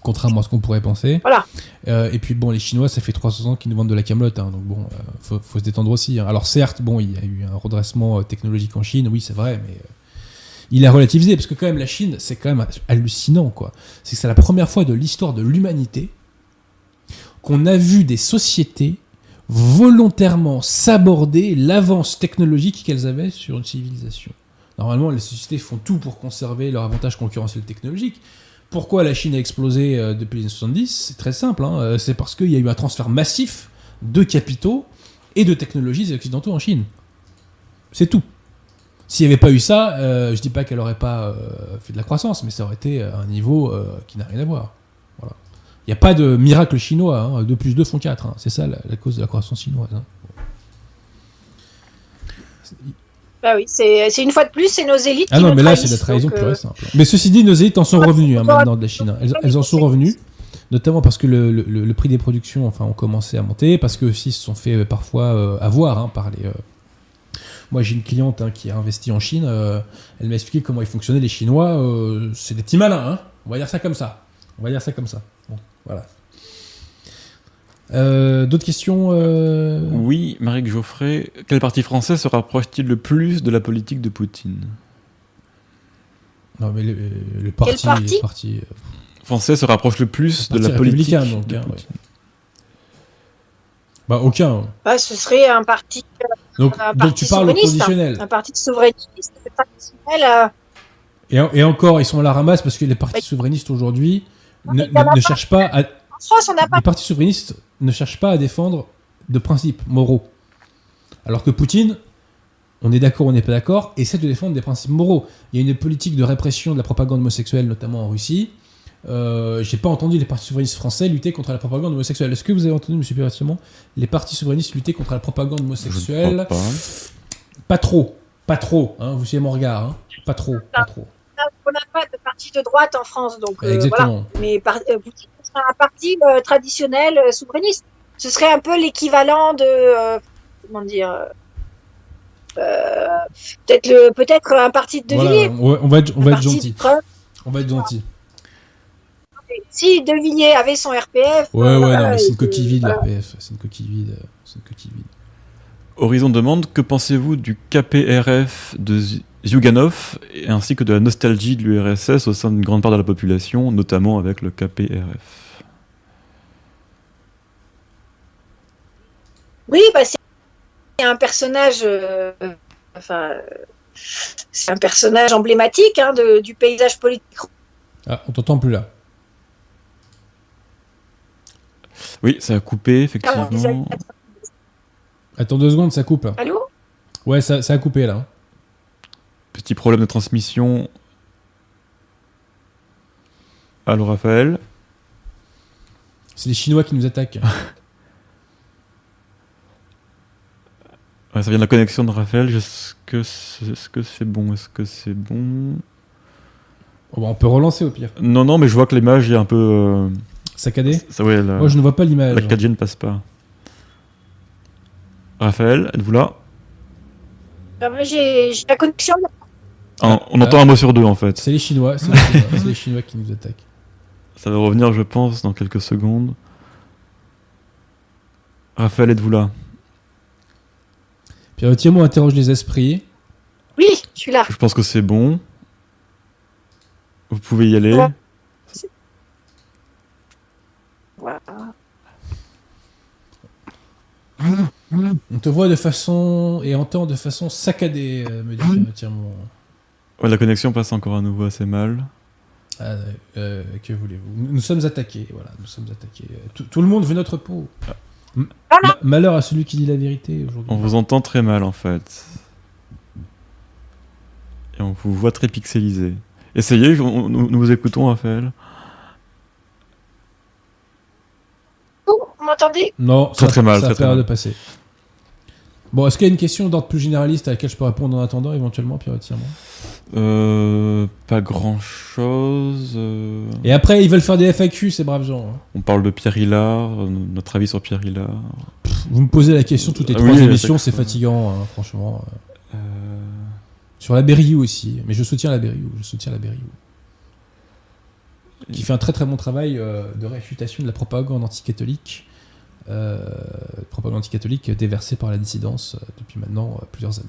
contrairement à ce qu'on pourrait penser. Voilà. Euh, et puis bon, les Chinois, ça fait 300 ans qu'ils nous vendent de la camelote, hein, donc bon, euh, faut, faut se détendre aussi. hein. Alors certes, bon, il y a eu un redressement euh, technologique en Chine, oui, c'est vrai, mais euh, il a relativisé parce que quand même la Chine, c'est quand même hallucinant, quoi. C'est que c'est la première fois de l'histoire de l'humanité qu'on a vu des sociétés volontairement s'aborder l'avance technologique qu'elles avaient sur une civilisation. Normalement, les sociétés font tout pour conserver leur avantage concurrentiel technologique. Pourquoi la Chine a explosé euh, depuis les années 70 C'est très simple. hein. Euh, C'est parce qu'il y a eu un transfert massif de capitaux et de technologies occidentaux en Chine. C'est tout. S'il n'y avait pas eu ça, euh, je dis pas qu'elle aurait pas euh, fait de la croissance, mais ça aurait été à un niveau euh, qui n'a rien à voir. Voilà. Il n'y a pas de miracle chinois. hein. 2 plus 2 font 4. hein. C'est ça la, la cause de la croissance chinoise. hein. Bah oui, c'est une fois de plus, c'est nos élites Ah qui non, nous mais là, c'est la trahison pure euh, et simple. Mais ceci dit, nos élites en sont Ouais, revenus hein, maintenant de la Chine. hein. Elles, elles en sont revenues, notamment parce que le, le- le prix des productions enfin, ont commencé à monter, parce que aussi se sont fait euh, parfois euh, avoir hein, par les. euh, Moi, j'ai une cliente hein, qui a investi en Chine. euh, elle m'a expliqué comment ils fonctionnaient les Chinois. euh, c'est des petits malins. Hein. On va dire ça comme ça. On va dire ça comme ça. Bon, voilà. Euh, D'autres questions euh, oui, Marie Geoffrey, quel parti français se rapproche-t-il le plus de la politique de Poutine? Non, mais le, le parti. parti le parti, euh, Français se rapproche le plus Le de la politique républicain, donc, de hein, Poutine. bah, aucun. bah, ce serait un parti, Donc, Un donc parti tu parles au souverainiste, hein. conditionnel. un parti souverainiste traditionnel. euh, Et, et encore, ils sont à la ramasse parce que les partis souverainistes aujourd'hui ne, cherchent pas à, en France, on n'a pas les partis souverainistes ne cherchent pas à défendre de principes moraux. Alors que Poutine, on est d'accord, on n'est pas d'accord, essaie de défendre des principes moraux. Il y a une politique de répression de la propagande homosexuelle, notamment en Russie. Euh, J'ai pas entendu les partis souverainistes français lutter contre la propagande homosexuelle. Est-ce que vous avez entendu, monsieur Perretiement, les partis souverainistes lutter contre la propagande homosexuelle pas. Pas trop, pas trop. Hein, vous suivez mon regard. Hein, pas trop, pas trop. on n'a pas de parti de droite en France, donc euh, voilà. Exactement. Mais par, euh, un parti euh, traditionnel euh, souverainiste. Ce serait un peu l'équivalent de euh, comment dire. peut-être un parti de Voilà, Villiers. on va, être, on un va être parti gentil. On va être gentil. Si De Villiers avait son RPF. Ouais, euh, ouais, non, mais c'est une coquille vide, voilà. l'RPF. C'est une coquille vide. euh, C'est une coquille vide. Horizon demande que pensez-vous du KPRF de Zyuganov et ainsi que de la nostalgie de l'URSS au sein d'une grande part de la population, notamment avec le KPRF Oui, bah c'est un personnage. euh, enfin, c'est un personnage emblématique hein, de- du paysage politique. Ah, on t'entend plus là. Oui, ça a coupé, effectivement. 80. Attends deux secondes, ça coupe. Allô? Ouais, ça, ça a coupé là. Petit problème de transmission. Allô, Raphaël? C'est les Chinois qui nous attaquent. Ouais, Ça vient de la connexion de Raphaël. Est-ce que c'est est-ce que c'est bon Est-ce que c'est bon? Bon, bah, on peut relancer au pire. Non, non, mais je vois que l'image est un peu. euh, Saccadé Ça, ouais, la, Moi, je ne vois pas l'image. la 4G ne passe pas. Raphaël, êtes-vous là? Ah, moi, J'ai la connexion. Ah, On Ah. entend un mot sur deux en fait. C'est les Chinois. C'est les Chinois, c'est les Chinois qui nous attaquent. Ça va revenir, je pense, dans quelques secondes. Raphaël, êtes-vous là? Pierre Thiemo interroge les esprits. Oui, je suis là. Je pense que c'est bon. Vous pouvez y aller. Ouais. Voilà. On te voit de façon et entend de façon saccadée, euh, me dit. Ouais, la connexion passe encore à nouveau assez mal. Ah, euh, que voulez-vous? Nous, sommes attaqués, voilà, nous sommes attaqués. Euh, Tout, tout le monde veut notre peau. Voilà. ma- malheur à celui qui dit la vérité aujourd'hui. On vous entend très mal en fait. Et on vous voit très pixelisé. Essayez, on- nous, nous vous écoutons, Raphaël. Oh, vous m'entendez? Non, Très, ça, très mal, Ça très, a très l'air de mal. passer. Bon, est-ce qu'il y a une question d'ordre plus généraliste à laquelle je peux répondre en attendant, éventuellement, Pierre Euh, pas grand chose. Et après, ils veulent faire des FAQ, ces braves gens. hein. On parle de Pierre Hillard, euh, notre avis sur Pierre Hillard. Vous me posez la question toutes les Ah trois oui, émissions, c'est fatigant, hein, franchement. Euh, Sur la Berriou aussi, mais je soutiens la Berriou, je soutiens la Berriou. Qui fait un très très bon travail euh, de réfutation de la propagande anticatholique, euh, propagande anticatholique déversée par la dissidence euh, depuis maintenant euh, plusieurs années.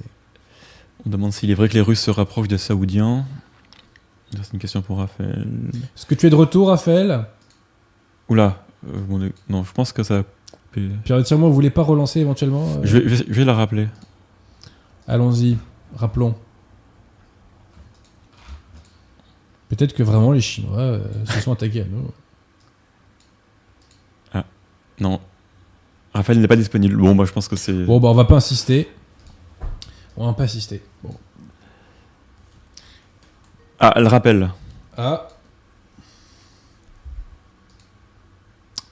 on demande s'il est vrai que les Russes se rapprochent des Saoudiens. C'est une question pour Raphaël. Est-ce que tu es de retour, Raphaël? Oula, euh, non, je pense que ça a coupé. Pierre Tirement, vous voulez pas relancer éventuellement euh, Je vais, je la rappeler. Allons-y, rappelons. Peut-être que vraiment les Chinois euh, se sont attaqués à nous. Non. Raphaël n'est pas disponible. Bon, bah, je pense que c'est. Bon, bah on va pas insister. On va pas insister. Bon. Ah, elle rappelle. Ah.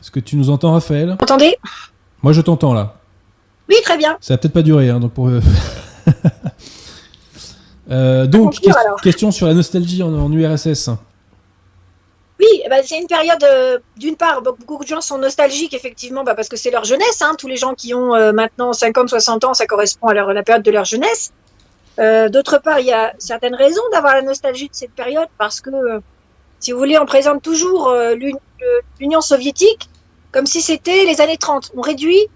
Est-ce que tu nous entends, Raphaël? Vous Moi, je t'entends là. Oui, très bien. Ça va peut-être pas durer, hein, donc pour. Euh, donc, alors. question sur la nostalgie en, en URSS. Oui, ben, c'est une période, euh, d'une part, be- beaucoup de gens sont nostalgiques, effectivement, bah, parce que c'est leur jeunesse. Hein, tous les gens qui ont euh, maintenant 50, 60 ans, ça correspond à la période de leur jeunesse. Euh, D'autre part, il y a certaines raisons d'avoir la nostalgie de cette période, parce que, si vous voulez, on présente toujours l'Union soviétique comme si c'était les années 30. On réduit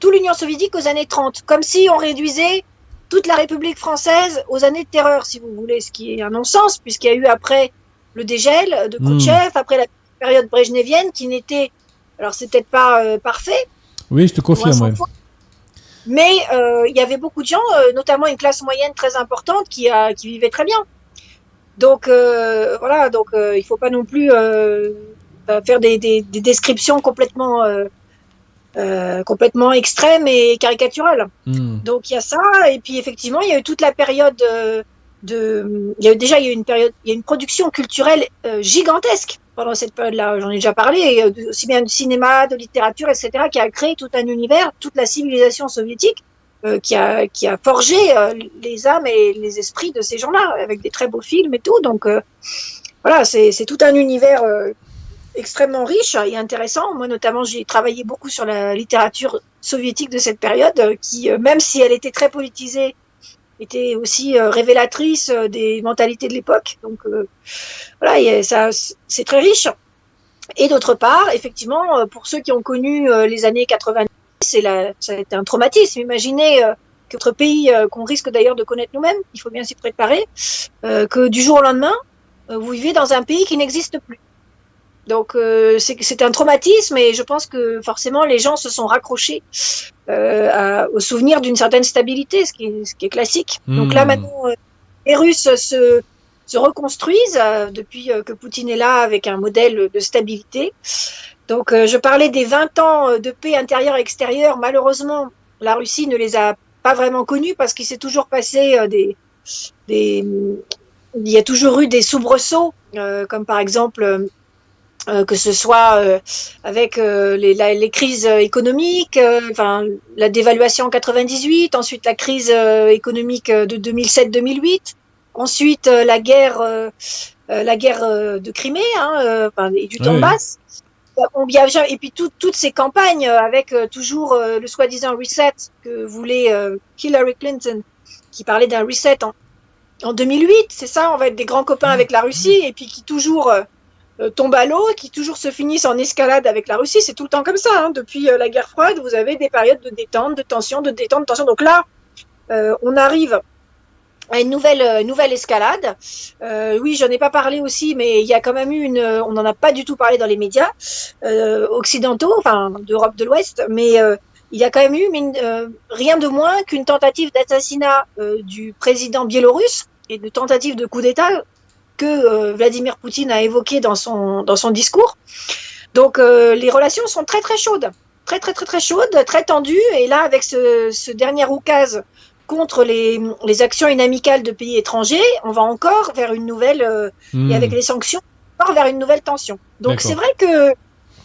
tout l'Union soviétique aux années 30, comme si on réduisait toute la République française aux années de terreur, si vous voulez, ce qui est un non-sens, puisqu'il y a eu après le dégel de Hmm. Khrouchtchev, après la période brejnevienne, qui n'était, alors c'est peut-être pas euh, parfait, Oui, je te confirme. ouais. mais euh, il y avait beaucoup de gens, euh, notamment une classe moyenne très importante, qui, a, qui vivait très bien. Donc voilà, donc il faut pas non plus bah, faire des, des, des descriptions complètement, euh, complètement extrêmes et caricaturales. Hmm. Donc il y a ça, et puis effectivement, il y a eu toute la période euh, Il y a déjà, il y a une période, il y a une production culturelle euh, gigantesque pendant cette période-là. J'en ai déjà parlé, euh, aussi bien du cinéma, de littérature, etc., qui a créé tout un univers, toute la civilisation soviétique, euh, qui a forgé les âmes et les esprits de ces gens-là, avec des très beaux films et tout. Donc voilà, c'est tout un univers. extrêmement riche et intéressant. Moi, notamment, j'ai travaillé beaucoup sur la littérature soviétique de cette période, qui, même si elle était très politisée, était aussi euh, révélatrice euh, des mentalités de l'époque. Donc, euh, voilà, ça, c'est très riche. Et d'autre part, effectivement, pour ceux qui ont connu les années 90, c'est la, ça a été un traumatisme. Imaginez que pays, qu'on risque d'ailleurs de connaître nous-mêmes, il faut bien s'y préparer, que du jour au lendemain, vous vivez dans un pays qui n'existe plus. Donc euh, c'est un traumatisme et je pense que forcément les gens se sont raccrochés euh, à- au souvenir d'une certaine stabilité, ce qui est, ce qui est classique. Donc là Hmm. maintenant, euh, les Russes se, se reconstruisent euh, depuis que Poutine est là avec un modèle de stabilité. Donc je parlais des 20 ans de paix intérieure-extérieure. Malheureusement, la Russie ne les a pas vraiment connus parce qu'il s'est toujours passé des, des... Il y a toujours eu des soubresauts, comme par exemple... euh, que ce soit euh, avec euh, les, la- les crises euh, économiques, euh, enfin la dévaluation en 98, ensuite la crise euh, économique de 2007-2008, ensuite euh, la guerre, la guerre de Crimée, hein, euh, enfin, et du Oui, Donbass. On a- et puis tout- toutes ces campagnes avec euh, toujours euh, le soi-disant reset que voulait euh, Hillary Clinton, qui parlait d'un reset en, en 2008, c'est ça, on va être des grands copains avec la Russie, et puis qui toujours tombent à l'eau, qui toujours se finissent en escalade avec la Russie. C'est tout le temps comme ça. hein. Depuis euh, la guerre froide, vous avez des périodes de détente, de tension, de détente, de tension. Donc là, euh, on arrive à une nouvelle, euh, nouvelle escalade. Euh, oui, j'en ai pas parlé aussi, mais il y a quand même eu une. euh, On n'en a pas du tout parlé dans les médias euh, occidentaux, enfin d'Europe de l'Ouest, mais euh, il y a quand même eu euh, rien de moins qu'une tentative d'assassinat euh, du président biélorusse et de tentative de coup d'État que euh, Vladimir Poutine a évoqué dans son, dans son discours. Donc euh, les relations sont très très chaudes, très très très très chaudes, très tendues. Et là, avec ce, ce dernier oukase contre les, les actions inamicales de pays étrangers, on va encore vers une nouvelle, euh, Hmm. et avec les sanctions, encore vers une nouvelle tension. Donc c'est vrai que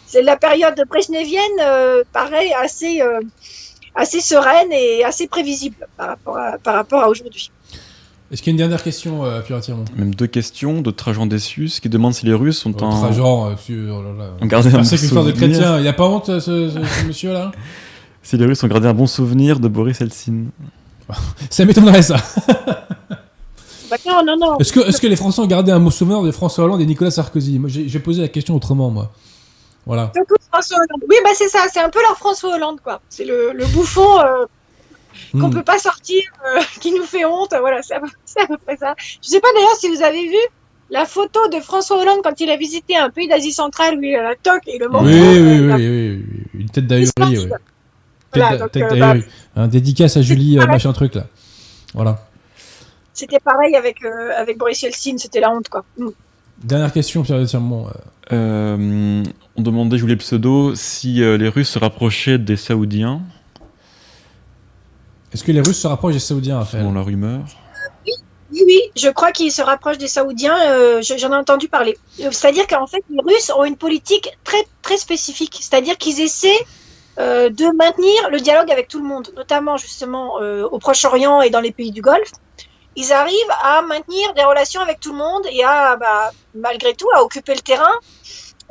c'est la période brezhnevienne euh, paraît assez, euh, assez sereine et assez prévisible par rapport à, par rapport à aujourd'hui. Est-ce qu'il y a une dernière question, euh, Pierre Tirmont Même deux questions de Trajan Décius qui demande si les Russes sont Votre en, agent euh, sur. oh là là. ont gardé un bon Persécuteur de souvenir. chrétiens. Il a pas honte, ce, ce- ce monsieur-là? Si les Russes ont gardé un bon souvenir de Boris Eltsine. Ça m'étonnerait, ça. Bah, non, non, non. Est-ce que, est que les Français ont gardé un mot souvenir de François Hollande et Nicolas Sarkozy? Moi, j'ai posé la question autrement, moi. Voilà. De François Hollande. Oui, bah c'est ça, c'est un peu leur François Hollande, quoi. C'est le, le bouffon euh, qu'on Hmm. peut pas sortir, euh, qui nous fait honte. Voilà, c'est à, peu- c'est à peu près ça. Je sais pas d'ailleurs si vous avez vu la photo de François Hollande quand il a visité un pays d'Asie centrale où il a la toque et le Oui, manteau. oui, oui, euh, oui, oui, oui. Une tête d'ahurie, oui. Voilà, Tête, euh, d'ahurie. Un dédicace à Julie, euh, pareil. machin truc, là. Voilà. C'était pareil avec, euh, avec Boris Yeltsin, c'était la honte, quoi. Mm. Dernière question, Pierre Tirmont. on demandait, je voulais pseudo, si euh, les Russes se rapprochaient des Saoudiens, Est-ce que les Russes se rapprochent des Saoudiens, Raphaël selon la rumeur. Oui, oui, je crois qu'ils se rapprochent des Saoudiens. euh, je- J'en ai entendu parler. Euh, C'est-à-dire qu'en fait, les Russes ont une politique très très spécifique. C'est-à-dire qu'ils essaient euh, de maintenir le dialogue avec tout le monde, notamment justement euh, au Proche-Orient et dans les pays du Golfe. Ils arrivent à maintenir des relations avec tout le monde et à, bah, malgré tout, à occuper le terrain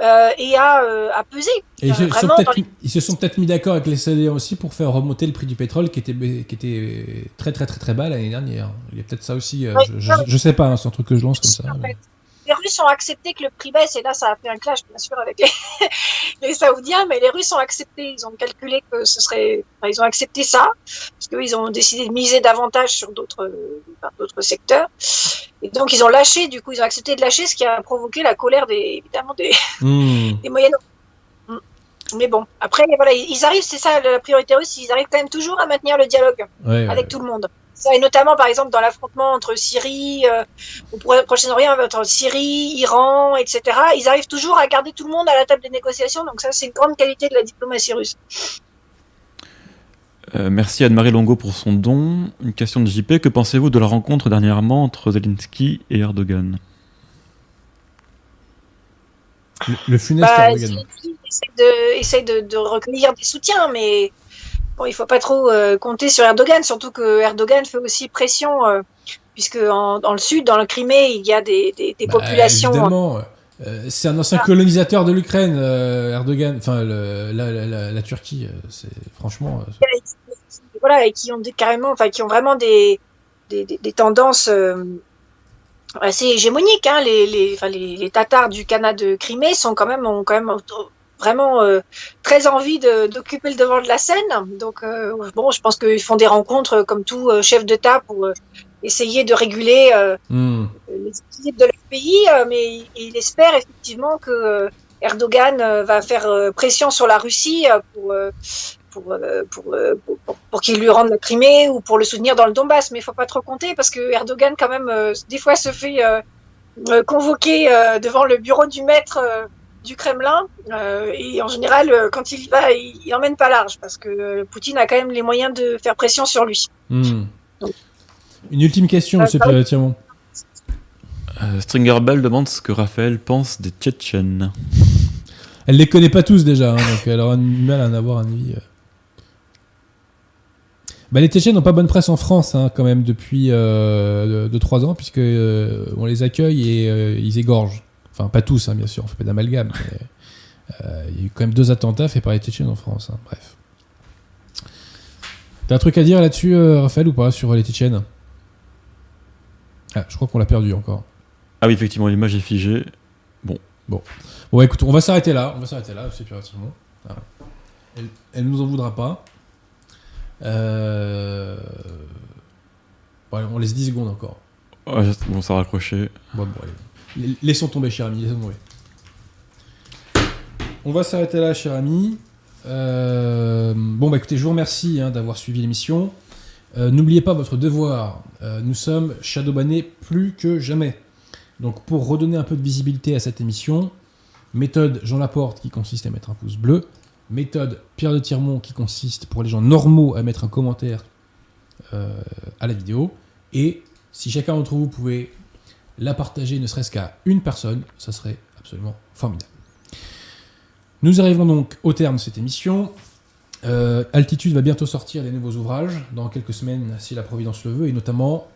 euh, et à, euh, à peser. Et ils, se sont peut-être les- mis- ils se sont peut-être mis d'accord avec les Saoudiens aussi pour faire remonter le prix du pétrole qui était, qui était très très très très bas l'année dernière. Il y a peut-être ça aussi. euh, Ouais, je, je, je sais pas, hein, c'est un truc que je lance comme ça. En mais- fait, les Russes ont accepté que le prix baisse, et là, ça a fait un clash, bien sûr, avec les, les Saoudiens, mais les Russes ont accepté, ils ont calculé que ce serait, enfin, ils ont accepté ça, parce qu'ils ont décidé de miser davantage sur d'autres, secteurs. Et donc, ils ont lâché, du coup, ils ont accepté de lâcher, ce qui a provoqué la colère des, évidemment, des, Hmm. des moyennes. Mm. Mais bon, après, voilà, ils arrivent, c'est ça la priorité russe, ils arrivent quand même toujours à maintenir le dialogue Ouais, avec ouais. tout le monde. Ça, et notamment, par exemple, dans l'affrontement entre Syrie, euh, au Pro- Proche-Orient, entre Syrie, Iran, etc., ils arrivent toujours à garder tout le monde à la table des négociations. Donc ça, c'est une grande qualité de la diplomatie russe. Euh, merci Anne-Marie Longo pour son don. Une question de JP. Que pensez-vous de la rencontre dernièrement entre Zelensky et Erdogan? Le, le funeste Bah, Erdogan. Zelensky essaie de, essaie de, de recueillir des soutiens, mais bon, il faut pas trop euh, compter sur Erdogan, surtout que Erdogan fait aussi pression, euh, puisque en- dans le sud, dans le Crimée, il y a des, des, des Bah, populations. Évidemment. euh, c'est un ancien Ah. colonisateur de l'Ukraine, Erdogan. Enfin, la, la, la, la Turquie, c'est franchement. voilà, et qui ont des, carrément, enfin, qui ont vraiment des, des, tendances assez hégémoniques. Hein. Les, les, enfin, les, les Tatars du Canada de Crimée sont quand même, ont quand même vraiment euh, très envie de- d'occuper le devant de la scène. Donc, euh, bon, je pense qu'ils font des rencontres euh, comme tout euh, chef d'État pour essayer de réguler hmm. les équilibres de leur pays, mais il, il espère effectivement que Erdogan va faire pression sur la Russie pour, pour, pour, pour, pour- qu'il lui rende la Crimée ou pour le soutenir dans le Donbass. Mais il faut pas trop compter parce que Erdogan, quand même, des fois se fait euh, convoquer euh, devant le bureau du maître du Kremlin. euh, et en général, euh, quand il y va, il, il emmène pas large parce que euh, Poutine a quand même les moyens de faire pression sur lui. Hmm. Une ultime question, monsieur Tirmont. Euh, Stringer Bell demande ce que Raphaël pense des Tchétchènes. Elle les connaît pas tous déjà, hein, donc elle aura du mal à en avoir un avis. Bah, les Tchétchènes n'ont pas bonne presse en France hein, quand même depuis 2-3 ans, puisque euh, on les accueille et euh, ils égorgent. Enfin, pas tous, hein, bien sûr, on fait pas d'amalgame. mais, euh, Il y a eu quand même deux attentats faits par les Tchétchènes en France. hein, bref. T'as un truc à dire là-dessus, euh, Raphaël, ou pas, sur les Tchétchènes? Ah, je crois qu'on l'a perdu encore. Ah oui, effectivement, l'image est figée. Bon, bah, écoute, on va s'arrêter là. On va s'arrêter là, c'est plus rapidement. Voilà. Elle, elle nous en voudra pas. Euh... Bon, allez, on laisse 10 secondes encore. Ah, bon, ça a raccroché. Bon, bon, allez. Laissons tomber, cher ami. Laissons tomber. On va s'arrêter là, cher ami. Euh, Bon, bah écoutez, je vous remercie hein, d'avoir suivi l'émission. Euh, N'oubliez pas votre devoir. Euh, nous sommes shadowbannés plus que jamais. Donc, pour redonner un peu de visibilité à cette émission, méthode Jean Laporte qui consiste à mettre un pouce bleu, méthode Pierre de Tirmont qui consiste pour les gens normaux à mettre un commentaire à la vidéo. Et si chacun d'entre vous pouvait la partager, ne serait-ce qu'à une personne, ça serait absolument formidable. Nous arrivons donc au terme de cette émission. Euh, Altitude va bientôt sortir des nouveaux ouvrages, dans quelques semaines, si la Providence le veut, et notamment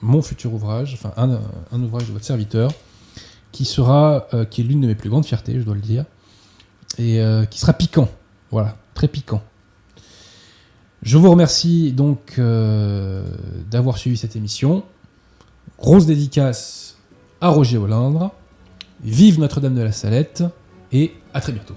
mon futur ouvrage, enfin un, ouvrage de votre serviteur, qui sera, euh, qui est l'une de mes plus grandes fiertés, je dois le dire, et euh, qui sera piquant, voilà, très piquant. Je vous remercie donc d'avoir suivi cette émission. Grosse dédicace à Roger Hollande. Vive Notre-Dame de la Salette et à très bientôt.